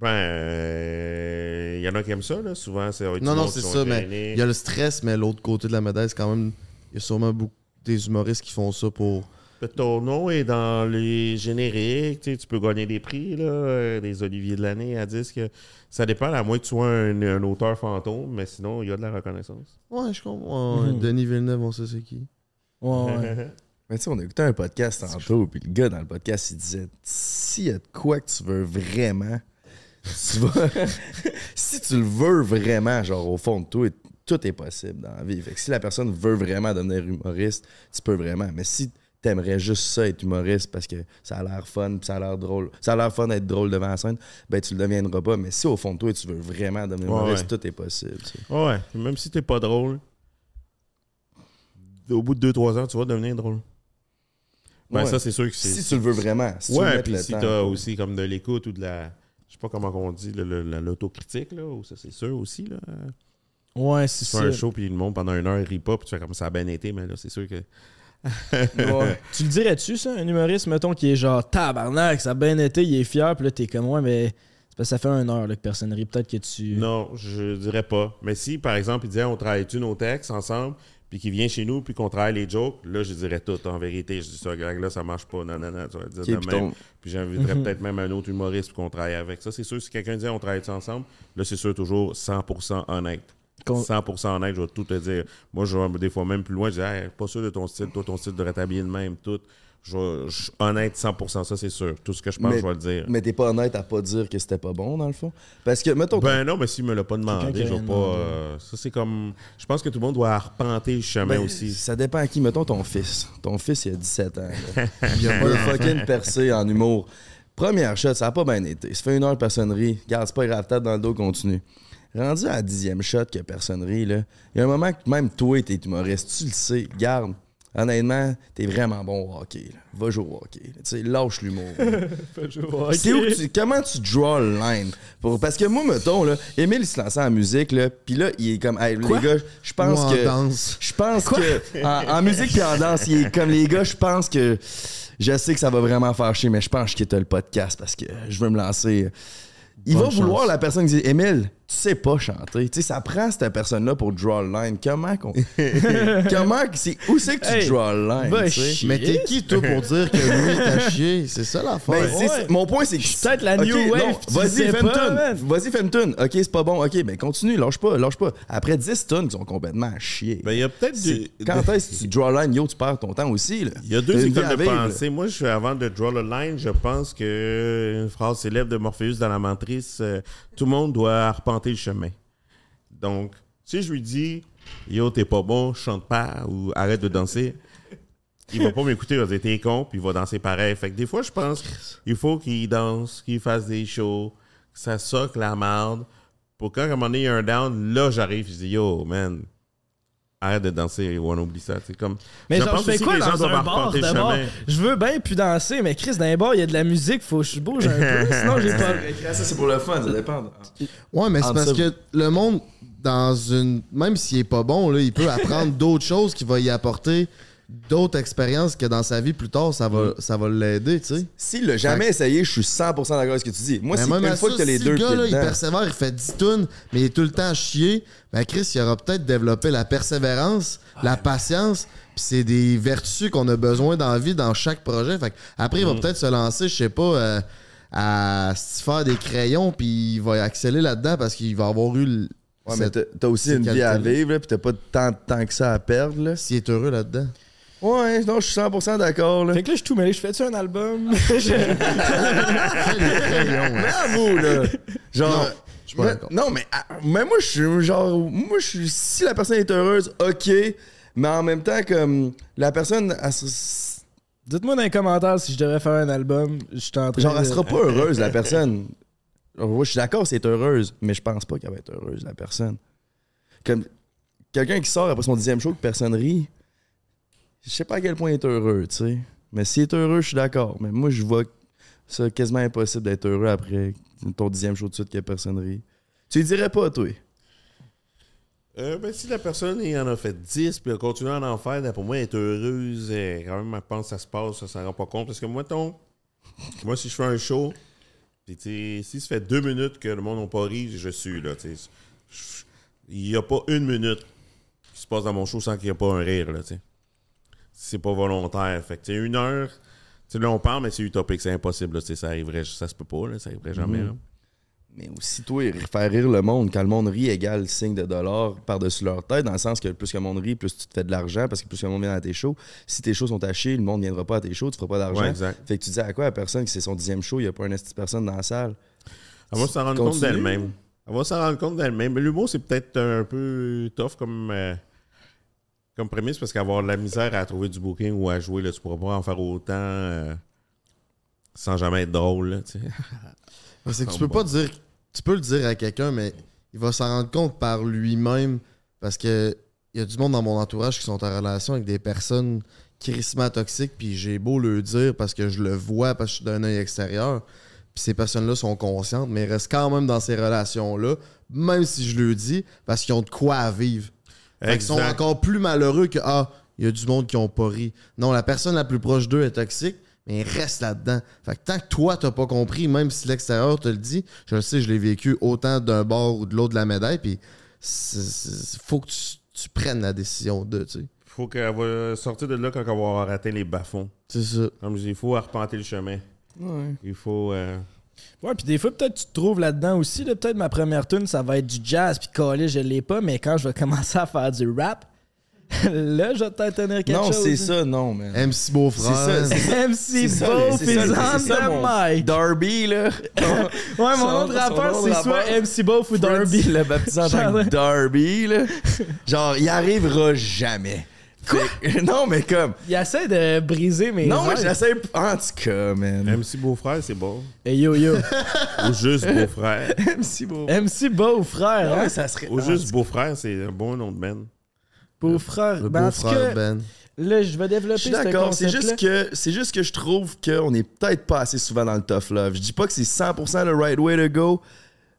ben, il y en a qui aiment ça, là. Souvent, c'est. avec Non, non, c'est ça, mais il y a le stress, mais l'autre côté de la médaille, c'est quand même. Il y a sûrement beaucoup des humoristes qui font ça pour. Ton nom est dans les génériques, tu sais, tu peux gagner des prix, là, euh, des Oliviers de l'année à disque. Ça dépend, à moins que tu sois un, un auteur fantôme, mais sinon, il y a de la reconnaissance. Ouais, je comprends. Mhm. Denis Villeneuve, on sait c'est qui. Ouais, ouais. Mais tu sais, on a écouté un podcast tantôt, puis le gars dans le podcast, il disait s'il y a de quoi que tu veux vraiment, tu vas. si tu le veux vraiment, genre au fond de toi, tout est possible dans la vie. Fait que si la personne veut vraiment devenir humoriste, tu peux vraiment. Mais si t'aimerais juste ça être humoriste parce que ça a l'air fun, puis ça a l'air drôle, ça a l'air fun d'être drôle devant la scène, ben tu le deviendras pas. Mais si au fond de toi, tu veux vraiment devenir Ouais, humoriste, ouais. tout est possible. tu sais. Ouais, même si t'es pas drôle, au bout de 2-3 ans, tu vas devenir drôle. Ben, Ouais. ça, c'est sûr que c'est. Si tu le veux vraiment, si tu ouais, puis le si temps. t'as aussi comme de l'écoute ou de la. Je sais pas comment on dit, l'autocritique, là, ou ça, c'est sûr aussi, là. Ouais, c'est Tu fais un show, puis le monde, pendant une heure, il rit pas, puis tu fais comme ça a bien été, mais là, c'est sûr que. Ouais. Tu le dirais-tu, ça, un humoriste, mettons, qui est genre tabarnak, ça a bien été, il est fier, puis là, t'es comme, ouais, mais c'est parce que ça fait une heure là, que personne rit. Peut-être que tu. Non, je dirais pas. Mais si, par exemple, il disait on travaille-tu nos textes ensemble, puis qu'il vient chez nous, puis qu'on travaille les jokes, là, je dirais tout. En vérité, je dis ça, gang, là, ça marche pas. Non, non, non, tu vas dire de puis même. Puis j'inviterais peut-être même un autre humoriste pour qu'on travaille avec. Ça, c'est sûr, si quelqu'un dit on travaille ensemble, là, c'est sûr, toujours 100% honnête. Con- 100% honnête, je vais tout te dire. Moi, je vais des fois même plus loin, je dis, Hey, pas sûr de ton style, toi, ton style devrait t'habiller de même, tout. Je honnête 100%, ça, c'est sûr. Tout ce que je pense, Mais- je vais le dire. Mais t'es pas honnête à pas dire que c'était pas bon, dans le fond? Parce que, mettons, Ben non, mais s'il me l'a pas demandé, je vais pas. euh, ça, c'est comme. Je pense que tout le monde doit arpenter le chemin Ben, aussi. Ça dépend à qui. Mettons ton fils. Ton fils, il a 17 ans. Il y a Il a fucking percé en humour. Première shot, ça a pas bien été. Ça fait une heure de personnerie. Garde, c'est pas grave, tête dans le dos, continue. Rendu à la dixième shot que personnerie, là, il y a un moment que même toi, t'es humoriste, tu le sais. Garde, honnêtement, t'es vraiment bon au hockey. là. Va jouer au hockey. Tu sais, lâche l'humour. C'est où que tu- comment tu draw le line? Pour- parce que moi, mettons, là, Émile, il se lançait en musique, là, puis là, il est comme, hey, les gars, je pense que. Je pense que. En, en musique puis en danse, il est comme les gars, je pense que. Je sais que ça va vraiment faire chier, mais je pense que quitte le podcast parce que je veux me lancer. Il Bonne va vouloir la personne qui dit Émile, tu sais pas chanter. Tu sais, ça prend cette personne-là pour draw le line. Comment qu'on. Comment. que c'est- Où c'est que tu Hey, draw le line? Mais t'es qui, toi, pour dire que lui, t'as chié? C'est ça l'affaire. Ben, c'est- Ouais. Mon point, c'est que. Je suis peut-être la new wave, Vas-y, fais une. Vas-y, fais une. Ok, c'est pas bon. Ok, ben continue, lâche pas, lâche pas. Après 10 tunes qui sont complètement à chier. Ben, il y a peut-être C'est- du- Quand est-ce que tu draw line, yo, tu perds ton temps aussi, là. Il y a deux écoles de vivre, pensée. Moi, je, avant de draw the line, je pense que une phrase célèbre de Morpheus dans la mentrice, euh, tout le monde doit arpenter le chemin. Donc, si je lui dis, yo, t'es pas bon, chante pas ou arrête de danser, il va pas m'écouter, il va dire t'es con, puis il va danser pareil. Fait que des fois, je pense qu'il faut qu'il danse, qu'il fasse des shows, que ça soque la merde. Pour quand, à moment donné, il y a un down, là, j'arrive, je dis, yo, man, arrête de danser, ou on oublie ça. C'est comme. Mais genre, pense je fais quoi que les gens dans un bar d'abord? Je veux bien plus danser, mais Chris, dans un bar, il y a de la musique, faut que je bouge un peu, sinon j'ai pas... Ça, c'est pour le fun, ça dépend. Ouais, mais c'est parce ça- que le monde, dans une. Même s'il est pas bon, là, il peut apprendre d'autres choses qui vont y apporter d'autres expériences que dans sa vie plus tard, ça Mm. va, ça va l'aider, tu sais. S'il l'a jamais essayé, je suis 100% d'accord avec ce que tu dis. Moi, si même une fois que t'as les si deux le gars, là, il persévère, il fait 10 tunes, mais il est tout le temps à chier, ben Chris, il aura peut-être développé la persévérance, la patience, puis c'est des vertus qu'on a besoin dans la vie, dans chaque projet. Fait après, Mm. il va peut-être se lancer, je sais pas, euh, à se faire des crayons, puis il va exceller là-dedans parce qu'il va avoir eu... Ouais, mais t'as- aussi une vie à vivre, pis t'as pas tant de temps que ça à perdre. S'il est heureux là-dedans. Ouais, non, je suis 100% d'accord, là. Fait que là, je suis tout mêlé, je fais-tu un album? Bravo, là! Genre. Non, je suis pas mais- d'accord. non, mais, ah, mais moi, je suis genre. Moi, je suis. Si la personne est heureuse, ok. Mais en même temps, comme. La personne. elle Dites-moi dans les commentaires si je devrais faire un album. Je suis en train genre, de... elle sera pas heureuse, la personne. Je suis d'accord, c'est heureuse. Mais je pense pas qu'elle va être heureuse, la personne. Comme. Quelqu'un qui sort après son dixième show que personne rit. Je sais pas à quel point il est heureux, tu sais. Mais s'il est heureux, je suis d'accord. Mais moi, je vois ça quasiment impossible d'être heureux après ton dixième show de suite que personne rit. Tu lui dirais pas, toi? Euh, ben, si la personne il en a fait 10 puis elle continue à en faire, ben, pour moi, est heureuse. euh, quand même, elle pense que ça se passe, ça s'en rend pas compte. Parce que moi, ton, moi, si je fais un show, puis si ça fait deux minutes que le monde n'a pas ri, je suis là. Il n'y a pas une minute qui se passe dans mon show sans qu'il n'y ait pas un rire. Là, tu sais. C'est pas volontaire. Fait que, une heure, tu sais, là, on parle, mais c'est utopique, c'est impossible. là, ça arriverait, ça se peut pas, là, ça arriverait jamais. là. Mais aussi, toi, faire rire le monde. Quand le monde rit égale signe de dollars par-dessus leur tête, dans le sens que plus que le monde rit, plus tu te fais de l'argent parce que plus que le monde vient à tes shows. Si tes shows sont à chier, le monde ne viendra pas à tes shows, tu feras pas d'argent. Ouais. Fait que tu dis à quoi à personne que c'est son dixième show, il n'y a pas un personne dans la salle? Elle va s'en rendre compte d'elle-même. Elle va s'en rendre compte d'elle-même. Mais l'humour, c'est peut-être un peu tough comme, euh, comme prémisse parce qu'avoir de la misère à trouver du booking ou à jouer, là, tu pourras pas en faire autant euh, sans jamais être drôle. là. Mais C'est que tu peux pas dire. Tu peux le dire à quelqu'un, mais il va s'en rendre compte par lui-même. Parce que il y a du monde dans mon entourage qui sont en relation avec des personnes crissement toxiques. Puis j'ai beau le dire parce que je le vois, parce que je suis d'un œil extérieur. Puis ces personnes-là sont conscientes, mais restent quand même dans ces relations-là, même si je le dis, parce qu'ils ont de quoi à vivre. Fait qu'ils sont encore plus malheureux que Ah, il y a du monde qui ont pas ri. Non, la personne la plus proche d'eux est toxique, mais il reste là-dedans. Fait que tant que toi, t'as pas compris, même si l'extérieur te le dit, je le sais, je l'ai vécu autant d'un bord ou de l'autre de la médaille, puis faut que tu, tu prennes la décision de, tu sais. faut qu'elle va sortir de là quand elle va avoir atteint les bas-fonds. C'est ça. Comme je dis, il faut arpenter le chemin. Il faut. euh, Ouais, puis des fois, peut-être tu te trouves là-dedans aussi. Là, peut-être ma première tune, ça va être du jazz, puis collé, je l'ai pas, mais quand je vais commencer à faire du rap, là, je vais peut-être tenir quelque non, chose. c'est ça, non, man. MC Beaufrère. C'est ça, MC C'est ça, Bo c'est mic. Darby, là. Ouais, mon Son- son rappeur, c'est soit MC Bof ou Darby. Le Charles. Darby, là. Genre, il arrivera jamais. Non, mais comme. Il essaie de briser mes Non, mais j'essaie. En tout cas, man. MC Beau-Frère, c'est bon. Hey, yo, yo. Ou juste Beau-Frère. MC Beau. MC Beau frère, Ouais, hein? ça serait. Ou juste Beau-Frère, c'est un bon nom de band. Beau frère. Le Ben, Beaufrère cas, Ben. là, je vais développer Je suis ce d'accord, c'est juste que c'est juste que je trouve qu'on est peut-être pas assez souvent dans le tough love. Je dis pas que c'est 100% le right way to go,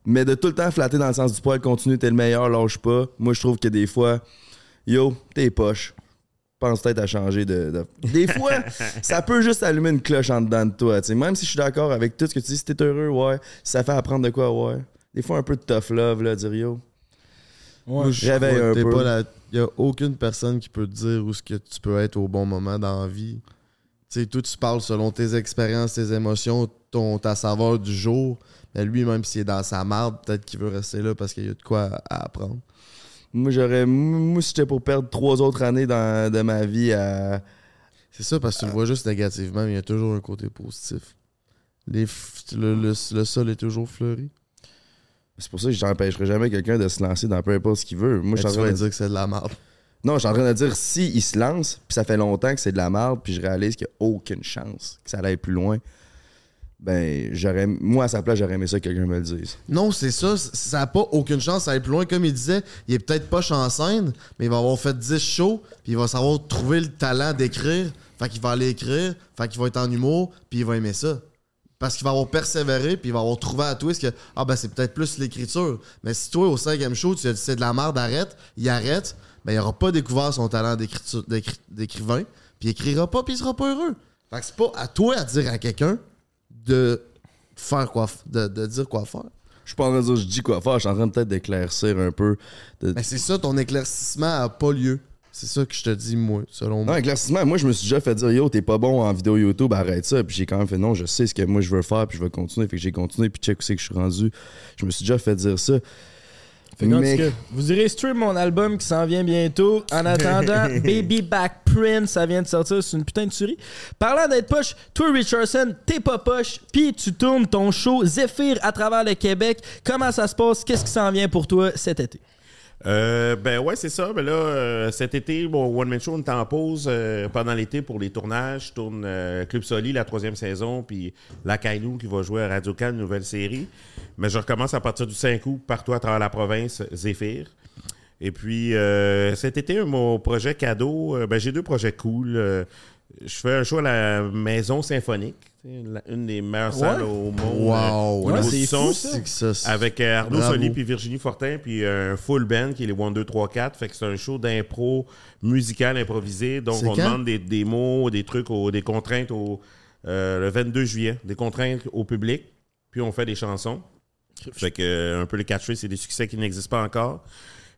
mais de tout le temps flatter dans le sens du poil, continue, t'es le meilleur, lâche pas. Moi, je trouve que des fois, yo, t'es poche. Pense peut-être à changer de, de- Des fois, ça peut juste allumer une cloche en dedans de toi. tu sais. Même si je suis d'accord avec tout ce que tu dis, si t'es heureux, ouais. Si ça fait apprendre de quoi, ouais. Des fois, un peu de tough love, là, dire yo. Moi, je Réveille un peu. pas la- y a aucune personne qui peut te dire où ce que tu peux être au bon moment dans la vie. Tu sais, toi, tu parles selon tes expériences, tes émotions, ton, ta saveur du jour. Mais lui, même s'il est dans sa marde, peut-être qu'il veut rester là parce qu'il y a de quoi à apprendre. Moi, j'aurais. Moi, si j'étais pour perdre trois autres années dans, de ma vie à. C'est ça, parce que tu le vois juste négativement, mais il y a toujours un côté positif. Les le, le- le sol est toujours fleuri. C'est pour ça que j'empêcherai jamais quelqu'un de se lancer dans peu importe ce qu'il veut. Moi, je suis en train de dire que c'est de la merde. Non, je suis en train de dire si il se lance, puis ça fait longtemps que c'est de la merde, puis je réalise qu'il n'y a aucune chance que ça aille plus loin. Ben. Moi, à sa place, j'aurais aimé ça que quelqu'un me le dise. Non, c'est ça. Ça n'a pas aucune chance d'aller plus loin. Comme il disait, il est peut-être pas en scène, mais il va avoir fait 10 shows, puis il va savoir trouver le talent d'écrire. Fait qu'il va aller écrire, fait qu'il va être en humour, puis il va aimer ça. Parce qu'il va avoir persévéré, puis il va avoir trouvé à twist que ah ben c'est peut-être plus l'écriture. Mais si toi, au cinquième show, tu as dit c'est de la merde, arrête, il arrête, ben il aura pas découvert son talent d'écrivain, puis il écrira pas, puis il sera pas heureux. Fait que c'est pas à toi à dire à quelqu'un de faire quoi, de, de dire quoi faire. Je suis pas en train de dire je dis quoi faire, je suis en train peut-être d'éclaircir un peu. De... Mais c'est ça, ton éclaircissement a pas lieu. C'est ça que je te dis, moi, selon Non, moi. éclaircissement, moi, je me suis déjà fait dire yo, t'es pas bon en vidéo YouTube, arrête ça. Puis j'ai quand même fait non, je sais ce que moi je veux faire, puis je vais continuer. Fait que j'ai continué, puis check où c'est que je suis rendu. Je me suis déjà fait dire ça. Fait Mais- vous irez stream mon album qui s'en vient bientôt. En attendant, Baby Back Prince, ça vient de sortir, c'est une putain de tuerie. Parlant d'être poche, toi Richardson, t'es pas poche, puis tu tournes ton show Zephyr à travers le Québec. Comment ça se passe? Qu'est-ce qui s'en vient pour toi cet été? Euh, ben ouais, c'est ça. Ben là, euh, cet été, mon One Man Show, on est en pause euh, pendant l'été pour les tournages. Je tourne euh, Club Soli, la troisième saison, puis La Kailou qui va jouer à Radio Cannes, nouvelle série. Mais je recommence à partir du 5 août, partout à travers la province, Zéphyr. Et puis, cet été, mon projet cadeau, ben, j'ai deux projets cool. Je fais un show à la Maison Symphonique, une des meilleures salles au monde. Wow, euh, ouais, c'est son. ça. Ça. Avec euh, Arnaud Bravo. Soli puis Virginie Fortin, puis un full band qui est les 1, 2, 3, 4. Fait que c'est un show d'impro musical improvisé. Donc, on quand? demande des, des mots, des trucs, des contraintes au, euh, le 22 juillet, des contraintes au public. Puis on fait des chansons. Fait que euh, un peu le catchphrase, c'est des succès qui n'existent pas encore.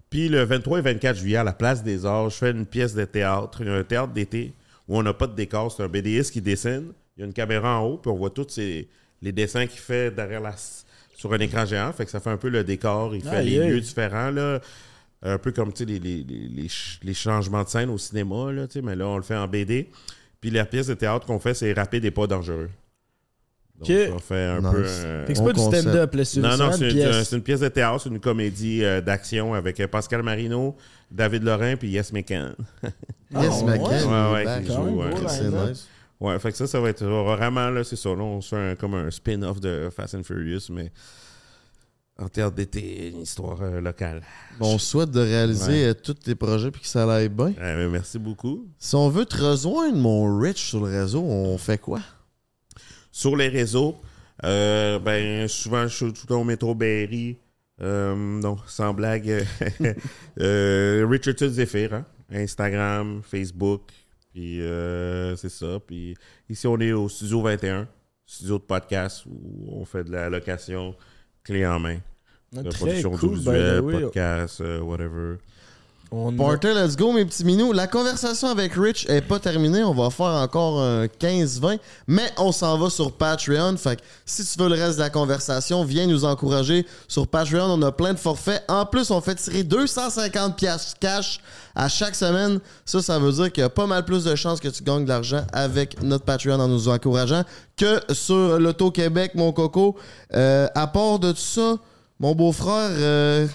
Puis le 23 et 24 juillet, à la Place des Arts, je fais une pièce de théâtre, un théâtre d'été où on n'a pas de décor. C'est un BDiste qui dessine. Il y a une caméra en haut, puis on voit tous ces- les dessins qu'il fait derrière la, sur un écran géant. Fait que ça fait un peu le décor. Il fait les lieux différents, là. Un peu comme, tu sais, les, les, les, les ch- les changements de scène au cinéma, là, tu sais. Mais là, on le fait en BD. Puis la pièce de théâtre qu'on fait, c'est rapide et pas dangereux. Donc, Ok. on fait un Nice. peu... euh, Fait que c'est pas du stand-up, là, c'est non, non, c'est une une, pièce. c'est une pièce de théâtre, c'est une comédie euh, d'action avec euh, Pascal Marino, David Lorrain puis Yes McCann. Yes, Ah, McCann. ouais. il est Ouais, ouais, back. qui joue, ouais. C'est line-up. nice. Ouais, fait que ça, ça va être vraiment, là, c'est ça. Là, on se fait un- comme un spin-off de Fast and Furious, mais en théâtre d'été, une histoire euh, locale. Bon, on souhaite de réaliser Ouais. euh, tous tes projets puis que ça aille bien. Euh, merci beaucoup. Si on veut te rejoindre, mon Rich, sur le réseau, on fait quoi? Sur les réseaux, euh, ben, souvent, je suis tout le temps au métro Berry. Non, sans blague. Richardson Zephyr, hein? Instagram, Facebook. Puis euh, c'est ça. Puis ici, on est au Studio 21, studio de podcast où on fait de la location clé en main. Ah, De production cool, audiovisuelle, the way. podcast, euh, whatever. On Porter, let's go, mes petits minous. La conversation avec Rich est pas terminée. On va faire encore un 15-20, mais on s'en va sur Patreon. Fait que si tu veux le reste de la conversation, viens nous encourager sur Patreon. On a plein de forfaits. En plus, on fait tirer 250 pièces cash à chaque semaine. Ça, ça veut dire qu'il y a pas mal plus de chances que tu gagnes de l'argent avec notre Patreon en nous encourageant que sur l'Auto-Québec, mon coco. Euh, à part de tout ça, mon beau-frère, euh,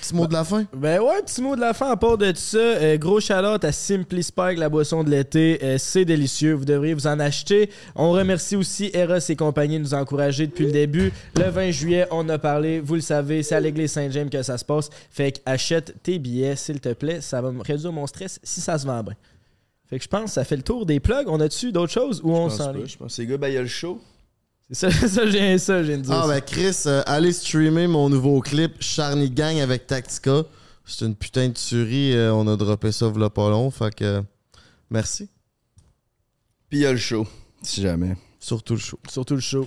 petit mot de la fin? Ben ouais, petit mot de la fin à part de tout ça. euh, gros chalote à Simply Spike, la boisson de l'été. Euh, c'est délicieux. Vous devriez vous en acheter. On remercie aussi Eros et compagnie de nous encourager depuis le début. Le 20 juillet, on a parlé. Vous le savez, c'est à l'église Saint-James que ça se passe. Fait que achète tes billets, s'il te plaît. Ça va me réduire mon stress si ça se vend bien. Fait que je pense que ça fait le tour des plugs. On a-tu d'autres choses ou on s'en. Je pense que les gars, ben, il y a le show. C'est ça, ça, j'ai ça, j'ai. Ah ben Chris, euh, allez streamer mon nouveau clip Charny Gang avec Tactica. C'est une putain de tuerie. euh, on a droppé ça v'là pas long. Fait que euh, merci. Puis il y a le show, si jamais. Surtout le show. Surtout le show.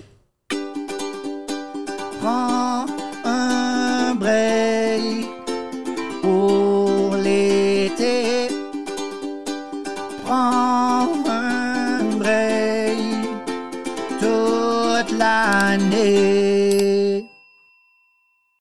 Prends un break pour l'été. Prends un break toute l'année.